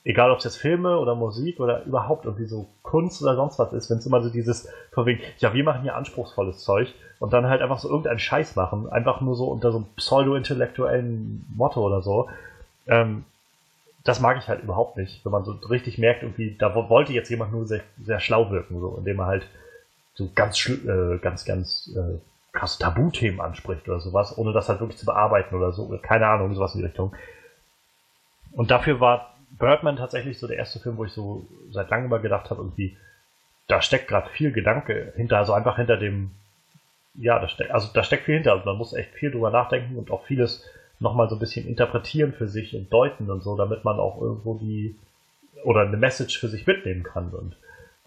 egal ob es jetzt Filme oder Musik oder überhaupt irgendwie so Kunst oder sonst was ist, wenn es immer so dieses, von wegen, ja, wir machen hier anspruchsvolles Zeug und dann halt einfach so irgendeinen Scheiß machen, einfach nur so unter so einem pseudo-intellektuellen Motto oder so. Ähm, das mag ich halt überhaupt nicht, wenn man so richtig merkt, irgendwie, da wollte jetzt jemand nur sehr, sehr schlau wirken, so, indem er halt so ganz, äh, ganz, ganz äh, krasse Tabuthemen anspricht oder sowas, ohne das halt wirklich zu bearbeiten oder so, keine Ahnung, sowas in die Richtung. Und dafür war Birdman tatsächlich so der erste Film, wo ich so seit langem mal gedacht habe, irgendwie, da steckt gerade viel Gedanke hinter, also einfach hinter dem, ja, da steckt, also da steckt viel hinter, also man muss echt viel drüber nachdenken und auch vieles nochmal so ein bisschen interpretieren für sich und deuten und so, damit man auch irgendwo die oder eine Message für sich mitnehmen kann. Und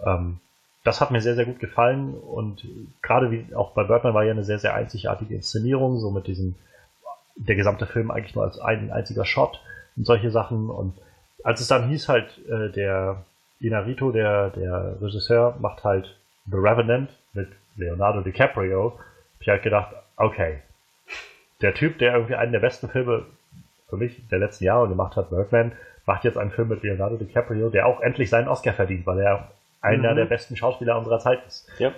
ähm, das hat mir sehr, sehr gut gefallen. Und gerade wie auch bei Birdman war ja eine sehr, sehr einzigartige Inszenierung, so mit diesem, der gesamte Film eigentlich nur als ein einziger Shot und solche Sachen. Und als es dann hieß halt, äh, der Inarito, der, der Regisseur, macht halt The Revenant mit Leonardo DiCaprio, hab ich halt gedacht, okay, der Typ, der irgendwie einen der besten Filme für mich der letzten Jahre gemacht hat, Birdman, macht jetzt einen Film mit Leonardo DiCaprio, der auch endlich seinen Oscar verdient, weil er einer mhm. der besten Schauspieler unserer Zeit ist. Ja.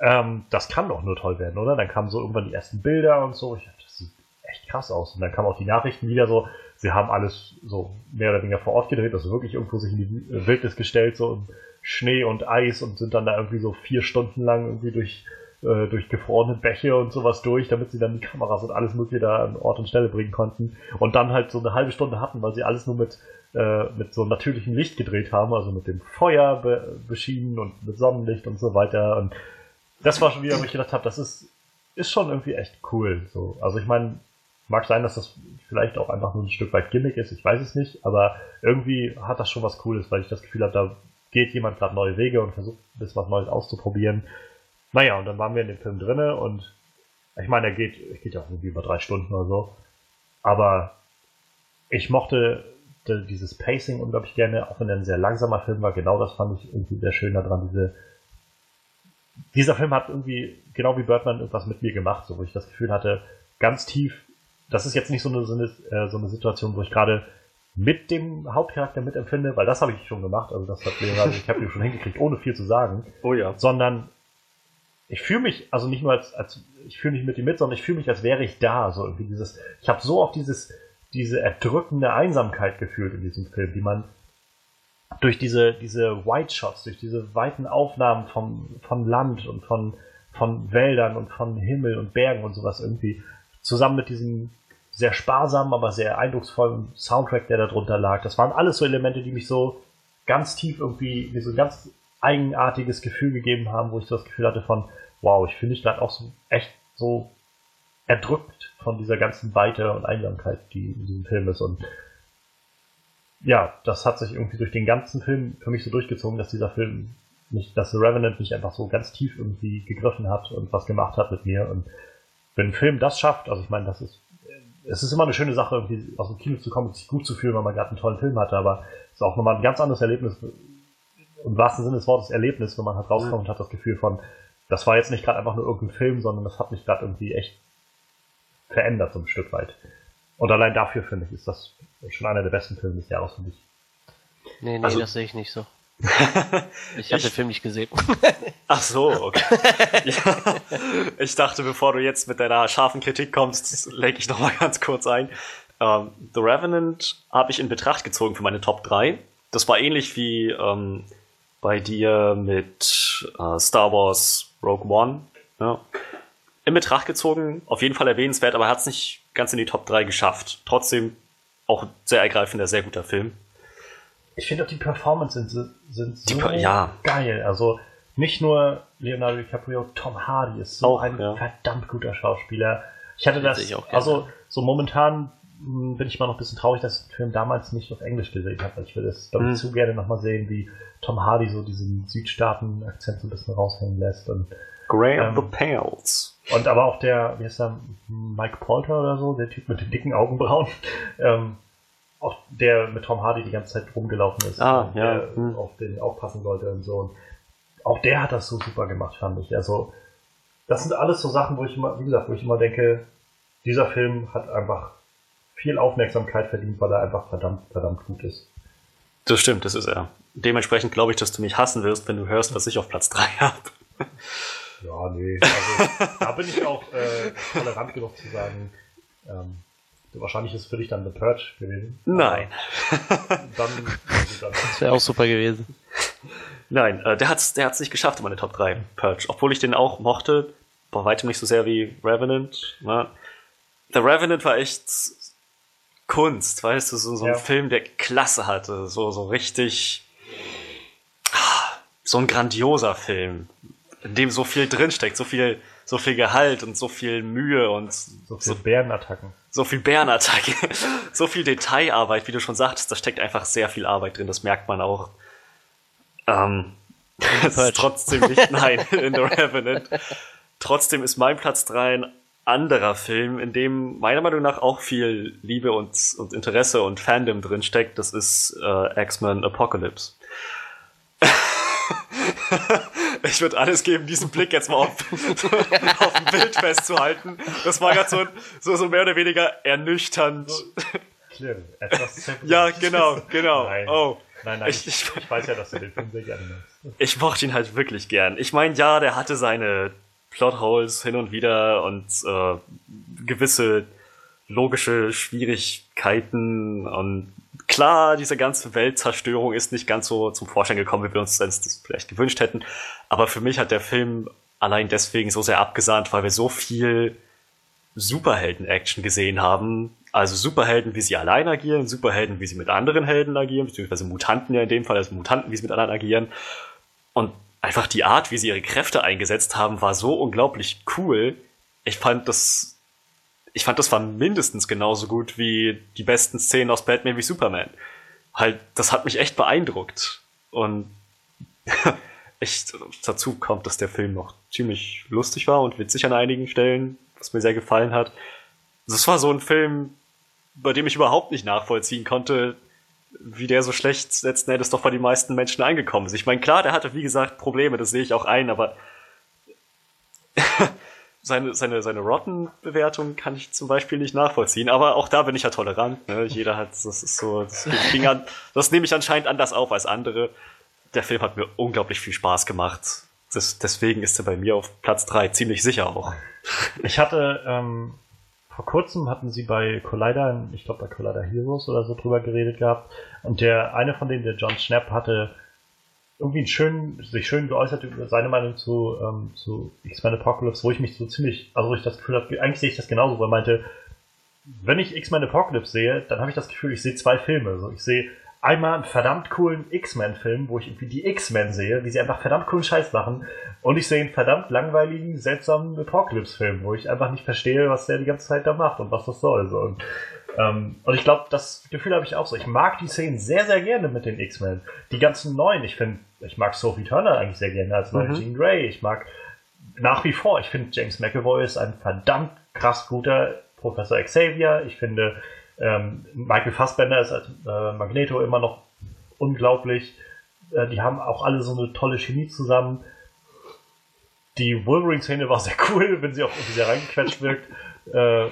Ähm, das kann doch nur toll werden, oder? Dann kamen so irgendwann die ersten Bilder und so. Ich dachte, das sieht echt krass aus. Und dann kamen auch die Nachrichten wieder so, sie haben alles so mehr oder weniger vor Ort gedreht, also wirklich irgendwo sich in die Wildnis gestellt, so im Schnee und Eis und sind dann da irgendwie so vier Stunden lang irgendwie durch äh, durch gefrorene Bäche und sowas durch, damit sie dann die Kameras und alles mögliche da an Ort und Stelle bringen konnten. Und dann halt so eine halbe Stunde hatten, weil sie alles nur mit, äh, mit so natürlichem Licht gedreht haben, also mit dem Feuer be beschienen und mit Sonnenlicht und so weiter. Und das war schon wieder, wo ich gedacht habe, das ist, ist schon irgendwie echt cool. So. Also ich meine, mag sein, dass das vielleicht auch einfach nur ein Stück weit Gimmick ist, ich weiß es nicht, aber irgendwie hat das schon was Cooles, weil ich das Gefühl habe, da geht jemand gerade neue Wege und versucht ein bisschen was Neues auszuprobieren. Naja, und dann waren wir in dem Film drinne und ich meine, er geht, geht ja auch irgendwie über drei Stunden oder so. Aber ich mochte dieses Pacing unglaublich gerne, auch wenn er ein sehr langsamer Film war. Genau das fand ich irgendwie sehr schön daran. Diese, dieser Film hat irgendwie, genau wie Birdman, etwas mit mir gemacht, so wo ich das Gefühl hatte, ganz tief, das ist jetzt nicht so eine, so eine, äh, so eine Situation, wo ich gerade mit dem Hauptcharakter mitempfinde, weil das habe ich schon gemacht, also das hat Leonardo DiCaprio schon hingekriegt, ohne viel zu sagen. Oh ja. Sondern ich fühle mich, also nicht nur als, als ich fühle mich mit ihm mit, sondern ich fühle mich, als wäre ich da. So irgendwie dieses, ich habe so auf dieses, diese erdrückende Einsamkeit gefühlt in diesem Film, die man durch diese, diese White Shots, durch diese weiten Aufnahmen vom, von Land und von, von Wäldern und von Himmel und Bergen und sowas irgendwie, zusammen mit diesem sehr sparsamen, aber sehr eindrucksvollen Soundtrack, der da drunter lag. Das waren alles so Elemente, die mich so ganz tief irgendwie, wie so ganz eigenartiges Gefühl gegeben haben, wo ich das Gefühl hatte von, wow, ich fühle mich gerade auch so echt so erdrückt von dieser ganzen Weite und Einsamkeit, die in diesem Film ist. Und ja, das hat sich irgendwie durch den ganzen Film für mich so durchgezogen, dass dieser Film nicht, dass The Revenant mich einfach so ganz tief irgendwie gegriffen hat und was gemacht hat mit mir. Und wenn ein Film das schafft, also ich meine, das ist, es ist immer eine schöne Sache, irgendwie aus dem Kino zu kommen und sich gut zu fühlen, weil man gerade einen tollen Film hatte, aber es ist auch nochmal ein ganz anderes Erlebnis, im wahrsten Sinne des Wortes Erlebnis, wenn man halt rauskommt und hat das Gefühl von, das war jetzt nicht gerade einfach nur irgendein Film, sondern das hat mich gerade irgendwie echt verändert, so ein Stück weit. Und allein dafür, finde ich, ist das schon einer der besten Filme des Jahres für mich. Nee, nee, also, das sehe ich nicht so. ich habe den Film nicht gesehen. Ach so, okay. ja, ich dachte, bevor du jetzt mit deiner scharfen Kritik kommst, lenke ich nochmal ganz kurz ein. Ähm, The Revenant habe ich in Betracht gezogen für meine Top 3 das war ähnlich wie ähm, bei dir mit äh, Star Wars Rogue One. Ja. In Betracht gezogen, auf jeden Fall erwähnenswert, aber hat es nicht ganz in die Top 3 geschafft. Trotzdem auch sehr ergreifender, sehr guter Film. Ich finde auch die Performances sind, sind so die, ja. geil. Also nicht nur Leonardo DiCaprio, Tom Hardy ist so auch, ein ja. verdammt guter Schauspieler. Ich hatte das, also so momentan hm, bin ich mal noch ein bisschen traurig, dass ich den Film damals nicht auf Englisch gesehen habe. Ich würde es, glaube ich, mhm. zu gerne nochmal sehen, wie Tom Hardy so diesen Südstaaten-Akzent so ein bisschen raushängen lässt. Und, Grey ähm, of the Pales. Und aber auch der, wie heißt der, Mike Polter oder so, der Typ mit den dicken Augenbrauen, ähm, auch der mit Tom Hardy die ganze Zeit rumgelaufen ist ah, ja. der hm. auf den aufpassen sollte und so. Und auch der hat das so super gemacht, fand ich. Also, das sind alles so Sachen, wo ich immer, wie gesagt, wo ich immer denke, dieser Film hat einfach viel Aufmerksamkeit verdient, weil er einfach verdammt, verdammt gut ist. Das stimmt, das ist er. Dementsprechend glaube ich, dass du mich hassen wirst, wenn du hörst, was ich auf Platz 3 habe. Ja, nee. Also, da bin ich auch äh, tolerant genug zu sagen, ähm, wahrscheinlich ist es für dich dann The Purge gewesen. Nein. dann, dann, Das wäre auch super gewesen. Nein, äh, der hat's, der hat's nicht geschafft in meine Top 3, Purge. Obwohl ich den auch mochte, bei weitem nicht so sehr wie Revenant. Ne? The Revenant war echt Kunst, weißt du, so, so ein Ja. Film, der Klasse hatte, so, so richtig, ah, so ein grandioser Film, in dem so viel drinsteckt, so viel, so viel Gehalt und so viel Mühe und so viele Bärenattacken. so viel Bärenattacke, so viel Detailarbeit, wie du schon sagtest, da steckt einfach sehr viel Arbeit drin, das merkt man auch. Ähm, Purge. ist trotzdem nicht, nein, in The Revenant. Trotzdem ist mein Platz 3 ein anderer Film, in dem meiner Meinung nach auch viel Liebe und, und Interesse und Fandom drin steckt. Das ist äh, X-Men Apocalypse. Ich würde alles geben, diesen Blick jetzt mal auf, auf dem Bild festzuhalten. Das war gerade so, so, so mehr oder weniger ernüchternd. Clear. Etwas zerbrechlich. Ja, genau, genau. Nein. Oh. Nein, nein, Ich- ich, ich- ich, weiß ja, dass du den Film sehr gerne magst. Ich mochte ihn halt wirklich gern. Ich meine, ja, der hatte seine Plotholes hin und wieder und äh, gewisse logische Schwierigkeiten und klar, diese ganze Weltzerstörung ist nicht ganz so zum Vorschein gekommen, wie wir uns das vielleicht gewünscht hätten. Aber für mich hat der Film allein deswegen so sehr abgesahnt, weil wir so viel Superhelden-Action gesehen haben. Also Superhelden, wie sie allein agieren, Superhelden, wie sie mit anderen Helden agieren, beziehungsweise Mutanten ja in dem Fall, also Mutanten, wie sie mit anderen agieren. Und einfach die Art, wie sie ihre Kräfte eingesetzt haben, war so unglaublich cool. Ich fand das, ich fand das war mindestens genauso gut wie die besten Szenen aus Batman wie Superman. Halt, das hat mich echt beeindruckt. Und echt dazu kommt, dass der Film noch ziemlich lustig war und witzig an einigen Stellen, was mir sehr gefallen hat. Das war so ein Film, bei dem ich überhaupt nicht nachvollziehen konnte, wie der so schlecht letzten Endes doch bei den meisten Menschen angekommen ist. Ich meine, klar, der hatte, wie gesagt, Probleme, das sehe ich auch ein, aber seine, seine, seine Rotten-Bewertung kann ich zum Beispiel nicht nachvollziehen, aber auch da bin ich ja tolerant. Ne? Jeder hat, das ist so, das, ging an, das nehme ich anscheinend anders auf als andere. Der Film hat mir unglaublich viel Spaß gemacht. Das, deswegen ist er bei mir auf Platz 3, ziemlich sicher auch. Ich hatte, ähm, vor kurzem hatten sie bei Collider, ich glaube bei Collider Heroes oder so drüber geredet gehabt. Und der eine von denen, der John Schnapp, hatte irgendwie schönen, sich schön geäußert über seine Meinung zu, ähm, zu X-Men Apocalypse, wo ich mich so ziemlich, also wo ich das Gefühl habe, eigentlich sehe ich das genauso, wo er meinte, wenn ich X-Men Apocalypse sehe, dann habe ich das Gefühl, ich sehe zwei Filme. So, ich sehe einmal einen verdammt coolen X-Men-Film, wo ich irgendwie die X-Men sehe, wie sie einfach verdammt coolen Scheiß machen. Und ich sehe einen verdammt langweiligen, seltsamen Apocalypse-Film, wo ich einfach nicht verstehe, was der die ganze Zeit da macht und was das soll. So. Und, ähm, und ich glaube, das Gefühl habe ich auch so. Ich mag die Szenen sehr, sehr gerne mit den X-Men. Die ganzen neuen, ich finde, ich mag Sophie Turner eigentlich sehr gerne als neue Mhm. Jean Grey. Ich mag nach wie vor, ich finde, James McAvoy ist ein verdammt krass guter Professor Xavier. Ich finde, ähm, Michael Fassbender ist als äh, Magneto immer noch unglaublich. Äh, die haben auch alle so eine tolle Chemie zusammen. Die Wolverine-Szene war sehr cool, wenn sie auch irgendwie sehr reingequetscht wirkt. Äh,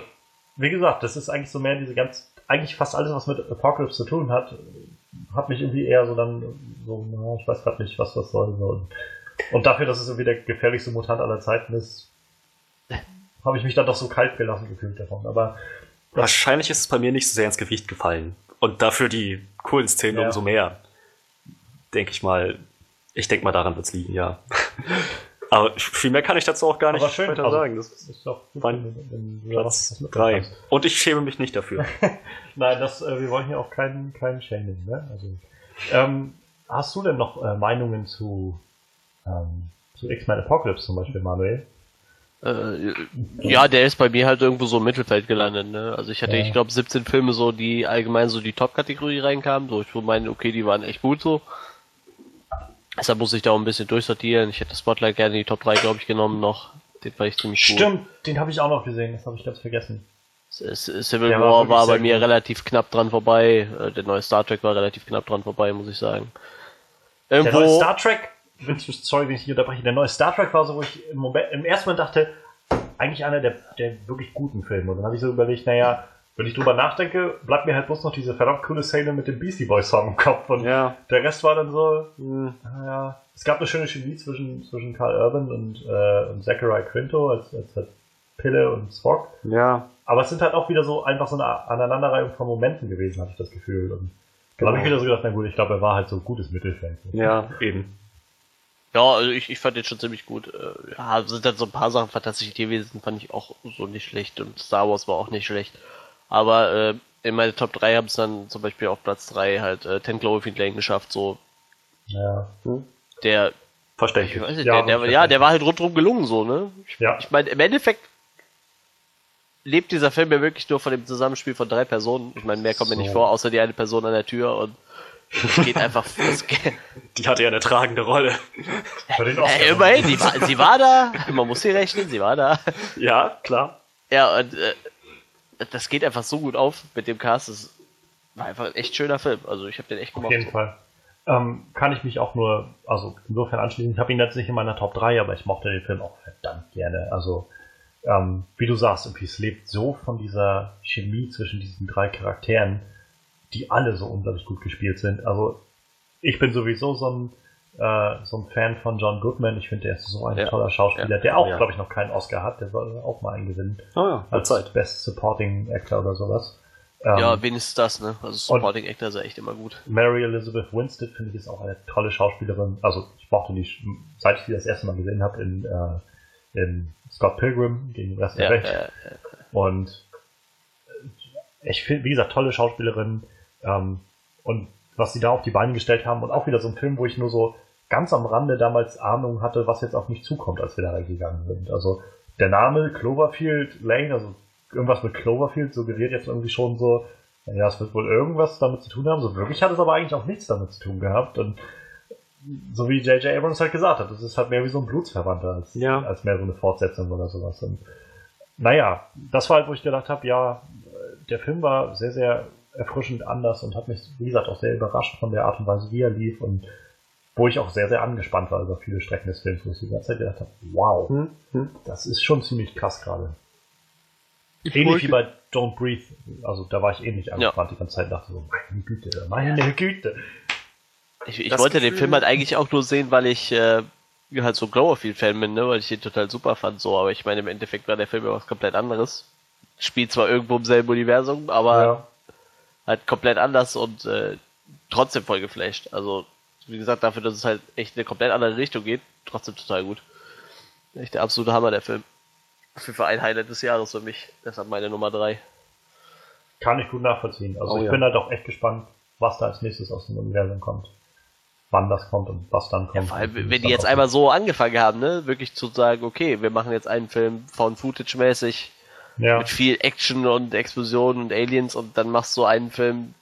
wie gesagt, das ist eigentlich so mehr diese ganz, eigentlich fast alles, was mit Apocalypse zu tun hat, hat mich irgendwie eher so dann, so, na, ich weiß gerade nicht, was das soll. So. Und, und dafür, dass es irgendwie der gefährlichste Mutant aller Zeiten ist, habe ich mich dann doch so kalt gelassen gefühlt davon. Aber Wahrscheinlich ist es bei mir nicht so sehr ins Gewicht gefallen. Und dafür die coolen Szenen Ja. umso mehr. Denke ich mal. Ich denke mal, daran wird's liegen, ja. Aber viel mehr kann ich dazu auch gar nicht schön, weiter sagen. Das ist doch gut, Mein Platz mitbekommen 3. hast. Und ich schäme mich nicht dafür. Nein, das, äh, wir wollen hier auch keinen keinen Shaming, ne? Also, ähm, hast du denn noch äh, Meinungen zu, ähm, zu X-Men Apocalypse zum Beispiel, Manuel? Äh, ja, der ist bei mir halt irgendwo so im Mittelfeld gelandet, ne? Also ich hatte, Ja. ich glaube, 17 Filme so, die allgemein so die Top-Kategorie reinkamen. So, ich meine, okay, die waren echt gut so. Deshalb muss ich da auch ein bisschen durchsortieren. Ich hätte Spotlight gerne in die Top 3, glaube ich, genommen noch. Den fand ich ziemlich gut. Stimmt, den habe ich auch noch gesehen, das habe ich ganz vergessen. Civil Der war War bei mir gut. relativ knapp dran vorbei. Äh, Der neue Star Trek war relativ knapp dran vorbei, muss ich sagen. Der neue Irgendwo, Star Trek, sorry, wenn ich hier unterbreche, der neue Star Trek war so, wo ich im, Moment, im ersten Moment dachte, eigentlich einer der, der wirklich guten Filme. Und dann habe ich so überlegt, naja, wenn ich drüber nachdenke, bleibt mir halt bloß noch diese verdammt coole Szene mit dem Beastie Boys Song im Kopf. Und ja. der Rest war dann so, Hm. naja, es gab eine schöne Chemie zwischen, zwischen Carl Urban und, äh, und Zachary Quinto als, als, als Pille und Spock. Ja. Aber es sind halt auch wieder so einfach so eine Aneinanderreihung von Momenten gewesen, hatte ich das Gefühl. Und dann habe ich wieder so gedacht, na gut, ich glaube, er war halt so ein gutes Mittelfeld. Ja, eben. Ja, also ich, ich fand den schon ziemlich gut. Äh, Ja, sind dann so ein paar Sachen fantastische Tierwesen fand ich auch so nicht schlecht und Star Wars war auch nicht schlecht. Aber äh, in meine Top 3 haben es dann zum Beispiel auf Platz 3 halt äh, 10 Cloverfield Lane geschafft, so Ja. der, ich Verständlich. weiß nicht, Ja, der, der, ja, der war halt rundherum gelungen, so, ne? Ich, Ja. ich meine, im Endeffekt lebt dieser Film ja wirklich nur von dem Zusammenspiel von drei Personen. Ich meine, mehr kommt mir nicht So. vor, außer die eine Person an der Tür und es geht einfach, geht, Die hatte ja eine tragende Rolle. Äh, immerhin, die war, sie war da, man muss sie rechnen, sie war da. Ja, klar. Ja, und äh, das geht einfach so gut auf mit dem Cast. Das war einfach ein echt schöner Film. Also ich habe den echt Auf gemacht. jeden Fall. Ähm, kann ich mich auch nur, also insofern anschließen. Ich habe ihn jetzt nicht in meiner Top 3, aber ich mochte den Film auch verdammt gerne. Also, ähm, wie du sagst, irgendwie, es lebt so von dieser Chemie zwischen diesen drei Charakteren, die alle so unglaublich gut gespielt sind. Also, ich bin sowieso so ein, äh, so ein Fan von John Goodman. Ich finde, der ist so ein Ja. toller Schauspieler, Ja. der auch, Ja. glaube ich, noch keinen Oscar hat. Der soll auch mal einen gewinnen. Oh ja, Als Zeit. Best Supporting Actor oder sowas. Ähm, Ja, wenigstens das, ne? Also Supporting Actor ist ja echt immer gut. Mary Elizabeth Winstead finde ich ist auch eine tolle Schauspielerin. Also ich mochte die, seit ich die das erste Mal gesehen habe in, äh, in Scott Pilgrim gegen den Rest Ja, der Welt. äh, Und äh, ich finde, wie gesagt, tolle Schauspielerin. Ähm, und was sie da auf die Beine gestellt haben und auch wieder so ein Film, wo ich nur so ganz am Rande damals Ahnung hatte, was jetzt auf mich zukommt, als wir da reingegangen sind. Also der Name Cloverfield Lane, also irgendwas mit Cloverfield suggeriert jetzt irgendwie schon so, ja, es wird wohl irgendwas damit zu tun haben. So wirklich hat es aber eigentlich auch nichts damit zu tun gehabt. Und so wie J.J. Abrams halt gesagt hat, das ist halt mehr wie so ein Blutsverwandter als, Ja. als mehr so eine Fortsetzung oder sowas. Und naja, das war halt, wo ich gedacht habe, ja, der Film war sehr, sehr erfrischend anders und hat mich, wie gesagt, auch sehr überrascht von der Art und Weise, wie er lief und wo ich auch sehr, sehr angespannt war über viele Strecken des Films, wo ich die ganze Zeit gedacht habe, wow, Hm, hm. das ist schon ziemlich krass gerade. Ähnlich wie bei Don't Breathe, also da war ich ähnlich angespannt die ganze Zeit, dachte so, meine Güte, meine Güte. ich ich wollte den Gefühl- Film halt eigentlich auch nur sehen, weil ich äh, halt so Cloverfield-Fan bin, ne? Weil ich den total super fand, so. Aber ich meine, im Endeffekt war der Film ja was komplett anderes. Spielt zwar irgendwo im selben Universum, aber Ja, halt komplett anders und äh, trotzdem voll geflasht. Also, wie gesagt, dafür, dass es halt echt in eine komplett andere Richtung geht, trotzdem total gut. Echt der absolute Hammer, der Film. Auf jeden Fall ein Highlight des Jahres für mich. Deshalb meine Nummer drei. kann ich gut nachvollziehen. Also Oh ich ja. bin halt auch echt gespannt, was da als nächstes aus dem Universum kommt. Wann das kommt und was dann kommt. Vor allem, wenn die jetzt einmal so angefangen haben, ne, wirklich zu sagen, okay, wir machen jetzt einen Film von Footage-mäßig ja. mit viel Action und Explosionen und Aliens und dann machst du einen Film,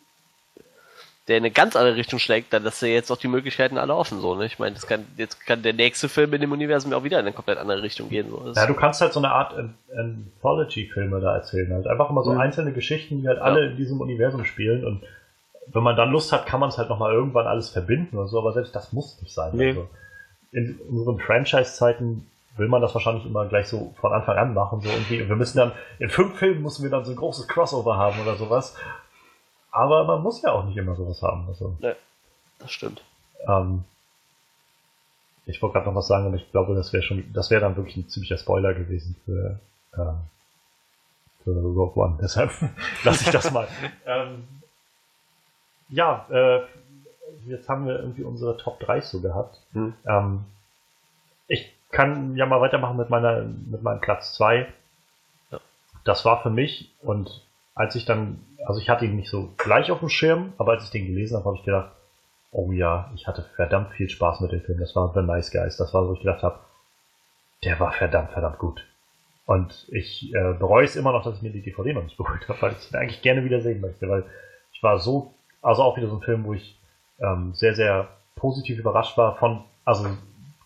der in eine ganz andere Richtung schlägt, dann hast du jetzt auch die Möglichkeiten alle offen, so, ne? Ich meine, das kann, jetzt kann der nächste Film in dem Universum auch wieder in eine komplett andere Richtung gehen, so. Das, Ja, du kannst halt so eine Art An- Anthology-Filme da erzählen. Halt einfach immer so Mhm. einzelne Geschichten, die halt Ja. alle in diesem Universum spielen. Und wenn man dann Lust hat, kann man es halt nochmal irgendwann alles verbinden oder so. Aber selbst das muss nicht sein. Nee. Also in unseren Franchise-Zeiten will man das wahrscheinlich immer gleich so von Anfang an machen. So irgendwie. Und wir müssen dann, in fünf Filmen müssen wir dann so ein großes Crossover haben oder sowas. Aber man muss ja auch nicht immer sowas haben. Also, das stimmt. ähm, ich wollte gerade noch was sagen, aber ich glaube, das wäre schon, das wäre dann wirklich ein ziemlicher Spoiler gewesen für, äh, für Rogue One. Deshalb lasse ich das mal. ähm, ja, äh, jetzt haben wir irgendwie unsere Top 3 so gehabt. Hm. Ähm, ich kann ja mal weitermachen mit meiner, mit meinem Platz 2. Ja. Das war für mich und als ich dann, also ich hatte ihn nicht so gleich auf dem Schirm, aber als ich den gelesen habe, habe ich gedacht, oh ja, ich hatte verdammt viel Spaß mit dem Film. Das war The Nice Guys. Das war, wo ich gedacht habe, der war verdammt, verdammt gut. Und ich äh, bereue es immer noch, dass ich mir die DVD noch nicht geholt habe, weil ich ihn eigentlich gerne wieder sehen möchte, weil ich war so, also auch wieder so ein Film, wo ich ähm, sehr, sehr positiv überrascht war von, also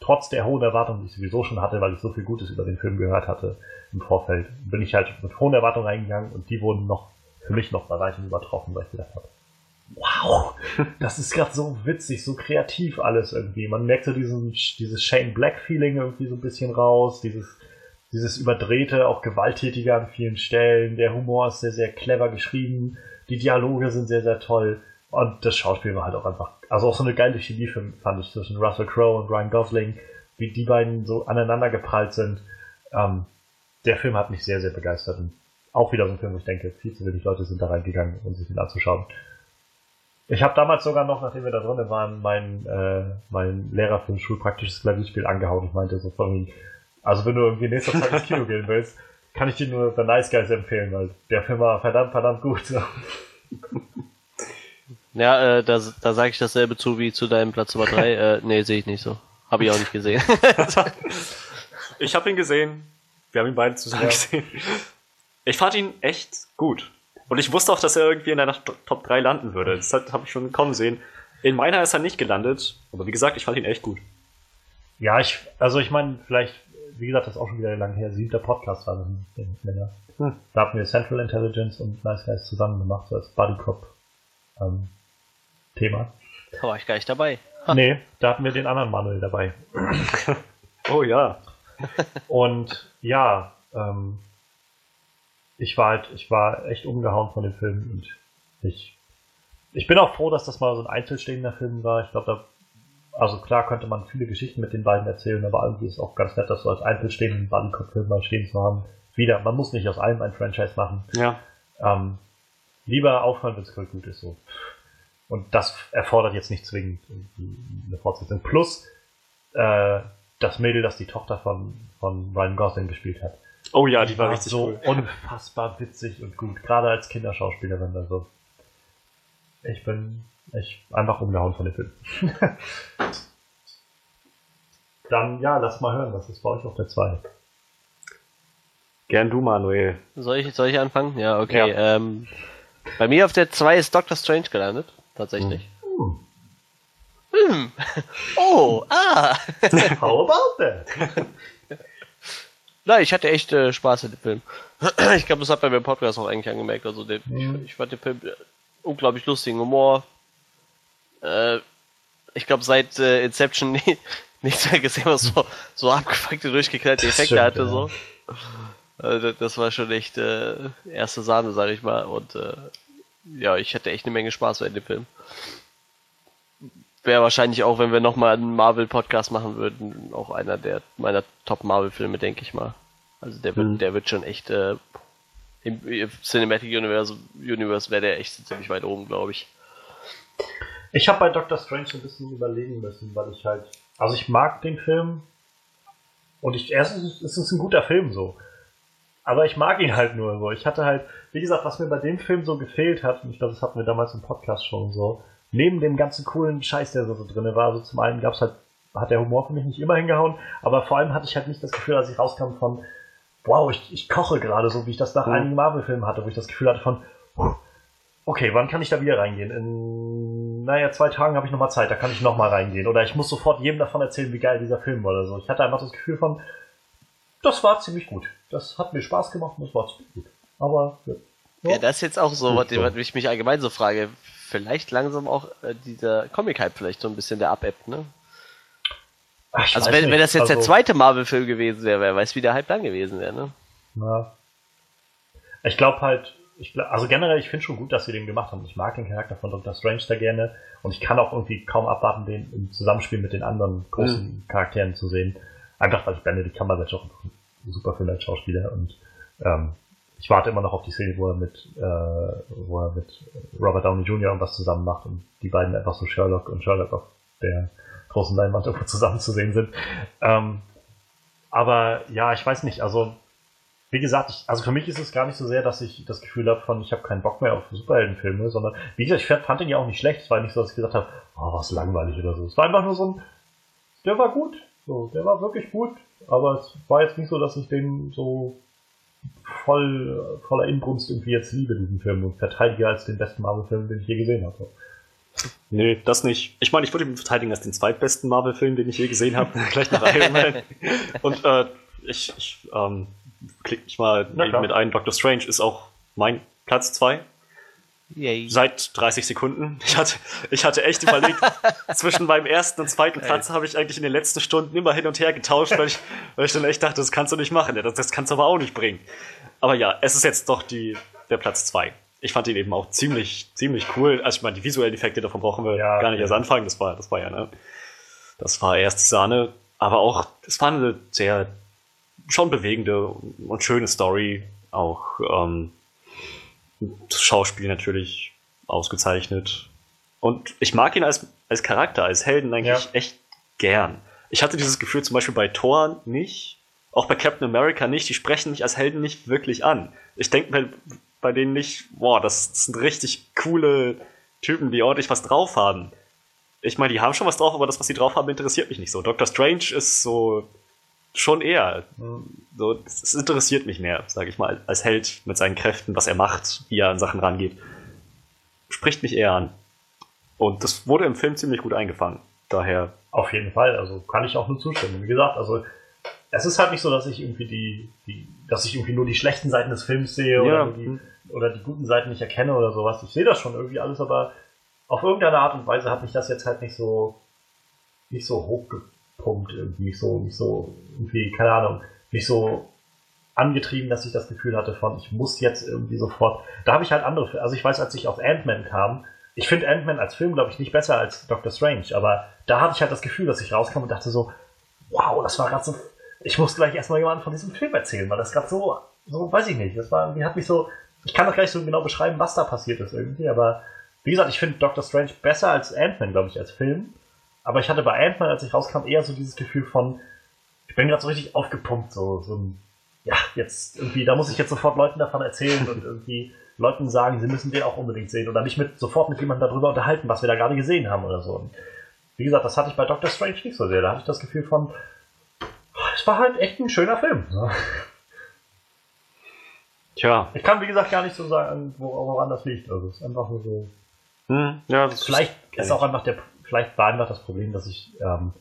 trotz der hohen Erwartungen, die ich sowieso schon hatte, weil ich so viel Gutes über den Film gehört hatte im Vorfeld, bin ich halt mit hohen Erwartungen reingegangen und die wurden noch für mich noch bei weitem übertroffen, weil ich gedacht habe, wow, das ist gerade so witzig, so kreativ alles irgendwie. Man merkt so diesen, dieses Shane Black Feeling irgendwie so ein bisschen raus, dieses, dieses überdrehte, auch gewalttätige an vielen Stellen. Der Humor ist sehr, sehr clever geschrieben. Die Dialoge sind sehr, sehr toll. Und das Schauspiel war halt auch einfach, also auch so eine geile Chemie fand ich zwischen Russell Crowe und Ryan Gosling, wie die beiden so aneinander geprallt sind. Ähm, der Film hat mich sehr, sehr begeistert. Und auch wieder so ein Film, wo ich denke, viel zu wenig Leute sind da reingegangen, um sich ihn anzuschauen. Ich habe damals sogar noch, nachdem wir da drinnen waren, meinen äh, mein Lehrer für ein schulpraktisches Klavierspiel angehauen. Ich meinte so von also wenn du irgendwie nächster Zeit ins Kino gehen willst, kann ich dir nur The Nice Guys empfehlen, weil der Film war verdammt, verdammt gut. Ja, äh, da, da sage ich dasselbe zu wie zu deinem Platz Nummer 3. äh, nee, sehe ich nicht so. Habe ich auch nicht gesehen. ich habe ihn gesehen. Wir haben ihn beide zusammen ja. gesehen. Ich fand ihn echt gut. Und ich wusste auch, dass er irgendwie in deiner Top 3 landen würde. Das habe ich schon kommen sehen. In meiner ist er nicht gelandet. Aber wie gesagt, ich fand ihn echt gut. Ja, ich, also ich meine, vielleicht, wie gesagt, das ist auch schon wieder lang her. Siebter Podcast war das nicht mehr. Hm. Da hatten wir Central Intelligence und Nice Guys zusammen gemacht, so als Buddy Cop ähm, Thema. Da war ich gar nicht dabei. Ha. Nee, da hatten wir den anderen Manuel dabei. oh ja. und ja, ähm, ich war halt, ich war echt umgehauen von dem Film und ich, ich bin auch froh, dass das mal so ein einzelstehender Film war. Ich glaube, da, also klar könnte man viele Geschichten mit den beiden erzählen, aber irgendwie ist es auch ganz nett, das so als einzelstehenden Buddy-Cop-Film mal stehen zu haben. Wieder, man muss nicht aus allem ein Franchise machen. Ja. Ähm, lieber aufhören, wenn es gut ist, so. Und das erfordert jetzt nicht zwingend eine Fortsetzung. Plus, äh, das Mädel, das die Tochter von, von Ryan Gosling gespielt hat. Oh ja, die, die war, war richtig so cool. unfassbar witzig und gut. Gerade als Kinderschauspielerin. Also, ich bin ich einfach umgehauen von dem Film. Dann, ja, lass mal hören, was ist bei euch auf der 2? Gern du, Manuel. Soll ich, soll ich anfangen? Ja, okay. Ja. Ähm, bei mir auf der 2 ist Doctor Strange gelandet tatsächlich. Hm. Hm. Oh, ah. How about that? Nein, ich hatte echt äh, Spaß in dem Film. ich glaube, das hat bei meinem Podcast auch eigentlich angemerkt. Also, den, mhm. ich, ich, fand den Film äh, unglaublich lustigen Humor. Äh, ich glaube, seit äh, Inception nie, nichts mehr gesehen, was so, so abgefuckte, durchgeknallte Effekte stimmt, hatte. Ja. So. Also, das war schon echt äh, erste Sahne, sag ich mal. Und äh, ja, ich hätte echt eine Menge Spaß bei dem Film. Wäre wahrscheinlich auch, wenn wir nochmal einen Marvel-Podcast machen würden, auch einer der meiner Top-Marvel-Filme, denke ich mal. Also der wird, mhm. der wird schon echt äh, im Cinematic Universe, Universe wäre der echt ziemlich weit oben, glaube ich. Ich habe bei Doctor Strange ein bisschen überlegen müssen, weil ich halt, also ich mag den Film und ich erstens es ist ein guter Film so. Aber ich mag ihn halt nur so. Ich hatte halt, wie gesagt, was mir bei dem Film so gefehlt hat, und ich glaube, das hatten wir damals im Podcast schon so, neben dem ganzen coolen Scheiß, der so, so drin war, also zum einen gab's halt, hat der Humor für mich nicht immer hingehauen, aber vor allem hatte ich halt nicht das Gefühl, als ich rauskam von, wow, ich, ich koche gerade so, wie ich das nach mhm. einigen Marvel-Filmen hatte, wo ich das Gefühl hatte von, okay, wann kann ich da wieder reingehen? In, naja, zwei Tagen habe ich nochmal Zeit, da kann ich nochmal reingehen. Oder ich muss sofort jedem davon erzählen, wie geil dieser Film war oder so. Ich hatte einfach das Gefühl von, das war ziemlich gut. Das hat mir Spaß gemacht und das war ziemlich gut. Aber ja, ja das ist jetzt auch so, was, was ich mich allgemein so frage. Vielleicht langsam auch äh, dieser Comic-Hype vielleicht so ein bisschen der Abebbt, ne? Ach, also wenn, wenn das jetzt also, der zweite Marvel-Film gewesen wäre, wer weiß, wie der Hype dann gewesen wäre, ne? Ja. Ich glaube halt, ich also generell, ich finde schon gut, dass sie den gemacht haben. Ich mag den Charakter von Dr. Strange da gerne und ich kann auch irgendwie kaum abwarten, den im Zusammenspiel mit den anderen großen mhm. Charakteren zu sehen. Einfach weil ich Benedict Cumberbatch auch super finde als Schauspieler und ähm, ich warte immer noch auf die Szene, wo er mit, äh, wo er mit Robert Downey Jr. irgendwas zusammen macht und die beiden einfach so Sherlock und Sherlock auf der großen Leinwand irgendwo zusammen zu sehen sind. Ähm, aber ja, ich weiß nicht, also wie gesagt, ich, also für mich ist es gar nicht so sehr, dass ich das Gefühl habe von, ich habe keinen Bock mehr auf Superheldenfilme, sondern wie gesagt, ich fand den ja auch nicht schlecht. Es war nicht so, dass ich gesagt habe, oh, was langweilig oder so. Es war einfach nur so ein, der war gut, so, der war wirklich gut, aber es war jetzt nicht so, dass ich den so voll, voller Inbrunst irgendwie jetzt liebe, diesen Film, und verteidige als den besten Marvel-Film, den ich je gesehen habe. Nee, das nicht. Ich meine, ich würde ihn verteidigen als den zweitbesten Marvel-Film, den ich je gesehen habe, gleich nach Iron Man. Und äh, ich, ich ähm, klicke mich mal mit ein. Doctor Strange ist auch mein Platz 2. Yay. Seit 30 Sekunden. Ich hatte, ich hatte echt überlegt, zwischen meinem ersten und zweiten Platz habe ich eigentlich in den letzten Stunden immer hin und her getauscht, weil ich, weil ich dann echt dachte, das kannst du nicht machen, das, das kannst du aber auch nicht bringen. Aber ja, es ist jetzt doch die, der Platz 2. Ich fand ihn eben auch ziemlich, ziemlich cool. Also ich meine, die visuellen Effekte, davon brauchen wir ja, gar nicht erst anfangen. Das war, das war ja, ne? Das war erste Sahne. Aber auch, es war eine sehr schon bewegende und schöne Story. Auch ähm, das Schauspiel natürlich ausgezeichnet. Und ich mag ihn als, als Charakter, als Helden eigentlich ja. echt gern. Ich hatte dieses Gefühl zum Beispiel bei Thor nicht, auch bei Captain America nicht, die sprechen mich als Helden nicht wirklich an. Ich denke bei, bei denen nicht, boah, das sind richtig coole Typen, die ordentlich was drauf haben. Ich meine, die haben schon was drauf, aber das, was sie drauf haben, interessiert mich nicht so. Doctor Strange ist so schon eher. So, es interessiert mich mehr, sage ich mal, als Held mit seinen Kräften, was er macht, wie er an Sachen rangeht. Spricht mich eher an. Und das wurde im Film ziemlich gut eingefangen. Daher. Auf jeden Fall, also kann ich auch nur zustimmen. Wie gesagt, also es ist halt nicht so, dass ich irgendwie die, die dass ich irgendwie nur die schlechten Seiten des Films sehe ja. oder, die, oder die guten Seiten nicht erkenne oder sowas. Ich sehe das schon irgendwie alles, aber auf irgendeine Art und Weise hat mich das jetzt halt nicht so nicht so hochgepumpt irgendwie, nicht so, nicht so irgendwie, keine Ahnung, nicht so angetrieben, dass ich das Gefühl hatte von, ich muss jetzt irgendwie sofort. Da habe ich halt andere, also ich weiß, als ich auf Ant-Man kam, ich finde Ant-Man als Film, glaube ich, nicht besser als Doctor Strange, aber da hatte ich halt das Gefühl, dass ich rauskam und dachte so, wow, das war gerade so, ich muss gleich erstmal jemandem von diesem Film erzählen, weil das gerade so, so, weiß ich nicht, das war, die hat mich so, ich kann doch gleich so genau beschreiben, was da passiert ist irgendwie, aber wie gesagt, ich finde Doctor Strange besser als Ant-Man, glaube ich, als Film, aber ich hatte bei Ant-Man, als ich rauskam, eher so dieses Gefühl von, ich bin gerade so richtig aufgepumpt, so, so ein, ja, jetzt irgendwie, da muss ich jetzt sofort Leuten davon erzählen und irgendwie Leuten sagen, sie müssen den auch unbedingt sehen oder mich mit, sofort mit jemandem darüber unterhalten, was wir da gerade gesehen haben oder so. Und wie gesagt, das hatte ich bei Doctor Strange nicht so sehr. Da hatte ich das Gefühl von, es war halt echt ein schöner Film. Ne? Tja. Ich kann, wie gesagt, gar nicht so sagen, woran das liegt. Also, es ist einfach nur so. Hm, ja, vielleicht ist auch einfach der, vielleicht war einfach das Problem, dass ich ähm,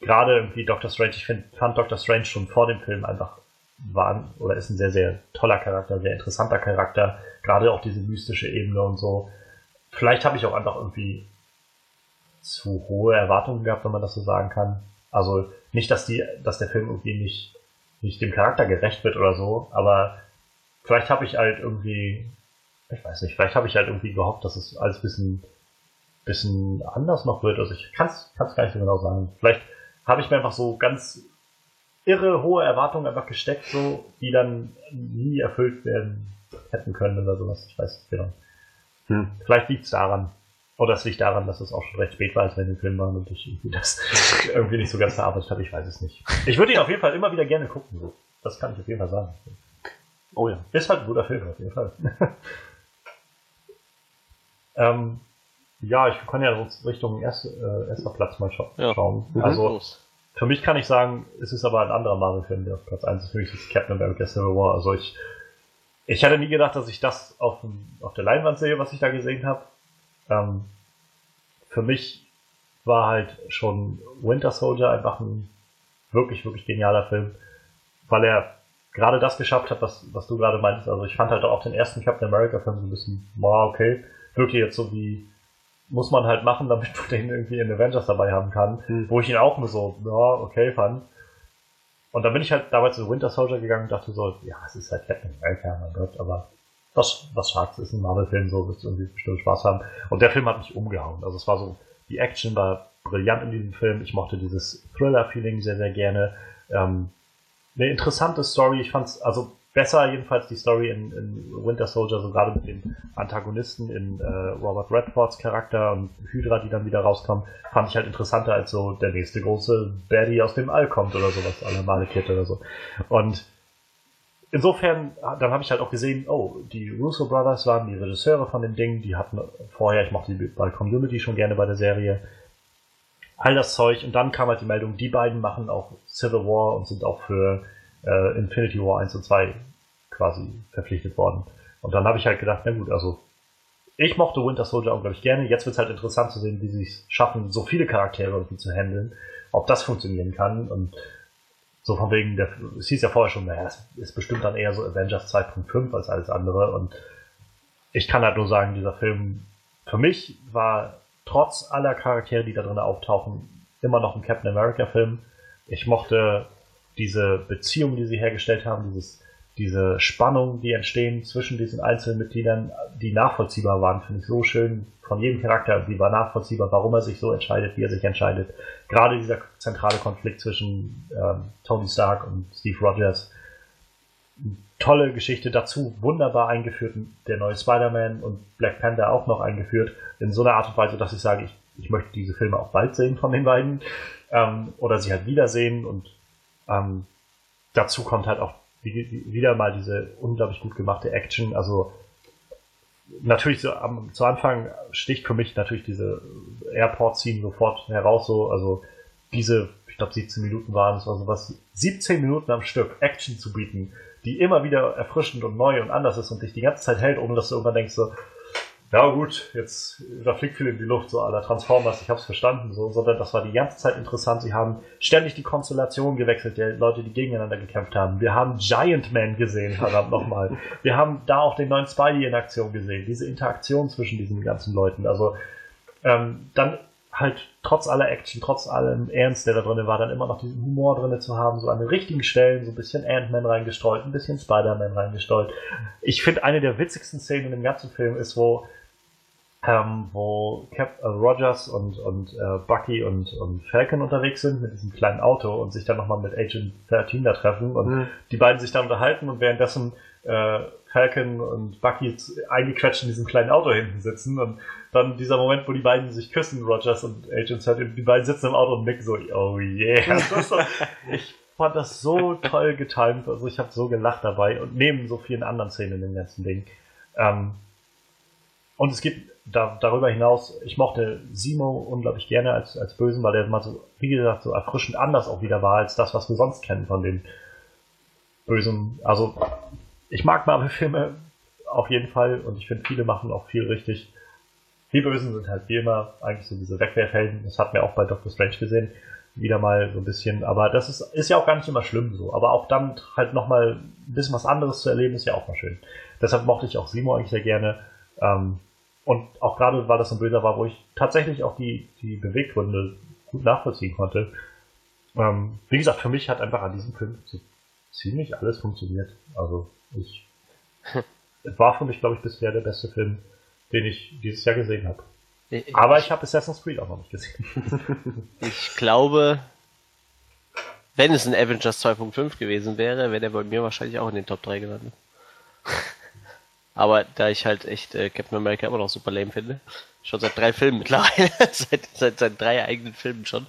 gerade irgendwie Doctor Strange, ich find, fand Doctor Strange schon vor dem Film einfach war oder ist ein sehr, sehr toller Charakter, sehr interessanter Charakter, gerade auch diese mystische Ebene und so. Vielleicht habe ich auch einfach irgendwie zu hohe Erwartungen gehabt, wenn man das so sagen kann. Also nicht, dass die, dass der Film irgendwie nicht, nicht dem Charakter gerecht wird oder so, aber vielleicht habe ich halt irgendwie, ich weiß nicht, vielleicht habe ich halt irgendwie gehofft, dass es alles bisschen, bisschen anders noch wird. Also ich kann es gar nicht so genau sagen. Vielleicht habe ich mir einfach so ganz irre hohe Erwartungen einfach gesteckt, so, die dann nie erfüllt werden hätten können oder sowas. Ich weiß nicht genau. Hm. Vielleicht liegt es daran. Oder es liegt daran, dass es auch schon recht spät war, als wir den Film waren und ich irgendwie das irgendwie nicht so ganz verarbeitet habe. Ich weiß es nicht. Ich würde ihn auf jeden Fall immer wieder gerne gucken. So. Das kann ich auf jeden Fall sagen. Oh ja. Ist halt ein guter Film, auf jeden Fall. ähm, ja, ich kann ja Richtung erst, äh, erster Platz mal scha ja. schauen. Mhm. Also, für mich kann ich sagen, es ist aber ein anderer Marvel-Film, der auf Platz 1 ist. Für mich ist Captain America Civil War. Also ich, ich hätte nie gedacht, dass ich das auf, auf der Leinwand sehe, was ich da gesehen habe. Ähm, für mich war halt schon Winter Soldier einfach ein wirklich, wirklich genialer Film, weil er gerade das geschafft hat, was, was du gerade meintest. Also ich fand halt auch den ersten Captain America Film so ein bisschen, wow, okay, wirklich jetzt so wie muss man halt machen, damit man den irgendwie in Avengers dabei haben kann. Mhm. Wo ich ihn auch nur so, ja, okay fand. Und dann bin ich halt damals zu Winter Soldier gegangen und dachte so, ja, es ist halt Captain America, mein Gott, aber was, was sagst ist ein Marvel-Film, so wirst du irgendwie bestimmt Spaß haben. Und der Film hat mich umgehauen. Also es war so, die Action war brillant in diesem Film. Ich mochte dieses Thriller-Feeling sehr, sehr gerne. Ähm, eine interessante Story. Ich fand's, also besser jedenfalls die Story in, in Winter Soldier, so gerade mit den Antagonisten in äh, Robert Redfords Charakter und Hydra, die dann wieder rauskommen, fand ich halt interessanter als so der nächste große Baddie aus dem All kommt oder sowas, aller Malekette oder so. Und insofern, dann habe ich halt auch gesehen, oh, die Russo Brothers waren die Regisseure von dem Ding, die hatten vorher, ich mochte die bei Community schon gerne bei der Serie, all das Zeug und dann kam halt die Meldung, die beiden machen auch Civil War und sind auch für äh, Infinity War 1 und 2 quasi verpflichtet worden. Und dann habe ich halt gedacht, na gut, also ich mochte Winter Soldier unglaublich gerne. Jetzt wird es halt interessant zu sehen, wie sie es schaffen, so viele Charaktere irgendwie zu handeln, ob das funktionieren kann. Und so von wegen, der, es hieß ja vorher schon, naja, das ist bestimmt dann eher so Avengers 2.5 als alles andere. Und ich kann halt nur sagen, dieser Film für mich war trotz aller Charaktere, die da drin auftauchen, immer noch ein Captain America Film. Ich mochte diese Beziehung, die sie hergestellt haben, dieses, diese Spannung, die entstehen zwischen diesen einzelnen Mitgliedern, die nachvollziehbar waren, finde ich so schön von jedem Charakter, die war nachvollziehbar, warum er sich so entscheidet, wie er sich entscheidet. Gerade dieser zentrale Konflikt zwischen ähm, Tony Stark und Steve Rogers. Tolle Geschichte dazu, wunderbar eingeführt, der neue Spider-Man und Black Panther auch noch eingeführt, in so einer Art und Weise, dass ich sage, ich, ich möchte diese Filme auch bald sehen von den beiden ähm, oder sie halt wiedersehen und ähm, dazu kommt halt auch wieder mal diese unglaublich gut gemachte Action. Also natürlich so am, zu Anfang sticht für mich natürlich diese Airport-Scene sofort heraus. So, also diese, ich glaube 17 Minuten waren es oder sowas, 17 Minuten am Stück Action zu bieten, die immer wieder erfrischend und neu und anders ist und dich die ganze Zeit hält, ohne dass du irgendwann denkst so, ja gut, jetzt da fliegt viel in die Luft, so aller Transformers, ich hab's verstanden, so, sondern das war die ganze Zeit interessant. Sie haben ständig die Konstellation gewechselt, der Leute, die gegeneinander gekämpft haben. Wir haben Giant Man gesehen, verdammt nochmal. Wir haben da auch den neuen Spidey in Aktion gesehen, diese Interaktion zwischen diesen ganzen Leuten. Also ähm, dann halt trotz aller Action, trotz allem Ernst, der da drin war, dann immer noch diesen Humor drin zu haben, so an den richtigen Stellen, so ein bisschen Ant-Man reingestreut, ein bisschen Spider-Man reingestreut. Ich finde, eine der witzigsten Szenen dem ganzen Film ist, wo ähm, wo Cap äh, Rogers und, und äh, Bucky und, und Falcon unterwegs sind mit diesem kleinen Auto und sich dann nochmal mit Agent 13 da treffen und mhm. die beiden sich da unterhalten und währenddessen äh, Falcon und Bucky eingequetscht in diesem kleinen Auto hinten sitzen und dann dieser Moment, wo die beiden sich küssen, Rogers und Agent 13, die beiden sitzen im Auto und nicken so, oh yeah. So, ich fand das so toll getimt, also ich habe so gelacht dabei und neben so vielen anderen Szenen in dem ganzen Ding. Ähm, und es gibt da, darüber hinaus, ich mochte Simo unglaublich gerne als, als Bösen, weil der mal so, wie gesagt, so erfrischend anders auch wieder war als das, was wir sonst kennen von den Bösen. Also, ich mag Marvel-Filme auf jeden Fall und ich finde, viele machen auch viel richtig. Die Bösen sind halt wie immer eigentlich so diese Wegwerfhelden. Das hat mir auch bei Doctor Strange gesehen. Wieder mal so ein bisschen. Aber das ist, ist ja auch gar nicht immer schlimm so. Aber auch dann halt nochmal ein bisschen was anderes zu erleben, ist ja auch mal schön. Deshalb mochte ich auch Simo eigentlich sehr gerne. Ähm, und auch gerade, weil das ein Böser war, wo ich tatsächlich auch die, die Beweggründe gut nachvollziehen konnte. Ähm, wie gesagt, für mich hat einfach an diesem Film ziemlich alles funktioniert. Also ich es war für mich, glaube ich, bisher der beste Film, den ich dieses Jahr gesehen habe. Aber ich habe Assassin's Creed auch noch nicht gesehen. ich glaube, wenn es ein Avengers 2.5 gewesen wäre, wäre der bei mir wahrscheinlich auch in den Top 3 gelandet. Aber da ich halt echt äh, Captain America immer noch super lame finde, schon seit drei Filmen mittlerweile, seit, seit, seit drei eigenen Filmen schon.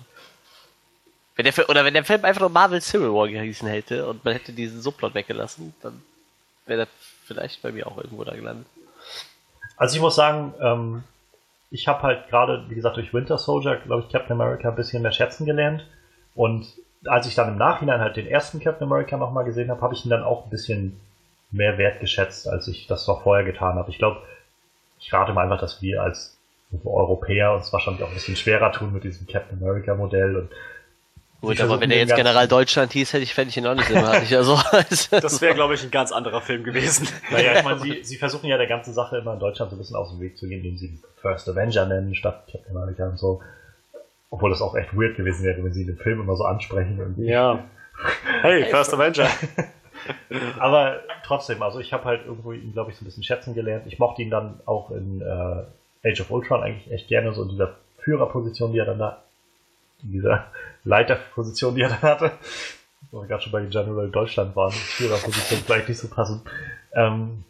Wenn der, oder wenn der Film einfach nur Marvel Civil War gehießen hätte und man hätte diesen Subplot weggelassen, dann wäre der vielleicht bei mir auch irgendwo da gelandet. Also ich muss sagen, ähm, ich habe halt gerade, wie gesagt, durch Winter Soldier, glaube ich, Captain America ein bisschen mehr schätzen gelernt. Und als ich dann im Nachhinein halt den ersten Captain America nochmal gesehen habe, habe ich ihn dann auch ein bisschen mehr wertgeschätzt, als ich das noch vorher getan habe. Ich glaube, ich rate mal einfach, dass wir als Europäer uns wahrscheinlich auch ein bisschen schwerer tun mit diesem Captain America Modell und Gut, aber wenn er jetzt General Deutschland hieß, hätte ich, fände ich ihn auch nicht sympathisch. Also, das wäre, glaube ich, ein ganz anderer Film gewesen. Naja, ich meine, sie, sie versuchen ja der ganzen Sache immer in Deutschland so ein bisschen aus dem Weg zu gehen, indem sie First Avenger nennen, statt Captain America und so. Obwohl das auch echt weird gewesen wäre, wenn sie den Film immer so ansprechen. Irgendwie. Ja. Hey, First Avenger. Aber trotzdem, also ich habe halt irgendwo ihn, glaube ich, so ein bisschen schätzen gelernt. Ich mochte ihn dann auch in äh, Age of Ultron eigentlich echt gerne, so in dieser Führerposition, die er dann da, in dieser Leiterposition, die er dann hatte. Wo wir gerade schon bei General Deutschland waren, Führerposition vielleicht nicht so passend. Ähm,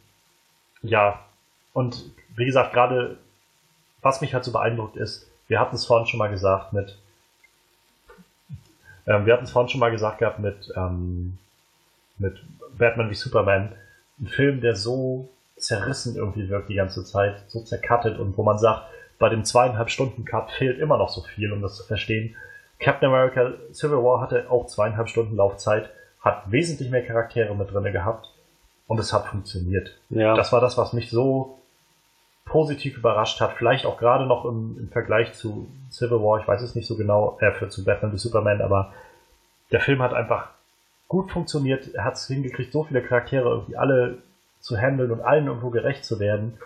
ja, und wie gesagt, gerade was mich halt so beeindruckt ist, wir hatten es vorhin schon mal gesagt mit, ähm, wir hatten es vorhin schon mal gesagt gehabt mit ähm, mit Batman wie Superman. Ein Film, der so zerrissen irgendwie wirkt die ganze Zeit, so zercuttet und wo man sagt, bei dem zweieinhalb Stunden Cut fehlt immer noch so viel, um das zu verstehen. Captain America Civil War hatte auch zweieinhalb Stunden Laufzeit, hat wesentlich mehr Charaktere mit drinne gehabt und es hat funktioniert. Ja. Das war das, was mich so positiv überrascht hat. Vielleicht auch gerade noch im, im Vergleich zu Civil War, ich weiß es nicht so genau, äh, für zu Batman wie Superman, aber der Film hat einfach gut funktioniert. Er hat es hingekriegt, so viele Charaktere irgendwie alle zu handeln und allen irgendwo gerecht zu werden,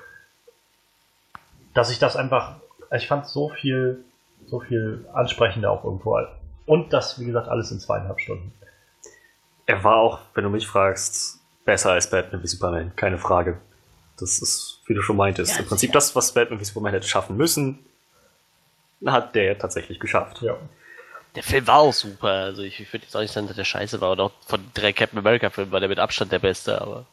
dass ich das einfach, ich fand so viel, so viel ansprechender auch irgendwo. Und das, wie gesagt, alles in zweieinhalb Stunden. Er war auch, wenn du mich fragst, besser als Batman wie Superman, keine Frage. Das ist, wie du schon meintest, ja, im Prinzip ja. das, was Batman wie Superman hätte schaffen müssen, hat der tatsächlich geschafft. Ja. Der Film war auch super. Also ich, ich würde jetzt auch nicht sagen, dass der scheiße war. Und auch von drei Captain America Filmen war der mit Abstand der beste, aber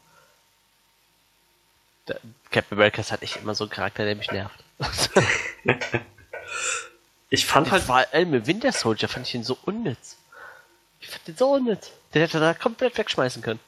der, Captain America ist halt echt immer so ein Charakter, der mich nervt. ich fand halt. Vor allem mit Winter Soldier fand ich ihn so unnütz. Ich fand den so unnütz. Den hätte er da komplett wegschmeißen können.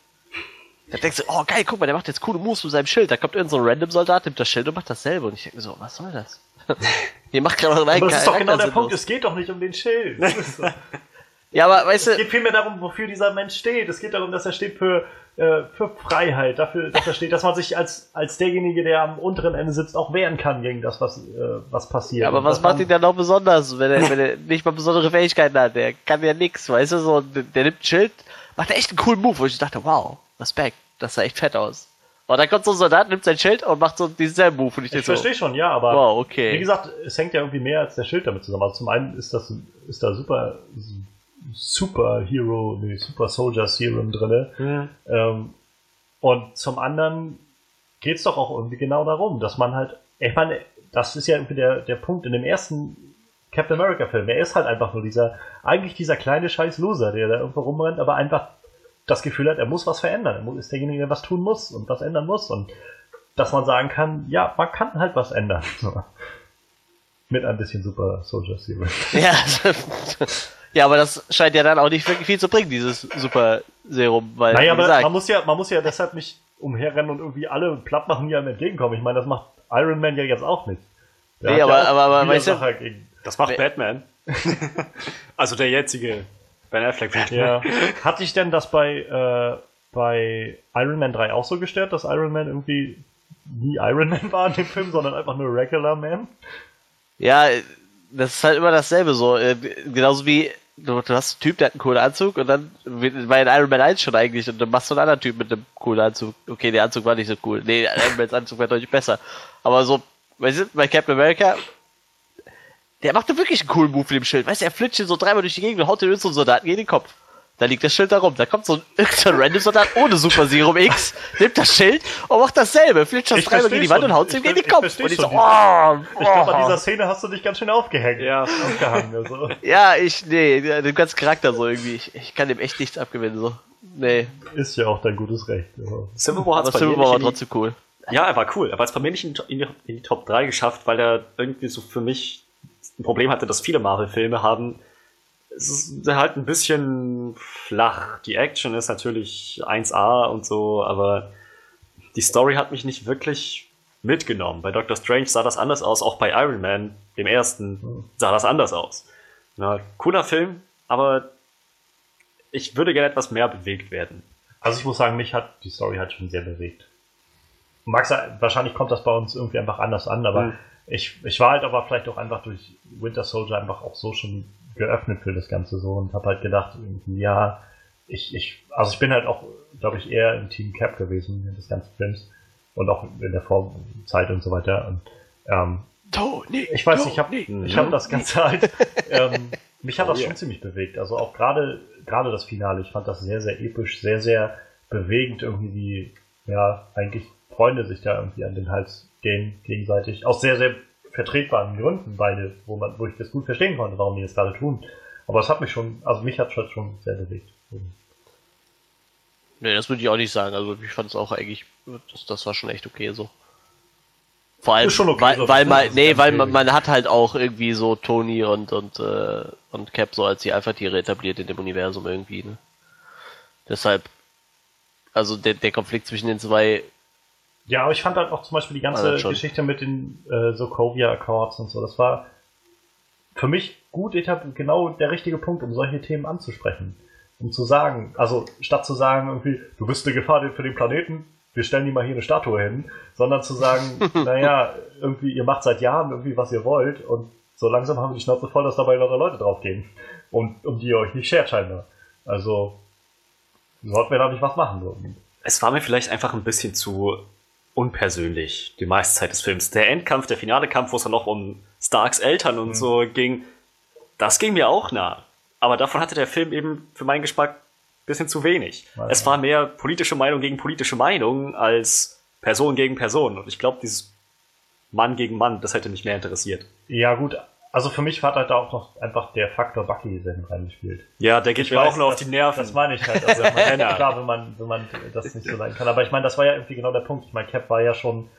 Da denkst du, oh geil, guck mal, der macht jetzt coole Moves mit seinem Schild. Da kommt irgendein so random Soldat, nimmt das Schild und macht dasselbe. Und ich denke mir so, was soll das? Ihr macht gerade Aber das ist doch genau der Punkt, es geht doch nicht um den Schild. ja, aber weißt du. Es geht vielmehr darum, wofür dieser Mensch steht. Es geht darum, dass er steht für, äh, für Freiheit, dafür, dass er steht, dass man sich als, als derjenige, der am unteren Ende sitzt, auch wehren kann gegen das, was, äh, was passiert. Ja, aber was macht ihn dann noch besonders, wenn er, wenn er nicht mal besondere Fähigkeiten hat? Der kann ja nix, weißt du, so, der nimmt ein Schild, macht echt einen coolen Move, wo ich dachte, wow, Respekt, das sah echt fett aus. Und dann kommt so ein Soldat, nimmt sein Schild und macht so diesen Move. Und ich ich verstehe so, schon, ja, aber wow, okay. wie gesagt, es hängt ja irgendwie mehr als der Schild damit zusammen. Also zum einen ist das ist da super Super Hero, nee, Super Soldier Serum drin. Mhm. Ähm, und zum anderen geht es doch auch irgendwie genau darum, dass man halt, ich meine, das ist ja irgendwie der, der Punkt in dem ersten Captain America Film. Er ist halt einfach nur dieser, eigentlich dieser kleine scheiß Loser, der da irgendwo rumrennt, aber einfach das Gefühl hat, er muss was verändern. Er ist derjenige, der was tun muss und was ändern muss. Und dass man sagen kann, ja, man kann halt was ändern. Mit ein bisschen Super Soldier Serum. Ja, ja, aber das scheint ja dann auch nicht wirklich viel zu bringen, dieses Super Serum. Weil, naja, aber gesagt, man muss, ja, man muss ja deshalb nicht umherrennen und irgendwie alle platt machen, die einem entgegenkommen. Ich meine, das macht Iron Man ja jetzt auch nicht. Der nee, aber, ja aber, aber weißt du, das macht Batman. also der jetzige Ben Affleck Batman. Ja. Hat dich denn das bei, äh, bei Iron Man 3 auch so gestört, dass Iron Man irgendwie nie Iron Man war in dem Film, sondern einfach nur Regular Man? Ja, das ist halt immer dasselbe so. Äh, genauso wie du, du hast einen Typ, der hat einen coolen Anzug und dann war in Iron Man 1 schon eigentlich und dann machst du einen anderen Typ mit einem coolen Anzug. Okay, der Anzug war nicht so cool. Nee, Iron Mans Anzug war deutlich besser. Aber so, weißt du, bei Captain America der macht da wirklich einen coolen Move mit dem Schild. Weißt du, er flitscht so dreimal durch die Gegend und haut den so Soldaten gegen den Kopf. Da liegt das Schild da rum. Da kommt so ein, so ein random Soldat ohne Super Serum X, nimmt das Schild und macht dasselbe. Flitscht das dreimal gegen die Wand und haut ihm gegen den Kopf. Ich und ich so, oh, oh. Ich glaube, an dieser Szene hast du dich ganz schön aufgehängt. Ja, aufgehangen. Also. ja, ich, nee, den ganzen Charakter so irgendwie. Ich, ich kann dem echt nichts abgewinnen, so. Nee. Ist ja auch dein gutes Recht. Civil War, hat Civil War war trotzdem cool. Ja, er war cool. Er hat es bei mir nicht in, in, die, in die Top 3 geschafft, weil er irgendwie so für mich ein Problem hatte, dass viele Marvel-Filme haben. Es ist halt ein bisschen flach. Die Action ist natürlich 1A und so, aber die Story hat mich nicht wirklich mitgenommen. Bei Doctor Strange sah das anders aus, auch bei Iron Man, dem ersten, sah das anders aus. Na, cooler Film, aber ich würde gerne etwas mehr bewegt werden. Also ich muss sagen, mich hat die Story halt schon sehr bewegt. Max, wahrscheinlich kommt das bei uns irgendwie einfach anders an, aber mhm ich, ich war halt aber vielleicht auch einfach durch Winter Soldier einfach auch so schon geöffnet für das Ganze so und habe halt gedacht, irgendwie, ja, ich, ich, also ich bin halt auch, glaube ich, eher im Team Cap gewesen in des ganzen Films und auch in der Vorzeit und so weiter. Und ähm, Tony, ich weiß, Tony, ich habe ich hab das Ganze halt, ähm, mich hat oh, das schon yeah. ziemlich bewegt. Also auch gerade gerade das Finale, ich fand das sehr, sehr episch, sehr, sehr bewegend, irgendwie wie, ja, eigentlich Freunde sich da irgendwie an den Hals gehen gegenseitig. Aus sehr, sehr vertretbaren Gründen beide, wo man, wo ich das gut verstehen konnte, warum die das gerade tun. Aber es hat mich schon, also mich hat es schon sehr bewegt. Nee, das würde ich auch nicht sagen. Also ich fand es auch eigentlich, das, das war schon echt okay so. Vor allem, okay, weil, so weil man, nee, weil man, man hat halt auch irgendwie so Tony und und äh, und Cap so als die Alpha-Tiere etabliert in dem Universum irgendwie. Ne? Deshalb, also der, der Konflikt zwischen den zwei ja, aber ich fand halt auch zum Beispiel die ganze also Geschichte mit den äh, Sokovia Accords und so, das war für mich gut genau der richtige Punkt, um solche Themen anzusprechen. Um zu sagen, also statt zu sagen, irgendwie, du bist eine Gefahr für den Planeten, wir stellen dir mal hier eine Statue hin, sondern zu sagen, naja, irgendwie, ihr macht seit Jahren irgendwie, was ihr wollt und so langsam haben wir die Schnauze voll, dass dabei lauter Leute draufgehen. Und um die ihr euch nicht schert scheinbar. Also, sollten wir da nicht was machen. So. Es war mir vielleicht einfach ein bisschen zu unpersönlich, die meiste Zeit des Films. Der Endkampf, der finale Kampf, wo es dann noch um Starks Eltern und mhm. so ging, das ging mir auch nah. Aber davon hatte der Film eben für meinen Geschmack bisschen zu wenig. Ja. Es war mehr politische Meinung gegen politische Meinung als Person gegen Person. Und ich glaube, dieses Mann gegen Mann, das hätte mich mehr interessiert. Ja, gut. Also für mich hat halt auch noch einfach der Faktor Bucky sehr reingespielt. Ja, der geht Ich mir weiß, auch nur auf die Nerven. Das meine ich halt. Also, Männer. klar, wenn man, wenn man das nicht so sein kann. Aber ich meine, das war ja irgendwie genau der Punkt. Ich meine, Cap war ja schon,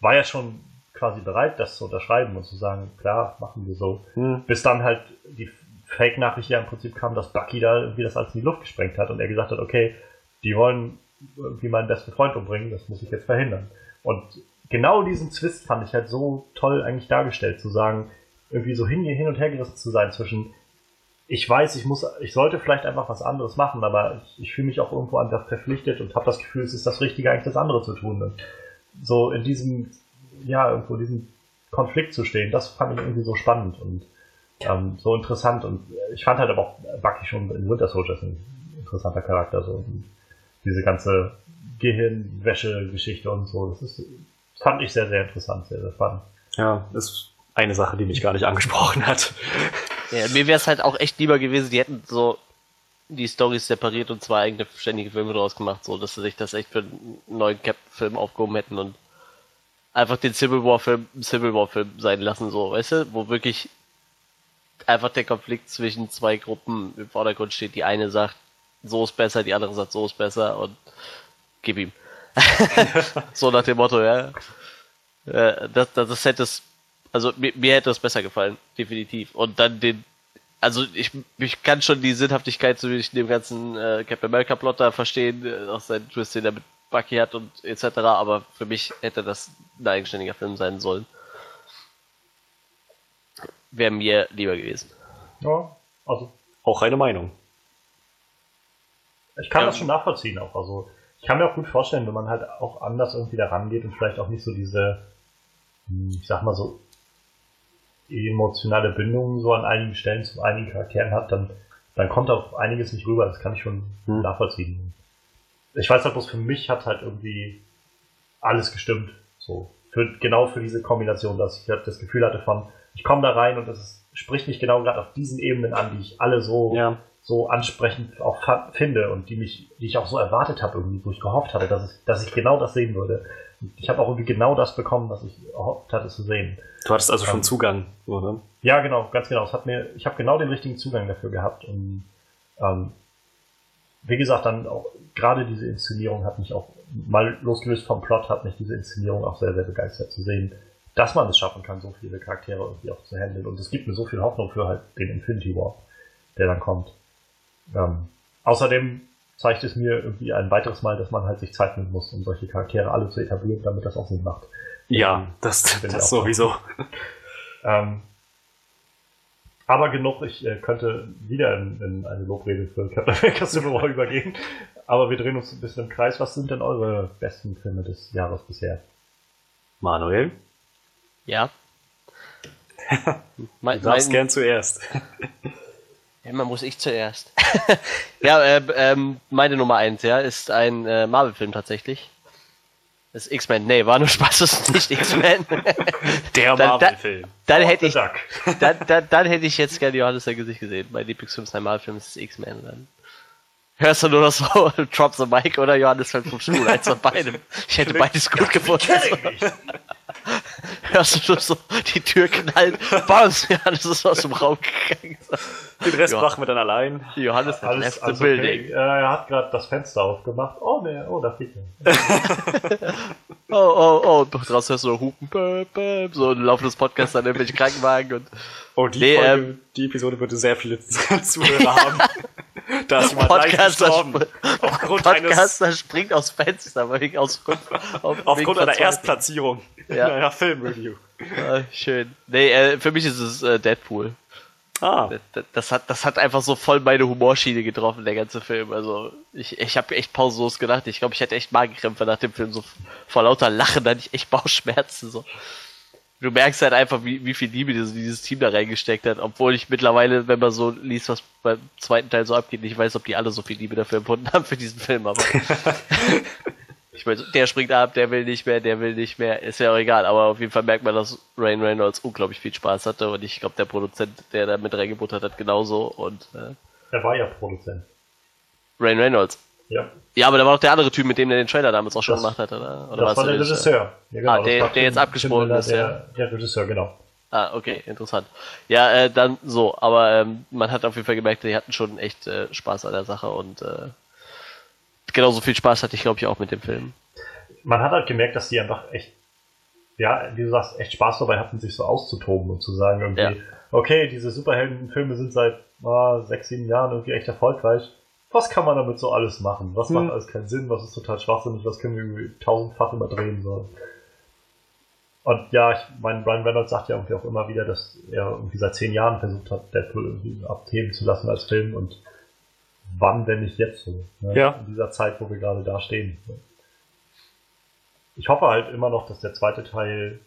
war ja schon quasi bereit, das zu unterschreiben und zu sagen, klar, machen wir so. Hm. Bis dann halt die Fake-Nachricht ja im Prinzip kam, dass Bucky da irgendwie das alles in die Luft gesprengt hat und er gesagt hat, okay, die wollen irgendwie meinen besten Freund umbringen, das muss ich jetzt verhindern. Und genau diesen Twist fand ich halt so toll eigentlich dargestellt, zu sagen, irgendwie so hin, hin und her gerissen zu sein zwischen, ich weiß, ich muss, ich sollte vielleicht einfach was anderes machen, aber ich, ich fühle mich auch irgendwo einfach verpflichtet und habe das Gefühl, es ist das Richtige, eigentlich das andere zu tun. Und so in diesem, ja, irgendwo diesem Konflikt zu stehen, das fand ich irgendwie so spannend und ähm, so interessant. Und ich fand halt aber auch Bucky schon in Winter Soldier ein interessanter Charakter. So. Diese ganze Gehirnwäsche-Geschichte und so, das ist, fand ich sehr, sehr interessant, sehr, sehr spannend. Ja, das eine Sache, die mich gar nicht angesprochen hat. Ja, mir wäre es halt auch echt lieber gewesen, die hätten so die Storys separiert und zwei eigene ständige Filme draus gemacht, so dass sie sich das echt für einen neuen Cap-Film aufgehoben hätten und einfach den Civil War-Film Civil War-Film sein lassen, so, weißt du, wo wirklich einfach der Konflikt zwischen zwei Gruppen im Vordergrund steht. Die eine sagt, so ist besser, die andere sagt, so ist besser und gib ihm. so nach dem Motto, ja. Äh, Das, das, das hätte es, also mir, mir hätte es besser gefallen, definitiv. Und dann den, also ich, ich kann schon die Sinnhaftigkeit zwischen dem ganzen äh, Captain America Plot da verstehen, äh, auch seinen Twist, den er mit Bucky hat und etc., aber für mich hätte das ein eigenständiger Film sein sollen. Wäre mir lieber gewesen. Ja, also Auch eine Meinung. Ich kann Ja. das schon nachvollziehen auch. Also ich kann mir auch gut vorstellen, wenn man halt auch anders irgendwie da rangeht und vielleicht auch nicht so diese, hm, ich sag mal so, emotionale Bindung so an einigen Stellen zu einigen Charakteren hat, dann, dann kommt auch einiges nicht rüber. Das kann ich schon Hm. nachvollziehen. Ich weiß halt bloß, für mich hat halt irgendwie alles gestimmt. So. Für, genau für diese Kombination, dass ich halt das Gefühl hatte von, ich komme da rein und das ist, spricht mich genau gerade auf diesen Ebenen an, die ich alle so Ja. so ansprechend auch finde und die mich, die ich auch so erwartet habe, irgendwie, wo ich gehofft hatte, dass ich, dass ich genau das sehen würde. Ich habe auch irgendwie genau das bekommen, was ich erhofft hatte zu sehen. Du hattest also schon Ähm. Zugang. So, ne? Ja, genau, ganz genau. Es hat mir, ich habe genau den richtigen Zugang dafür gehabt und ähm, wie gesagt, dann auch gerade diese Inszenierung hat mich auch mal losgelöst vom Plot hat mich diese Inszenierung auch sehr sehr begeistert zu sehen, dass man es schaffen kann, so viele Charaktere irgendwie auch zu handeln und es gibt mir so viel Hoffnung für halt den Infinity War, der dann kommt. Ähm, außerdem zeigt es mir irgendwie ein weiteres Mal, dass man halt sich Zeit nehmen muss, um solche Charaktere alle zu etablieren, damit das auch Sinn macht. Ja, das, das auch. sowieso. Ähm, aber genug, ich äh, könnte wieder in, in eine Lobrede für Captain America Civil War übergehen. Aber wir drehen uns ein bisschen im Kreis. Was sind denn eure besten Filme des Jahres bisher? Manuel, Ja. mein, du darfst mein- gern zuerst. Immer muss ich zuerst. ja, äh, ähm, meine Nummer eins, ja, ist ein äh, Marvel-Film tatsächlich. Das ist X-Men. Nee, war nur Spaß, das ist nicht X-Men. Der Dann- Marvel-Film. dann hätte ich, dann, dann, dann hätte ich jetzt gerne Johannes sein Gesicht gesehen. Mein Lieblingsfilm ist ein Marvel-Film, ist X-Men. Dann hörst du nur noch so, Drop the Mic oder Johannes fällt vom Stuhl, eins von beidem. Ich hätte beides gut gefunden. Hörst du nur so, die Tür knallt, bams, Johannes ist aus dem Raum gegangen. Den Rest machen wir dann allein. Johannes hat Alles, left the alles building. okay. Äh, er hat gerade das Fenster aufgemacht. Oh, ne, oh, da fliegt er. Oh, oh, oh, und draußen hörst du so Hupen, bäm, bäm, so ein laufendes Podcast an irgendwelche Krankenwagen und Oh, die, Nee, Folge, ähm, die Episode würde sehr viele Zuhörer haben. Da ist jemand Podcaster, gestorben. Aufgrund eines, Podcaster springt aus Fenster, weil aus, auf, aufgrund einer. Erstplatzierung Ja. in einer Filmreview. Ah, schön. Nee, äh, für mich ist es äh, Deadpool. Ah, Das, das, hat, das hat einfach so voll meine Humorschiene getroffen, der ganze Film. Also ich, ich habe echt pausenlos gedacht. Ich glaube, ich hätte echt Magenkrämpfe nach dem Film. So vor lauter Lachen hatte ich echt Bauchschmerzen. So. Du merkst halt einfach, wie, wie viel Liebe dieses, dieses Team da reingesteckt hat. Obwohl ich mittlerweile, wenn man so liest, was beim zweiten Teil so abgeht, nicht weiß, ob die alle so viel Liebe dafür empfunden haben für diesen Film. Aber ich meine, der springt ab, der will nicht mehr, der will nicht mehr. Ist ja auch egal. Aber auf jeden Fall merkt man, dass Ryan Reynolds unglaublich viel Spaß hatte. Und ich glaube, der Produzent, der da mit reingebuttert hat, genauso. Und äh, Er war ja Produzent. Rain Reynolds. Ja. Ja, aber da war doch der andere Typ, mit dem der den Trailer damals auch schon Das- gemacht hat, oder? oder das war der Regisseur. Ja, genau, Ah, der- der jetzt Miller, ist, der, der Regisseur, genau. Ah, okay, interessant. Ja, äh, dann so, aber ähm, man hat auf jeden Fall gemerkt, die hatten schon echt äh, Spaß an der Sache und äh, genauso viel Spaß hatte ich, glaube ich, auch mit dem Film. Man hat halt gemerkt, dass die einfach echt, ja, wie du sagst, echt Spaß dabei hatten, sich so auszutoben und zu sagen irgendwie, Ja. okay, diese Superheldenfilme sind seit ah, sechs, sieben Jahren irgendwie echt erfolgreich. Was kann man damit so alles machen? Was Hm. macht alles keinen Sinn? Was ist total schwachsinnig? Was können wir irgendwie tausendfach überdrehen? So. Und ja, ich meine, Ryan Reynolds sagt ja irgendwie auch immer wieder, dass er irgendwie seit zehn Jahren versucht hat, Deadpool irgendwie abheben zu lassen als Film und wann, wenn nicht jetzt so? Ne? Ja. In dieser Zeit, wo wir gerade da stehen. Ich hoffe halt immer noch, dass der zweite Teil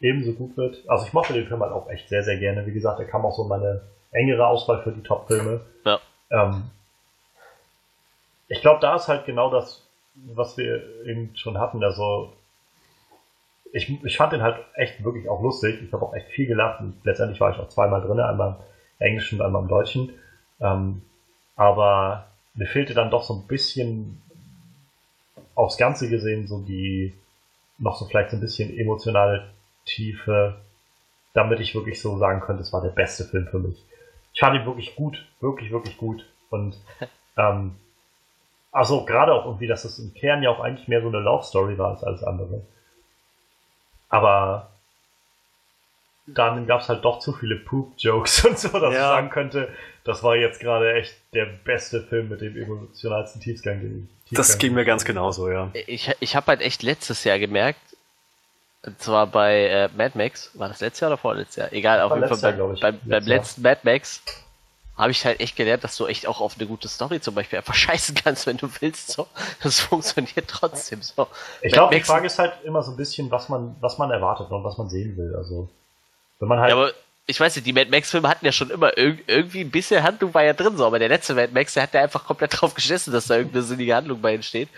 ebenso gut wird. Also ich mochte den Film halt auch echt sehr, sehr gerne. Wie gesagt, er kam auch so in meine engere Auswahl für die Top-Filme. Ja. Ähm, ich glaube, da ist halt genau das, was wir eben schon hatten. Also ich, ich fand den halt echt wirklich auch lustig. Ich habe auch echt viel gelacht und letztendlich war ich auch zweimal drin, einmal im Englischen und einmal im Deutschen. Ähm, aber mir fehlte dann doch so ein bisschen aufs Ganze gesehen so die noch so vielleicht so ein bisschen emotionale Tiefe, damit ich wirklich so sagen könnte, es war der beste Film für mich. Ich fand ihn wirklich gut, wirklich, wirklich gut. Und ähm, also gerade auch irgendwie, dass es im Kern ja auch eigentlich mehr so eine Love Story war als alles andere. Aber dann gab es halt doch zu viele Poop-Jokes und so, dass ich Ja. sagen könnte, das war jetzt gerade echt der beste Film mit dem emotionalsten Tiefgang. den ich- Das Tiefgang- ging mir ganz genauso, ja. Ich, ich habe halt echt letztes Jahr gemerkt, und zwar bei äh, Mad Max, war das letztes Jahr oder vorletztes Jahr? Egal, auf jeden Fall letztes Jahr, beim, ich. beim, beim letzten Mad Max habe ich halt echt gelernt, dass du echt auch auf eine gute Story zum Beispiel einfach scheißen kannst, wenn du willst. So. Das funktioniert trotzdem so. Ich glaube, die Frage ist halt immer so ein bisschen, was man, was man erwartet und was man sehen will. Also, wenn man halt. Ja, aber ich weiß nicht, die Mad Max-Filme hatten ja schon immer irg irgendwie ein bisschen Handlung war ja drin, so, aber der letzte Mad Max, der hat ja einfach komplett drauf geschissen, dass da irgendeine sinnige Handlung bei entsteht.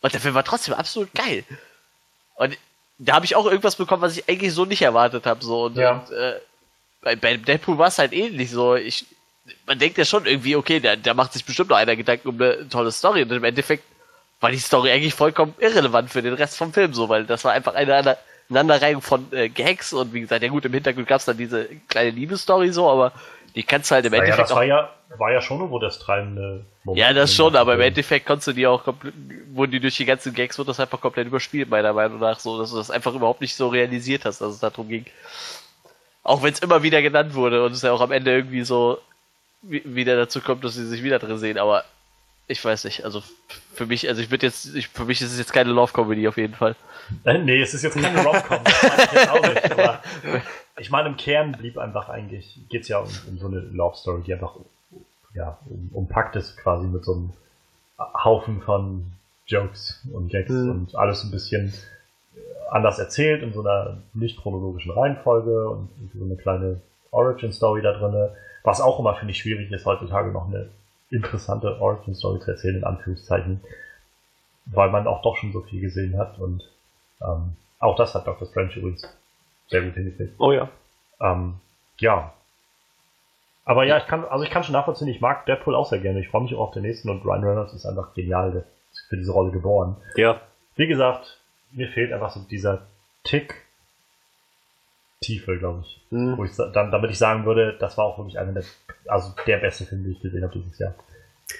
Und der Film war trotzdem absolut geil. Und da habe ich auch irgendwas bekommen, was ich eigentlich so nicht erwartet habe. So. Und, Ja. und äh, bei, bei Deadpool war es halt ähnlich so. Ich, man denkt ja schon irgendwie, okay, da, da macht sich bestimmt noch einer Gedanken um eine tolle Story. Und im Endeffekt war die Story eigentlich vollkommen irrelevant für den Rest vom Film, so, weil das war einfach eine Aneinanderreihung von äh, Gags und wie gesagt, ja gut, im Hintergrund gab es dann diese kleine Liebesstory so, aber die kannst du halt im naja, Endeffekt das auch war ja, war ja schon irgendwo das treibende Moment. ja, das schon, aber im. Endeffekt konntest du die auch komplett, wurden die durch die ganzen Gags, wird das einfach komplett überspielt, meiner Meinung nach, so, dass du das einfach überhaupt nicht so realisiert hast, dass es darum ging. Auch wenn es immer wieder genannt wurde und es ja auch am Ende irgendwie so wieder dazu kommt, dass sie sich wieder drin sehen, aber ich weiß nicht, also f- für mich, also ich würde jetzt, ich, für mich ist es jetzt keine Love-Comedy auf jeden Fall. Äh, Nee, es ist jetzt keine Rom-Com. ich jetzt auch nicht, aber ich meine, im Kern blieb einfach eigentlich, geht's ja um, um so eine Love-Story, die einfach ja, um, umpackt ist quasi mit so einem Haufen von Jokes und Gags Mhm. und alles ein bisschen anders erzählt in so einer nicht chronologischen Reihenfolge und so eine kleine Origin-Story da drinne, was auch immer, finde ich, schwierig ist, heutzutage noch eine interessante Origin-Story zu erzählen, in Anführungszeichen, weil man auch doch schon so viel gesehen hat und ähm, auch das hat Dr. Strange übrigens sehr gut hingekriegt. Oh ja. Ähm, ja. Aber ja, ich kann, also ich kann schon nachvollziehen, ich mag Deadpool auch sehr gerne. Ich freue mich auch auf den nächsten und Ryan Reynolds ist einfach genial, für diese Rolle geboren. Ja. Wie gesagt, mir fehlt einfach so dieser Tick Tiefe, glaube ich. Hm. Wo ich dann, damit ich sagen würde, das war auch wirklich einer der, also der beste Film, den ich gesehen habe dieses Jahr.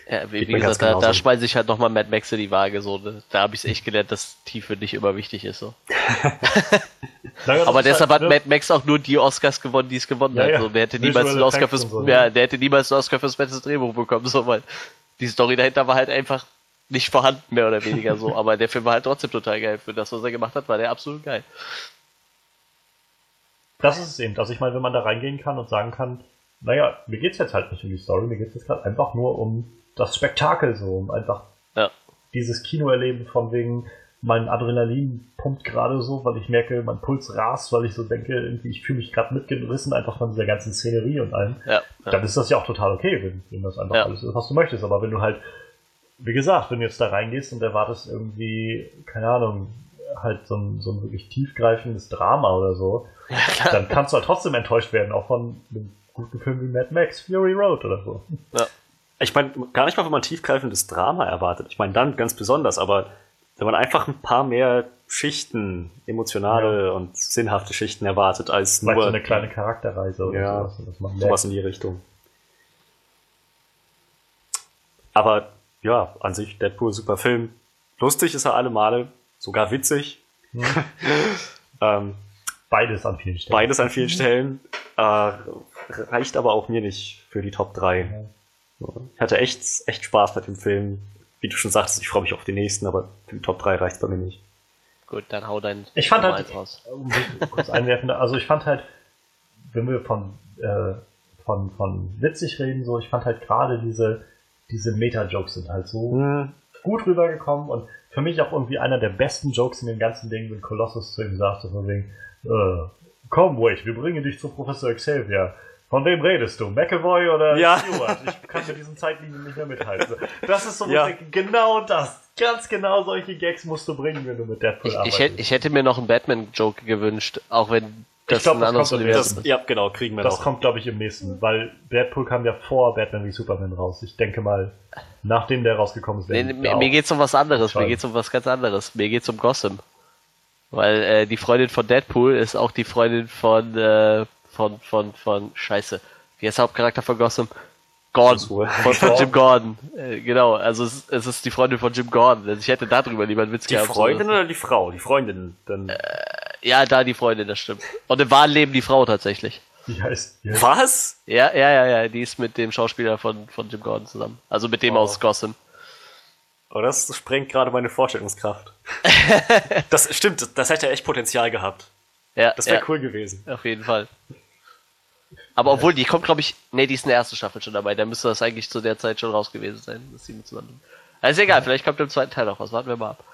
Ja, wie, wie gesagt, da, da schmeiße ich halt nochmal Mad Max in die Waage, so, ne? da habe ich es echt gelernt, dass Tiefe nicht immer wichtig ist, so. Naja, Aber deshalb hat halt, ne, Mad Max auch nur die Oscars gewonnen, die es gewonnen Ja, hat. So, der hätte niemals einen Oscar fürs, so, ne? ja, der hätte niemals einen Oscar fürs beste Drehbuch bekommen, so, weil die Story dahinter war halt einfach nicht vorhanden, mehr oder weniger so. Aber der Film war halt trotzdem total geil. Für das, was er gemacht hat, war der absolut geil. Das ist es eben. Also ich meine, wenn man da reingehen kann und sagen kann, naja, mir geht's jetzt halt nicht um die Story, mir geht's jetzt gerade einfach nur um das Spektakel so, um einfach Ja. dieses Kinoerleben von wegen, mein Adrenalin pumpt gerade so, weil ich merke, mein Puls rast, weil ich so denke, irgendwie, ich fühle mich gerade mitgerissen, einfach von dieser ganzen Szenerie und allem. Ja, ja. Dann ist das ja auch total okay, wenn, wenn das einfach Ja. alles ist, was du möchtest. Aber wenn du halt, wie gesagt, wenn du jetzt da reingehst und erwartest irgendwie, keine Ahnung, halt so ein, so ein wirklich tiefgreifendes Drama oder so, dann kannst du halt trotzdem enttäuscht werden, auch von einem guten Film wie Mad Max, Fury Road oder so. ja. ich meine, gar nicht mal, wenn man tiefgreifendes Drama erwartet. Ich meine, dann ganz besonders, aber wenn man einfach ein paar mehr Schichten, emotionale ja. und sinnhafte Schichten erwartet, als Vielleicht nur so eine kleine Charakterreise oder ja, sowas, sowas in die Richtung. Aber ja, an sich Deadpool super Film. Lustig ist er alle Male, sogar witzig. Ja. ähm, beides an vielen Stellen. Beides an vielen Stellen. Äh, reicht aber auch mir nicht für die Top 3. Ich hatte echt, echt Spaß mit dem Film. Wie du schon sagtest, ich freue mich auf den nächsten, aber für die Top 3 reicht es bei mir nicht. Gut, dann hau dein Ich fand halt, raus. kurz einwerfen, also ich fand halt, wenn wir von, äh, von, von witzig reden, so, ich fand halt gerade diese, diese Meta-Jokes sind halt so mhm. gut rübergekommen und für mich auch irgendwie einer der besten Jokes in dem ganzen Ding, wenn Colossus zu ihm sagte, von wegen, äh, komm, Wade, wir bringen dich zu Professor Xavier. Von wem redest du? McAvoy oder ja. Stewart? Ich kann mit diesen Zeitlinien nicht mehr mithalten. Das ist so ja. genau das. Ganz genau solche Gags musst du bringen, wenn du mit Deadpool ich, arbeitest. Ich hätte, ich hätte mir noch einen Batman-Joke gewünscht, auch wenn das ich glaub, ein anderes Universum ist. Ja, genau, kriegen wir Das noch. kommt, glaube ich, im nächsten, weil Deadpool kam ja vor Batman wie Superman raus. Ich denke mal, nachdem der rausgekommen ist. Nee, mir, mir geht's um was anderes, mir geht's um was ganz anderes. Mir geht's um Gotham. Weil äh, die Freundin von Deadpool ist auch die Freundin von, äh, von, von, von, scheiße. Wie heißt der Hauptcharakter von Gotham? Gordon. Von, von Jim Gordon. Äh, genau, also es, es, ist die Freundin von Jim Gordon. Also ich hätte darüber lieber einen Witz die gehabt. Die Freundin oder die Frau? Die Freundin. Dann. Äh, ja, da die Freundin, das stimmt. Und im wahren Leben die Frau tatsächlich. Die heißt, die heißt Was? Ja, ja, ja, ja. Die ist mit dem Schauspieler von, von Jim Gordon zusammen. Also mit dem oh. aus Gotham. Oh, das sprengt gerade meine Vorstellungskraft. das stimmt, das hätte echt Potenzial gehabt. Ja, das wäre ja, cool gewesen. Auf jeden Fall. Aber obwohl, die kommt, glaube ich, nee, die ist in der ersten Staffel schon dabei. Da müsste das eigentlich zu der Zeit schon raus gewesen sein, dass sie mit zusammen. Also ist egal, vielleicht kommt im zweiten Teil noch was. Warten wir mal ab.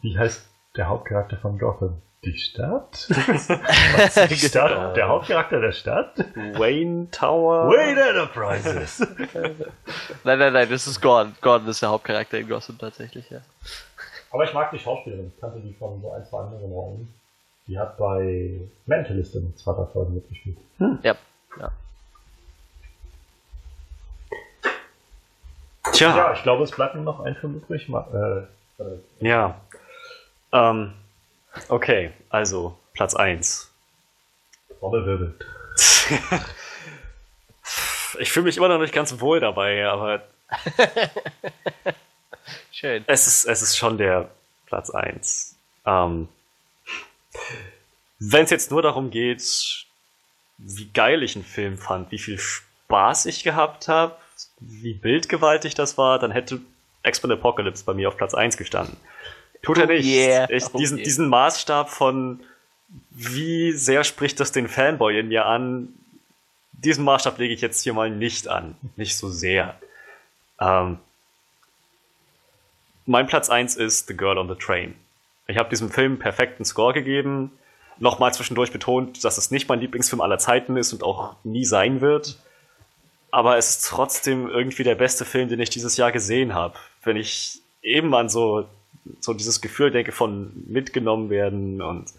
Wie heißt der Hauptcharakter von Gotham? Die Stadt? Die Stadt? Der Hauptcharakter der Stadt? Wayne Tower? Wayne Enterprises! nein, nein, nein, das ist Gordon. Gordon ist der Hauptcharakter in Gotham tatsächlich, ja. Aber ich mag die Schauspielerin. Ich kannte die von so ein, zwei anderen Rollen. Die hat bei Mentalist in zweiter Folge mitgespielt. Hm. Ja. ja. Tja. Ja, ich glaube, es bleibt nur noch ein Film übrig. Äh, äh, ja. Ähm, okay, also Platz 1. Wirbel. ich fühle mich immer noch nicht ganz wohl dabei, aber. Schön. Es ist, es ist schon der Platz 1. Ähm, Wenn es jetzt nur darum geht, wie geil ich einen Film fand, wie viel Spaß ich gehabt habe, wie bildgewaltig das war, dann hätte X-Men Apocalypse bei mir auf Platz 1 gestanden. Tut er oh nicht. Yeah. Ich, oh diesen, yeah. diesen Maßstab von wie sehr spricht das den Fanboy in mir an, diesen Maßstab lege ich jetzt hier mal nicht an. Nicht so sehr. Ähm, mein Platz 1 ist The Girl on the Train. Ich habe diesem Film perfekten Score gegeben. Nochmal zwischendurch betont, dass es nicht mein Lieblingsfilm aller Zeiten ist und auch nie sein wird. Aber es ist trotzdem irgendwie der beste Film, den ich dieses Jahr gesehen habe. Wenn ich eben an so, so dieses Gefühl denke von mitgenommen werden und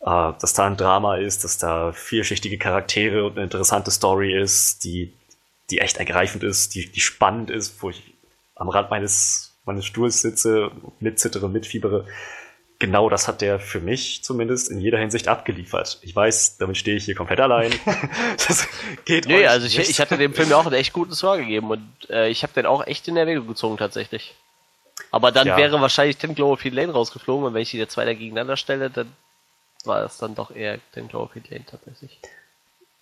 äh, dass da ein Drama ist, dass da vielschichtige Charaktere und eine interessante Story ist, die, die echt ergreifend ist, die, die spannend ist, wo ich am Rand meines, meines Stuhls sitze, mitzittere, mitfiebere. Genau das hat der für mich zumindest in jeder Hinsicht abgeliefert. Ich weiß, damit stehe ich hier komplett allein. das geht Nee, also ich, ich, hatte dem Film ja auch einen echt guten Score gegeben und äh, ich habe den auch echt in Erwägung gezogen tatsächlich. Aber dann ja. wäre wahrscheinlich Tim Cloverfield Lane rausgeflogen und wenn ich die zwei da gegeneinander stelle, dann war es dann doch eher den Cloverfield Lane tatsächlich.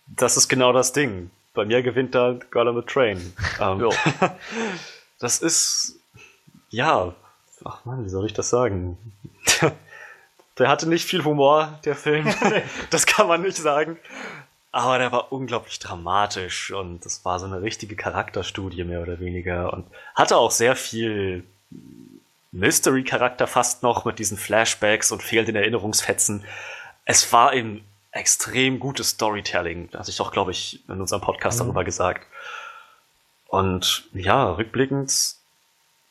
Das ist genau das Ding. Bei mir gewinnt da Girl on the Train. Um, ähm, das ist, ja, ach man, wie soll ich das sagen? der hatte nicht viel Humor, der Film. das kann man nicht sagen. Aber der war unglaublich dramatisch und das war so eine richtige Charakterstudie mehr oder weniger und hatte auch sehr viel Mystery-Charakter fast noch mit diesen Flashbacks und fehlenden Erinnerungsfetzen. Es war ein extrem gutes Storytelling. Hatte ich doch, glaube ich, in unserem Podcast mhm. darüber gesagt. Und ja, rückblickend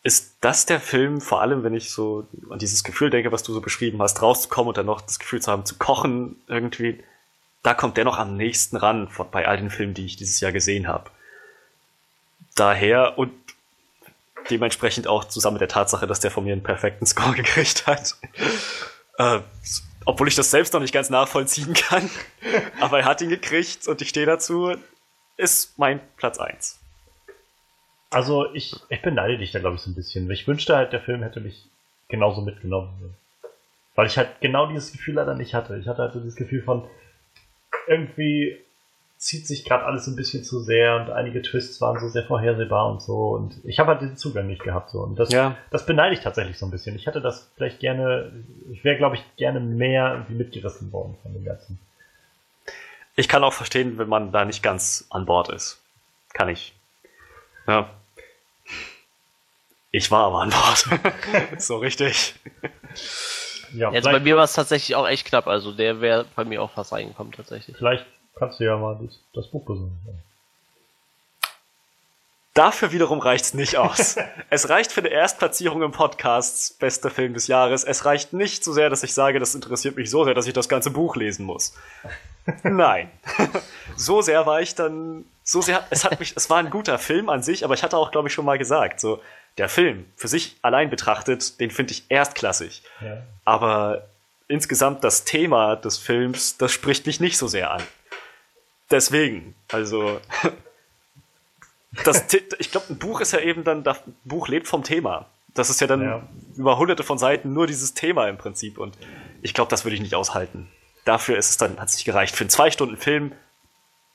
ist das der Film, vor allem wenn ich so an dieses Gefühl denke, was du so beschrieben hast, rauszukommen und dann noch das Gefühl zu haben, zu kochen irgendwie, da kommt der noch am nächsten ran bei all den Filmen, die ich dieses Jahr gesehen habe. daher und dementsprechend auch zusammen mit der Tatsache, dass der von mir einen perfekten Score gekriegt hat. Äh, obwohl ich das selbst noch nicht ganz nachvollziehen kann. Aber er hat ihn gekriegt und ich stehe dazu. Ist mein Platz 1. Also ich, ich beneide dich da, glaube ich, so ein bisschen. Ich wünschte halt, der Film hätte mich genauso mitgenommen. Weil ich halt genau dieses Gefühl leider nicht hatte. Ich hatte halt so dieses Gefühl von, irgendwie zieht sich gerade alles ein bisschen zu sehr und einige Twists waren so sehr vorhersehbar und so. Und ich habe halt diesen Zugang nicht gehabt. So. Und das, Ja. das beneide ich tatsächlich so ein bisschen. Ich hätte das vielleicht gerne, ich wäre, glaube ich, gerne mehr irgendwie mitgerissen worden von dem Ganzen. Ich kann auch verstehen, wenn man da nicht ganz an Bord ist. Kann ich. Ja. Ich war aber an Bord. so richtig. Ja, Jetzt bei mir war es tatsächlich auch echt knapp, also der wäre bei mir auch fast reingekommen tatsächlich. vielleicht kannst du ja mal das, das Buch besuchen. Dafür wiederum reicht's nicht aus. es reicht für eine Erstplatzierung im Podcast, bester Film des Jahres. Es reicht nicht so sehr, dass ich sage, das interessiert mich so sehr, dass ich das ganze Buch lesen muss. Nein. so sehr war ich dann, so sehr, es hat mich, es war ein guter Film an sich, aber ich hatte auch, glaube ich, schon mal gesagt, so, der Film für sich allein betrachtet, den finde ich erstklassig. Ja. Aber insgesamt das Thema des Films, das spricht mich nicht so sehr an. Deswegen, also das, ich glaube, ein Buch ist ja eben dann, das Buch lebt vom Thema. Das ist ja dann Ja. über hunderte von Seiten nur dieses Thema im Prinzip. Und ich glaube, das würde ich nicht aushalten. Dafür ist es dann, hat es nicht gereicht. Für einen zwei Stunden Film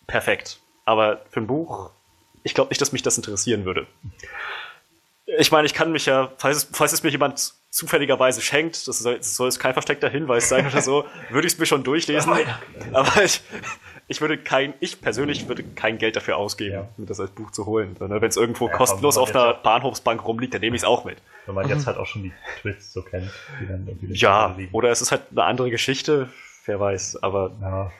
perfekt. Aber für ein Buch, ich glaube nicht, dass mich das interessieren würde. Ich meine, ich kann mich ja, falls es, falls es mir jemand zufälligerweise schenkt, das soll, das soll jetzt kein versteckter Hinweis sein oder so, würde ich es mir schon durchlesen. Aber ich, ich würde kein, ich persönlich würde kein Geld dafür ausgeben, Ja. mir das als Buch zu holen. Wenn es irgendwo Ja, kostenlos auf einer Bahnhofsbank rumliegt, dann nehme ich es auch mit. Wenn man jetzt halt auch schon die Twists so kennt, die dann irgendwie Ja, oder es ist halt eine andere Geschichte, wer weiß. Aber Ja.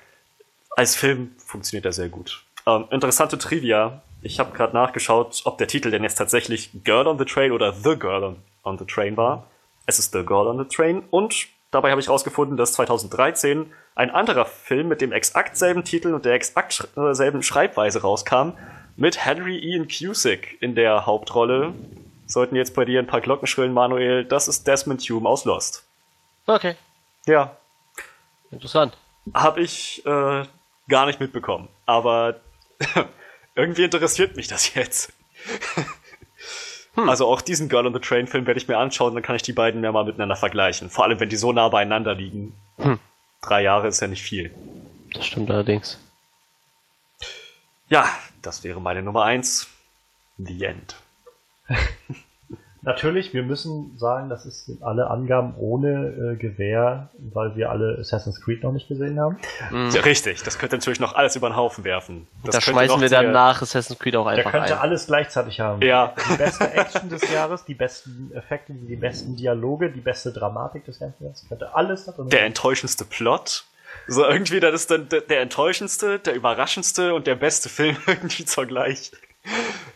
als Film funktioniert er sehr gut. Ähm, interessante Trivia. Ich habe gerade nachgeschaut, ob der Titel denn jetzt tatsächlich Girl on the Train oder The Girl on, on the Train war. Es ist The Girl on the Train und dabei habe ich herausgefunden, dass 2013 ein anderer Film mit dem exakt selben Titel und der exakt äh, selben Schreibweise rauskam, mit Henry Ian Cusick in der Hauptrolle. Sollten jetzt bei dir ein paar Glocken schrillen, Manuel, das ist Desmond Hume aus Lost. Okay, Ja, interessant. habe ich äh, gar nicht mitbekommen. Aber irgendwie interessiert mich das jetzt. Also auch diesen Girl on the Train Film werde ich mir anschauen, dann kann ich die beiden ja mal miteinander vergleichen. Vor allem, wenn die so nah beieinander liegen. Drei Jahre ist ja nicht viel. Das stimmt allerdings. Ja, das wäre meine Nummer eins. The End. Natürlich, wir müssen sagen, das ist sind alle Angaben ohne äh, Gewehr, weil wir alle Assassin's Creed noch nicht gesehen haben. Ja, richtig, das könnte natürlich noch alles über den Haufen werfen. Das da schmeißen wir dann der- nach Assassin's Creed auch Der einfach könnte ein. alles gleichzeitig haben. Ja. Die beste Action des Jahres, die besten Effekte, die besten Dialoge, die beste Dramatik des ganzen Jahres. Könnte alles da drin der sein. enttäuschendste Plot. So irgendwie, das ist dann der, der enttäuschendste, der überraschendste und der beste Film irgendwie zugleich.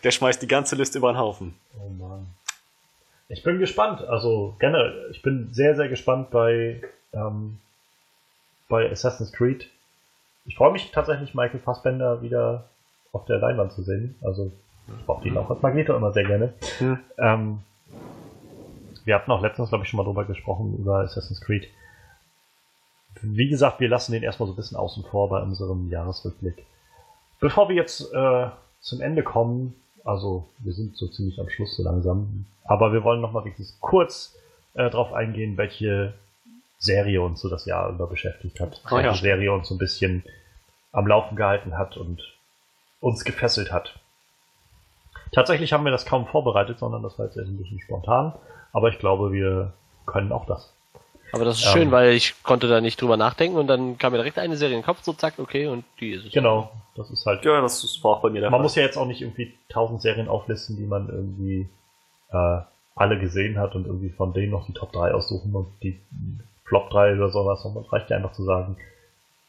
Der schmeißt die ganze Liste über den Haufen. Oh Mann. Ich bin gespannt. Also generell, ich bin sehr, sehr gespannt bei, ähm, bei Assassin's Creed. Ich freue mich tatsächlich, Michael Fassbender wieder auf der Leinwand zu sehen. Also ich brauche ihn auch als Magneto immer sehr gerne. Hm. Ähm, wir hatten auch letztens, glaube ich, schon mal drüber gesprochen, über Assassin's Creed. Wie gesagt, wir lassen den erstmal so ein bisschen außen vor bei unserem Jahresrückblick. Bevor wir jetzt äh, zum Ende kommen, also wir sind so ziemlich am Schluss so langsam, aber wir wollen nochmal wirklich kurz äh, drauf eingehen, welche Serie uns so das Jahr über beschäftigt hat. Oh ja. welche Serie uns so ein bisschen am Laufen gehalten hat und uns gefesselt hat. Tatsächlich haben wir das kaum vorbereitet, sondern das war jetzt ein bisschen spontan, aber ich glaube, wir können auch das. Aber das ist Ähm. schön, weil ich konnte da nicht drüber nachdenken und dann kam mir direkt eine Serie in den Kopf, so zack, okay, und die ist es. Genau, das ist halt Ja, das ist- war auch bei mir der Man Fall. muss ja jetzt auch nicht irgendwie tausend Serien auflisten, die man irgendwie äh, alle gesehen hat und irgendwie von denen noch die Top 3 aussuchen und die Flop 3 oder sowas. Es reicht ja einfach zu sagen,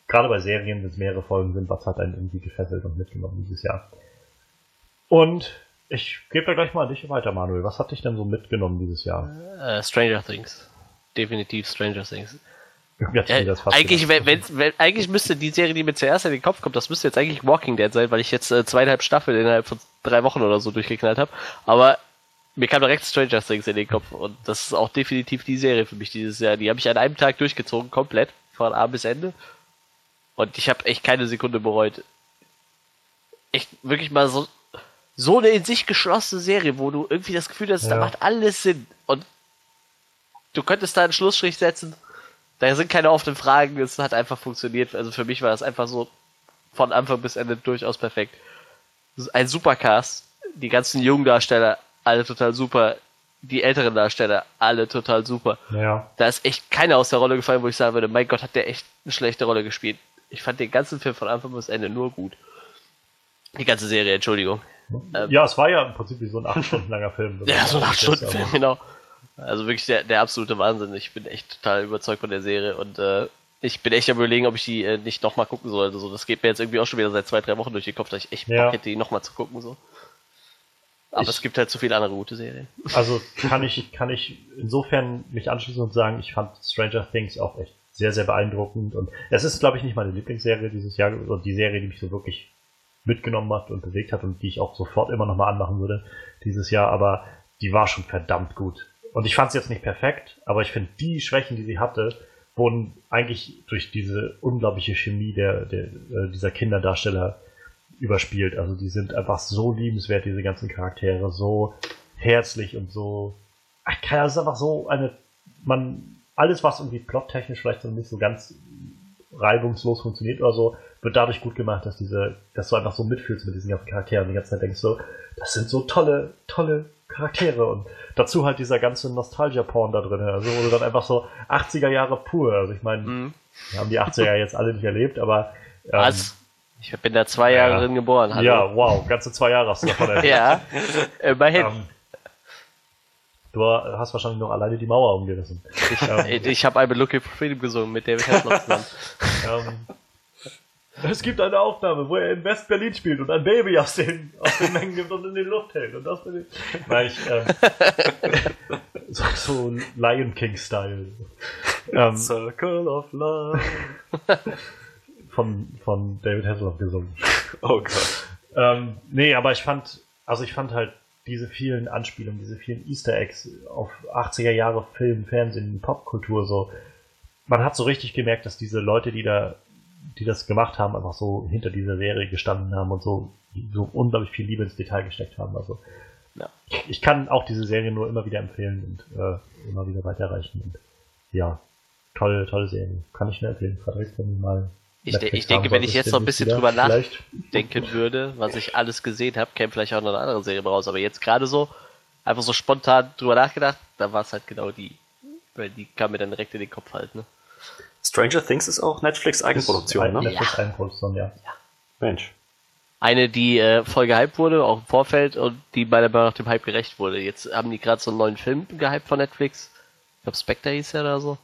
gerade bei Serien, wenn es mehrere Folgen sind, was hat einen irgendwie gefesselt und mitgenommen dieses Jahr. Und ich gebe da gleich mal an dich weiter, Manuel. Was hat dich denn so mitgenommen dieses Jahr? Äh, Stranger Things. Definitiv Stranger Things. Mir Äh, das fast eigentlich, wenn, wenn, eigentlich müsste die Serie, die mir zuerst in den Kopf kommt, das müsste jetzt eigentlich Walking Dead sein, weil ich jetzt äh, zweieinhalb Staffeln innerhalb von drei Wochen oder so durchgeknallt habe. Aber mir kam direkt Stranger Things in den Kopf und das ist auch definitiv die Serie für mich dieses Jahr. Die habe ich an einem Tag durchgezogen, komplett, von A bis Ende. Und ich habe echt keine Sekunde bereut. Echt wirklich mal so, so eine in sich geschlossene Serie, wo du irgendwie das Gefühl hast, ja. da macht alles Sinn. Du könntest da einen Schlussstrich setzen. Da sind keine offenen Fragen, es hat einfach funktioniert. Also für mich war das einfach so von Anfang bis Ende durchaus perfekt. Ein Supercast, die ganzen jungen Darsteller, alle total super. Die älteren Darsteller, alle total super. Ja. Da ist echt keiner aus der Rolle gefallen, wo ich sagen würde, mein Gott, hat der echt eine schlechte Rolle gespielt. Ich fand den ganzen Film von Anfang bis Ende nur gut. Die ganze Serie, Entschuldigung. Ähm, ja, es war ja im Prinzip wie so ein 8 Stunden langer Film. ja, so ein 8 Stunden Film, genau. Also wirklich der, der absolute Wahnsinn. Ich bin echt total überzeugt von der Serie und äh, ich bin echt am überlegen, ob ich die äh, nicht nochmal gucken sollte. So, das geht mir jetzt irgendwie auch schon wieder seit zwei, drei Wochen durch den Kopf, dass ich echt ja. Bock hätte, die nochmal zu gucken. So. Aber ich, es gibt halt zu viele andere gute Serien. Also kann ich, kann ich insofern mich anschließen und sagen, ich fand Stranger Things auch echt sehr, sehr beeindruckend. Und es ist, glaube ich, nicht meine Lieblingsserie dieses Jahr, oder die Serie, die mich so wirklich mitgenommen hat und bewegt hat und die ich auch sofort immer nochmal anmachen würde dieses Jahr, aber die war schon verdammt gut. Und ich fand es jetzt nicht perfekt, aber ich finde, die Schwächen, die sie hatte, wurden eigentlich durch diese unglaubliche Chemie der, der, äh, dieser Kinderdarsteller überspielt. Also die sind einfach so liebenswert, diese ganzen Charaktere, so herzlich und so. Ach, das ist einfach so eine. Man, alles, was irgendwie plottechnisch vielleicht so nicht so ganz reibungslos funktioniert oder so, wird dadurch gut gemacht, dass diese, dass du einfach so mitfühlst mit diesen ganzen Charakteren. Die ganze Zeit denkst so, das sind so tolle, tolle Charaktere und dazu halt dieser ganze Nostalgia-Porn da drin. Also wo du dann einfach so 80er Jahre pur. Also ich meine, mhm. wir haben die 80er jetzt alle nicht erlebt, aber ähm, Was? Ich bin da zwei Jahre ja, drin geboren. Hallo. Ja, wow, ganze zwei Jahre hast du davon erlebt. ja, immerhin. Ähm, du hast wahrscheinlich noch alleine die Mauer umgerissen. Ich, ähm, ich habe einmal Looking for Freedom gesungen mit David Hasselhoff zusammen. ähm, es gibt eine Aufnahme, wo er in West-Berlin spielt und ein Baby aus den, aus den Mengen gibt und in die Luft hält. Und das. Nein, ich, ähm, so, so Lion King-Style. Ähm, Circle of Love. Von, von David Hasselhoff gesungen. Oh Gott. Ähm, nee, aber ich fand, also ich fand halt diese vielen Anspielungen, diese vielen Easter Eggs auf 80er Jahre Film, Fernsehen, Popkultur so. Man hat so richtig gemerkt, dass diese Leute, die da die das gemacht haben, einfach so hinter dieser Serie gestanden haben und so, so unglaublich viel Liebe ins Detail gesteckt haben. Also ja. ich kann auch diese Serie nur immer wieder empfehlen und äh, immer wieder weiterreichen. Und ja, tolle, tolle Serie. Kann ich nur empfehlen. Frederik, wenn mal ich, de ich denke, wenn ich jetzt noch ein bisschen drüber nachdenken würde, was ich alles gesehen habe, käme vielleicht auch noch eine andere Serie raus. Aber jetzt gerade so, einfach so spontan drüber nachgedacht, da war es halt genau die. Weil die kam mir dann direkt in den Kopf halt, ne? Stranger Things ist auch Netflix Eigenproduktion, ne? Netflix Eigenproduktion, ja. ja. Mensch. Eine, die äh, voll gehypt wurde, auch im Vorfeld, und die meiner Meinung nach dem Hype gerecht wurde. Jetzt haben die gerade so einen neuen Film gehypt von Netflix. Ich glaube, Spectre hieß ja oder so.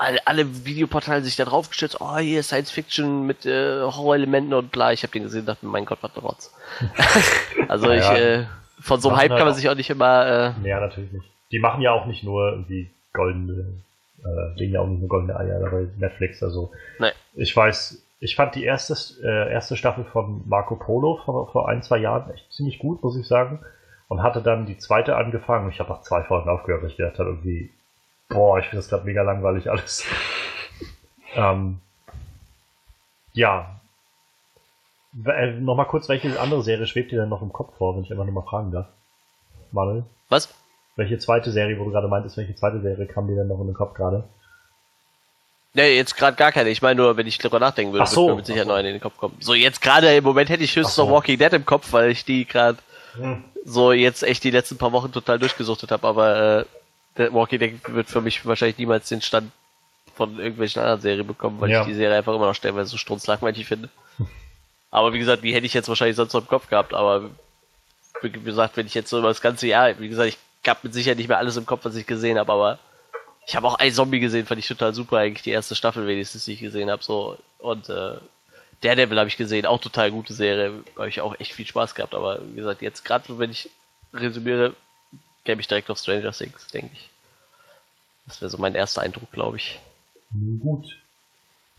Alle, alle Videoportale sich da drauf gestürzt, oh, hier Science Fiction mit äh, Horrorelementen und bla. Ich habe den gesehen und dachte, mein Gott, was ein Rotz. also ja, ich, äh, von so einem Hype kann man sich auch nicht immer... Äh, ja, natürlich nicht. Die machen ja auch nicht nur irgendwie goldene äh, legen ja auch nicht eine goldene Eier dabei Netflix. Also nee. ich weiß, ich fand die erste, äh, erste Staffel von Marco Polo vor, vor ein, zwei Jahren echt ziemlich gut, muss ich sagen. Und hatte dann die zweite angefangen. Ich habe nach zwei Folgen aufgehört, weil ich gedacht habe, irgendwie, boah, ich finde das gerade mega langweilig alles. ähm, ja. Äh, Nochmal kurz, welche andere Serie schwebt dir denn noch im Kopf vor, wenn ich einfach nur mal fragen darf? Manuel? Was? Welche zweite Serie, wo du gerade meintest, welche zweite Serie kam dir denn noch in den Kopf gerade? Ne, jetzt gerade gar keine. Ich meine nur, wenn ich drüber nachdenken würde, so, würde mir mit Sicherheit noch eine in den Kopf kommen. So, jetzt gerade im Moment hätte ich höchstens so. noch Walking Dead im Kopf, weil ich die gerade hm. so jetzt echt die letzten paar Wochen total durchgesuchtet habe, aber äh, Walking Dead wird für mich wahrscheinlich niemals den Stand von irgendwelchen anderen Serien bekommen, weil ja. ich die Serie einfach immer noch stellenweise so strunzlangweilig finde. aber wie gesagt, die hätte ich jetzt wahrscheinlich sonst noch im Kopf gehabt, aber wie gesagt, wenn ich jetzt so über das ganze Jahr, wie gesagt, ich gab mit Sicherheit nicht mehr alles im Kopf, was ich gesehen habe, aber ich habe auch ein Zombie gesehen, fand ich total super, eigentlich die erste Staffel wenigstens, die ich gesehen habe, so und äh, Daredevil habe ich gesehen, auch total gute Serie, habe ich auch echt viel Spaß gehabt, aber wie gesagt, jetzt gerade wenn ich resümiere, käme ich direkt auf Stranger Things, denke ich. Das wäre so mein erster Eindruck, glaube ich. Gut.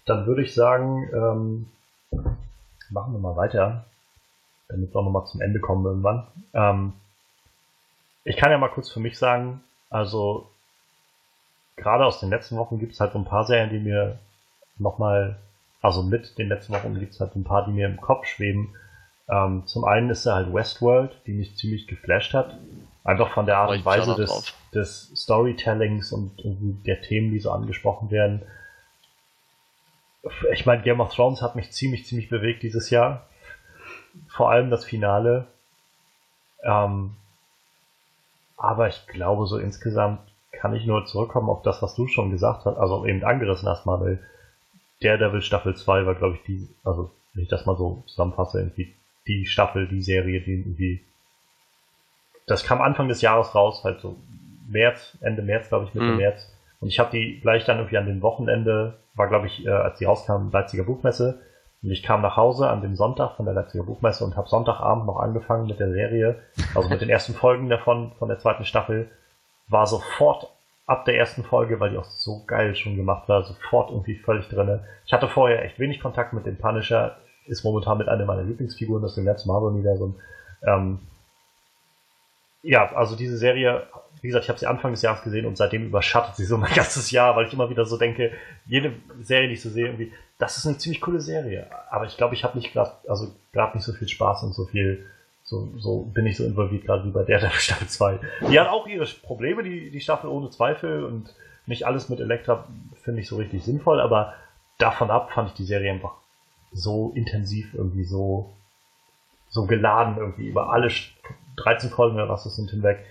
Dann würde ich sagen, ähm, machen wir mal weiter. damit wir auch nochmal zum Ende kommen irgendwann. Ähm, ich kann ja mal kurz für mich sagen, also gerade aus den letzten Wochen gibt es halt so ein paar Serien, die mir nochmal, also mit den letzten Wochen gibt es halt ein paar, die mir im Kopf schweben. Ähm, zum einen ist er halt Westworld, die mich ziemlich geflasht hat. Einfach von der Art und Weise des, des Storytellings und der Themen, die so angesprochen werden. Ich meine, Game of Thrones hat mich ziemlich, ziemlich bewegt dieses Jahr. Vor allem das Finale. Ähm, aber ich glaube, so insgesamt kann ich nur zurückkommen auf das, was du schon gesagt hast, also eben angerissen hast, Manuel. Daredevil Staffel 2 war, glaube ich, die, also wenn ich das mal so zusammenfasse, irgendwie die Staffel, die Serie, die irgendwie. Das kam Anfang des Jahres raus, halt so März, Ende März, glaube ich, Mitte mhm. März. Und ich habe die gleich dann irgendwie an dem Wochenende, war glaube ich, äh, als die rauskam, Leipziger Buchmesse. Und ich kam nach Hause an dem Sonntag von der Leipziger Buchmesse und habe Sonntagabend noch angefangen mit der Serie, also mit den ersten Folgen davon, von der zweiten Staffel war sofort ab der ersten Folge, weil die auch so geil schon gemacht war, sofort irgendwie völlig drinne. Ich hatte vorher echt wenig Kontakt mit dem Punisher, ist momentan mit einer meiner Lieblingsfiguren aus dem ganzen Marvel-Universum. Ähm, ja, also diese Serie, wie gesagt, ich habe sie Anfang des Jahres gesehen und seitdem überschattet sie so mein ganzes Jahr, weil ich immer wieder so denke, jede Serie, die ich so sehe, irgendwie, das ist eine ziemlich coole Serie. Aber ich glaube, ich habe nicht gerade, also gerade nicht so viel Spaß und so viel so, so bin ich so involviert gerade wie bei der, der Staffel 2. Die hat auch ihre Probleme, die, die Staffel ohne Zweifel und nicht alles mit Elektra finde ich so richtig sinnvoll, aber davon ab fand ich die Serie einfach so intensiv, irgendwie so, so geladen irgendwie über alle 13 Folgen oder was das sind hinweg.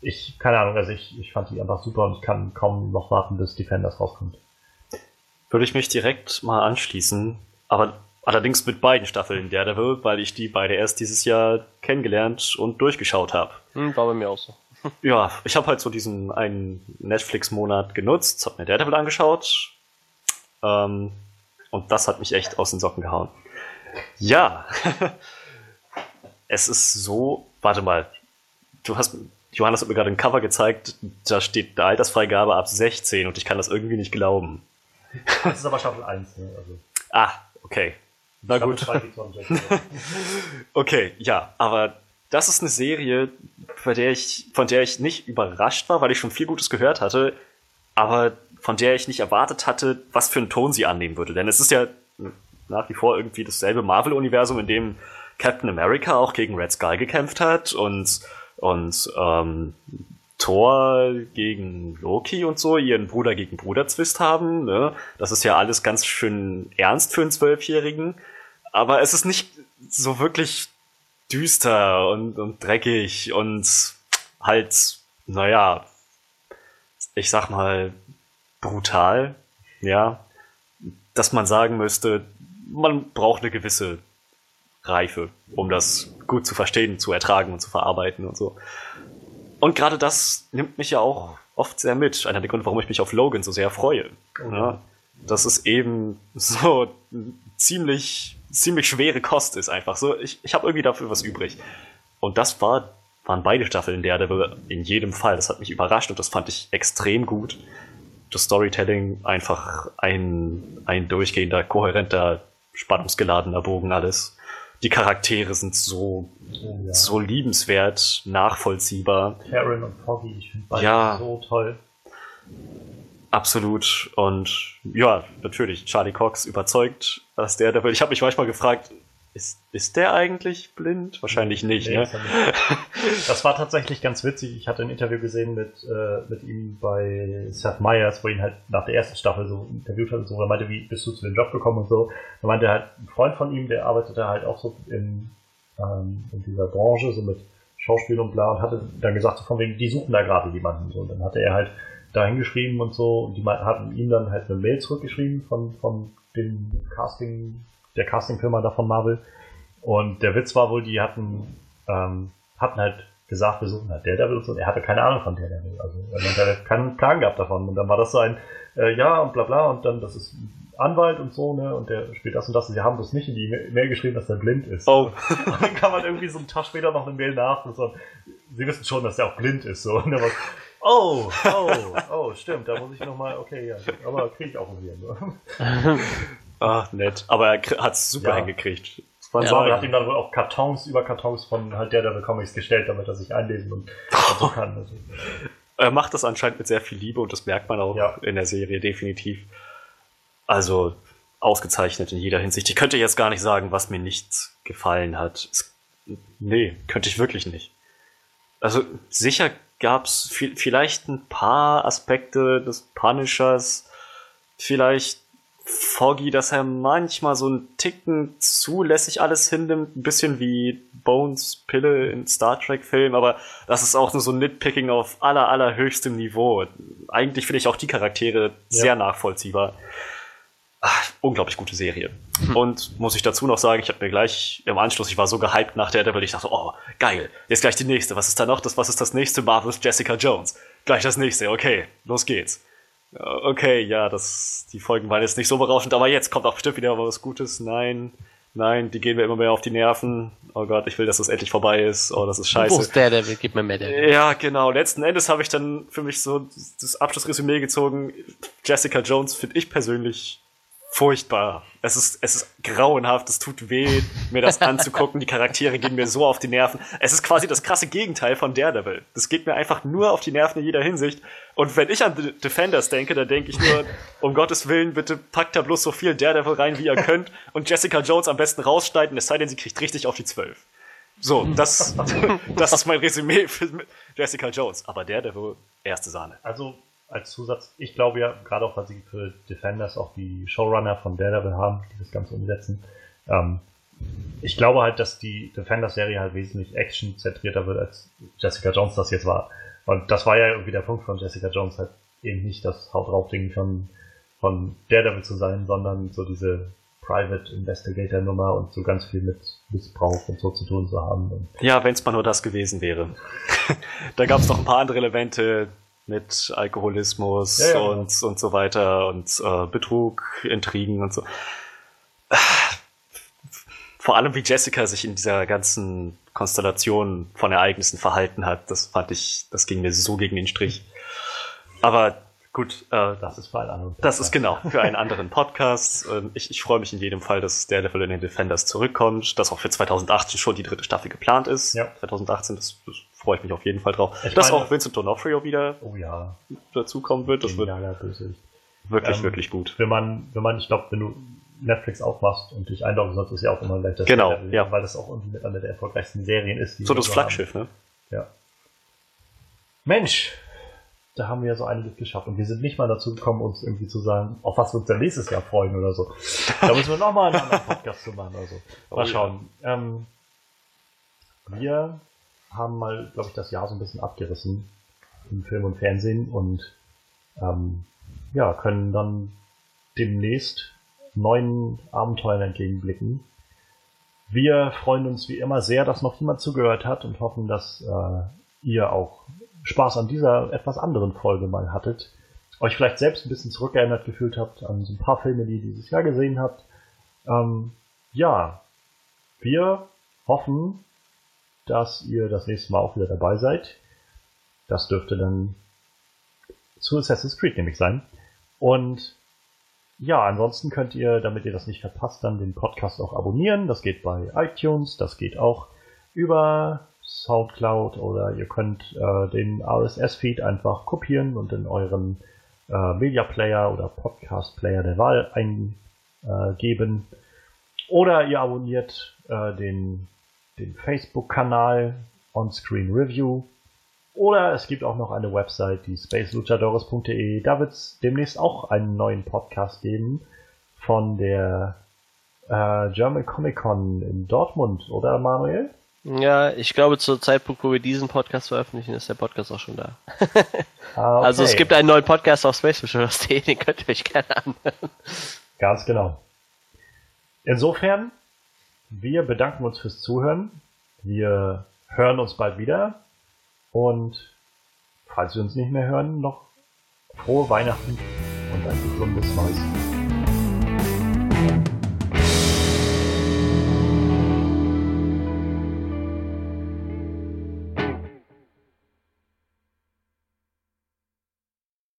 Ich, keine Ahnung, also ich, ich fand die einfach super und ich kann kaum noch warten, bis Defenders rauskommt. Würde ich mich direkt mal anschließen, aber Allerdings mit beiden Staffeln Daredevil, weil ich die beide erst dieses Jahr kennengelernt und durchgeschaut habe. Hm, war bei mir auch so. ja, ich habe halt so diesen einen Netflix-Monat genutzt, habe mir Daredevil angeschaut. Ähm, und das hat mich echt aus den Socken gehauen. Ja, es ist so. Warte mal, du hast. Johannes hat mir gerade ein Cover gezeigt, da steht eine Altersfreigabe ab 16 und ich kann das irgendwie nicht glauben. Das ist aber Staffel 1, ne? Also. Ah, okay. Na gut. okay, ja, aber das ist eine Serie, bei der ich, von der ich nicht überrascht war, weil ich schon viel Gutes gehört hatte, aber von der ich nicht erwartet hatte, was für einen Ton sie annehmen würde. Denn es ist ja nach wie vor irgendwie dasselbe Marvel-Universum, in dem Captain America auch gegen Red Skull gekämpft hat und, und ähm, Thor gegen Loki und so, ihren Bruder gegen Bruder Zwist haben. Ne? Das ist ja alles ganz schön ernst für einen Zwölfjährigen aber es ist nicht so wirklich düster und, und dreckig und halt, naja, ich sag mal, brutal, ja, dass man sagen müsste, man braucht eine gewisse Reife, um das gut zu verstehen, zu ertragen und zu verarbeiten und so. Und gerade das nimmt mich ja auch oft sehr mit. Einer der Gründe, warum ich mich auf Logan so sehr freue. Mhm. Ja, das ist eben so ziemlich ziemlich schwere Kost ist einfach so. Ich, ich habe irgendwie dafür was übrig. Und das war, waren beide Staffeln der, der in jedem Fall. Das hat mich überrascht und das fand ich extrem gut. Das Storytelling einfach ein, ein durchgehender, kohärenter, spannungsgeladener Bogen alles. Die Charaktere sind so, ja. so liebenswert, nachvollziehbar. Karen und Foggy, ich finde beide ja. so toll. Absolut. Und ja, natürlich, Charlie Cox überzeugt, dass der der will. Ich habe mich manchmal gefragt, ist, ist der eigentlich blind? Wahrscheinlich nicht, nee, ne? Das war tatsächlich ganz witzig. Ich hatte ein Interview gesehen mit, äh, mit ihm bei Seth Meyers, wo ihn halt nach der ersten Staffel so interviewt hat und so. Er meinte, wie bist du zu dem Job gekommen und so. Da meinte er halt, ein Freund von ihm, der arbeitete halt auch so in, ähm, in dieser Branche, so mit Schauspiel und bla, und hatte dann gesagt, so von wegen, die suchen da gerade jemanden. So. Und dann hatte er halt da hingeschrieben und so. Und die hatten ihm dann halt eine Mail zurückgeschrieben von, von dem Casting, der Castingfirma da von Marvel. Und der Witz war wohl, die hatten, ähm, hatten halt gesagt, wir suchen halt Daredevil und so. Er hatte keine Ahnung von Daredevil. Also er hat keinen Plan gehabt davon. Und dann war das so ein, äh, ja und bla bla und dann, das ist Anwalt und so, ne, und der spielt das und das. Und sie haben das nicht in die Mail geschrieben, dass er blind ist. Oh. Und dann kann man irgendwie so einen Tag später noch eine Mail nach und so. Sie wissen schon, dass er auch blind ist, so. Und dann war, Oh, oh, oh, stimmt, da muss ich nochmal, okay, ja, aber kriege ich auch hier. Ach, nett. Aber er hat es super ja. hingekriegt. man ja. Er hat ihm dann wohl auch Kartons über Kartons von halt Daredevil Comics gestellt, damit er sich einlesen und, und so kann. Also. Er macht das anscheinend mit sehr viel Liebe und das merkt man auch ja. in der Serie definitiv. Also ausgezeichnet in jeder Hinsicht. Ich könnte jetzt gar nicht sagen, was mir nicht gefallen hat. Es, nee, könnte ich wirklich nicht. Also sicher gab es vielleicht ein paar Aspekte des Punishers, vielleicht Foggy, dass er manchmal so einen Ticken zulässig alles hinnimmt, ein bisschen wie Bones Pille in Star Trek Film, aber das ist auch nur so ein Nitpicking auf aller allerhöchstem Niveau. Eigentlich finde ich auch die Charaktere ja. sehr nachvollziehbar. Ach, unglaublich gute Serie. Hm. Und muss ich dazu noch sagen, ich habe mir gleich im Anschluss, ich war so gehypt nach der Devil, ich dachte, oh, geil, jetzt gleich die nächste. Was ist da noch? Das, was ist das nächste? Marvel's Jessica Jones. Gleich das nächste, okay, los geht's. Okay, ja, das, die Folgen waren jetzt nicht so berauschend, aber jetzt kommt auch bestimmt wieder was Gutes. Nein, nein, die gehen mir immer mehr auf die Nerven. Oh Gott, ich will, dass das endlich vorbei ist. Oh, das ist scheiße. Wo ist der Devil? Gib mir mehr Devil. Ja, genau. Letzten Endes habe ich dann für mich so das Abschlussresümee gezogen. Jessica Jones finde ich persönlich furchtbar. Es ist, es ist grauenhaft, es tut weh, mir das anzugucken. Die Charaktere gehen mir so auf die Nerven. Es ist quasi das krasse Gegenteil von Daredevil. Das geht mir einfach nur auf die Nerven in jeder Hinsicht. Und wenn ich an The Defenders denke, dann denke ich nur, um Gottes Willen, bitte packt da bloß so viel Daredevil rein, wie ihr könnt. Und Jessica Jones am besten rausschneiden, es sei denn, sie kriegt richtig auf die Zwölf. So, das, das ist mein Resümee für Jessica Jones. Aber Daredevil, erste Sahne. Also, als Zusatz, ich glaube ja, gerade auch, weil sie für Defenders auch die Showrunner von Daredevil haben, die das Ganze umsetzen. Ähm, ich glaube halt, dass die Defenders-Serie halt wesentlich actionzentrierter wird, als Jessica Jones das jetzt war. Und das war ja irgendwie der Punkt von Jessica Jones, halt eben nicht das Haut drauf Ding von, von Daredevil zu sein, sondern so diese Private Investigator Nummer und so ganz viel mit Missbrauch und so zu tun zu haben. Ja, wenn es mal nur das gewesen wäre. da gab es noch ein paar andere Elemente, mit Alkoholismus ja, ja. Und, und so weiter und äh, Betrug, Intrigen und so. Vor allem wie Jessica sich in dieser ganzen Konstellation von Ereignissen verhalten hat, das fand ich, das ging mir so gegen den Strich. Aber gut, äh, das ist für einen anderen Podcast. Das ist genau für einen anderen Podcast. Ähm, ich, ich freue mich in jedem Fall, dass Daredevil in den Defenders zurückkommt, dass auch für 2018 schon die dritte Staffel geplant ist. Ja. 2018, das, das freue ich mich auf jeden Fall drauf. Ich dass meine, auch Vincent D'Onofrio wieder oh ja. dazukommen wird. Das wird wirklich, ähm, wirklich gut. Wenn man, wenn man, ich glaube, wenn du Netflix aufmachst und dich einloggen sollst, ist ja auch immer leicht, das genau, ja. weil das auch irgendwie mit einer der erfolgreichsten Serien ist. so das Flaggschiff, haben. ne? Ja. Mensch, da haben wir ja so einiges geschafft und wir sind nicht mal dazu gekommen, uns irgendwie zu sagen, auf was wir uns dann nächstes Jahr freuen oder so. Da müssen wir nochmal einen anderen Podcast zu machen. Also. Mal oh, schauen. Ja. Ähm, wir haben mal, glaube ich, das Jahr so ein bisschen abgerissen im Film und Fernsehen und ähm, ja, können dann demnächst neuen Abenteuern entgegenblicken. Wir freuen uns wie immer sehr, dass noch jemand zugehört hat und hoffen, dass äh, ihr auch Spaß an dieser etwas anderen Folge mal hattet. Euch vielleicht selbst ein bisschen zurückerinnert gefühlt habt an so ein paar Filme, die ihr dieses Jahr gesehen habt. Ähm, ja, wir hoffen, dass ihr das nächste Mal auch wieder dabei seid. Das dürfte dann zu Assassin's Creed nämlich sein. Und ja, ansonsten könnt ihr, damit ihr das nicht verpasst, dann den Podcast auch abonnieren. Das geht bei iTunes, das geht auch über Soundcloud oder ihr könnt äh, den RSS-Feed einfach kopieren und in euren äh, Media Player oder Podcast Player der Wahl eingeben. Oder ihr abonniert äh, den den Facebook-Kanal Onscreen Review. Oder es gibt auch noch eine Website, die spaceluchadores.de. Da wird es demnächst auch einen neuen Podcast geben von der äh, German Comic Con in Dortmund, oder Manuel? Ja, ich glaube, zur Zeitpunkt, wo wir diesen Podcast veröffentlichen, ist der Podcast auch schon da. ah, okay. Also es gibt einen neuen Podcast auf spaceluchadores.de, den könnt ihr euch gerne anhören. Ganz genau. Insofern wir bedanken uns fürs Zuhören. Wir hören uns bald wieder. Und falls wir uns nicht mehr hören, noch frohe Weihnachten und ein gesundes neues.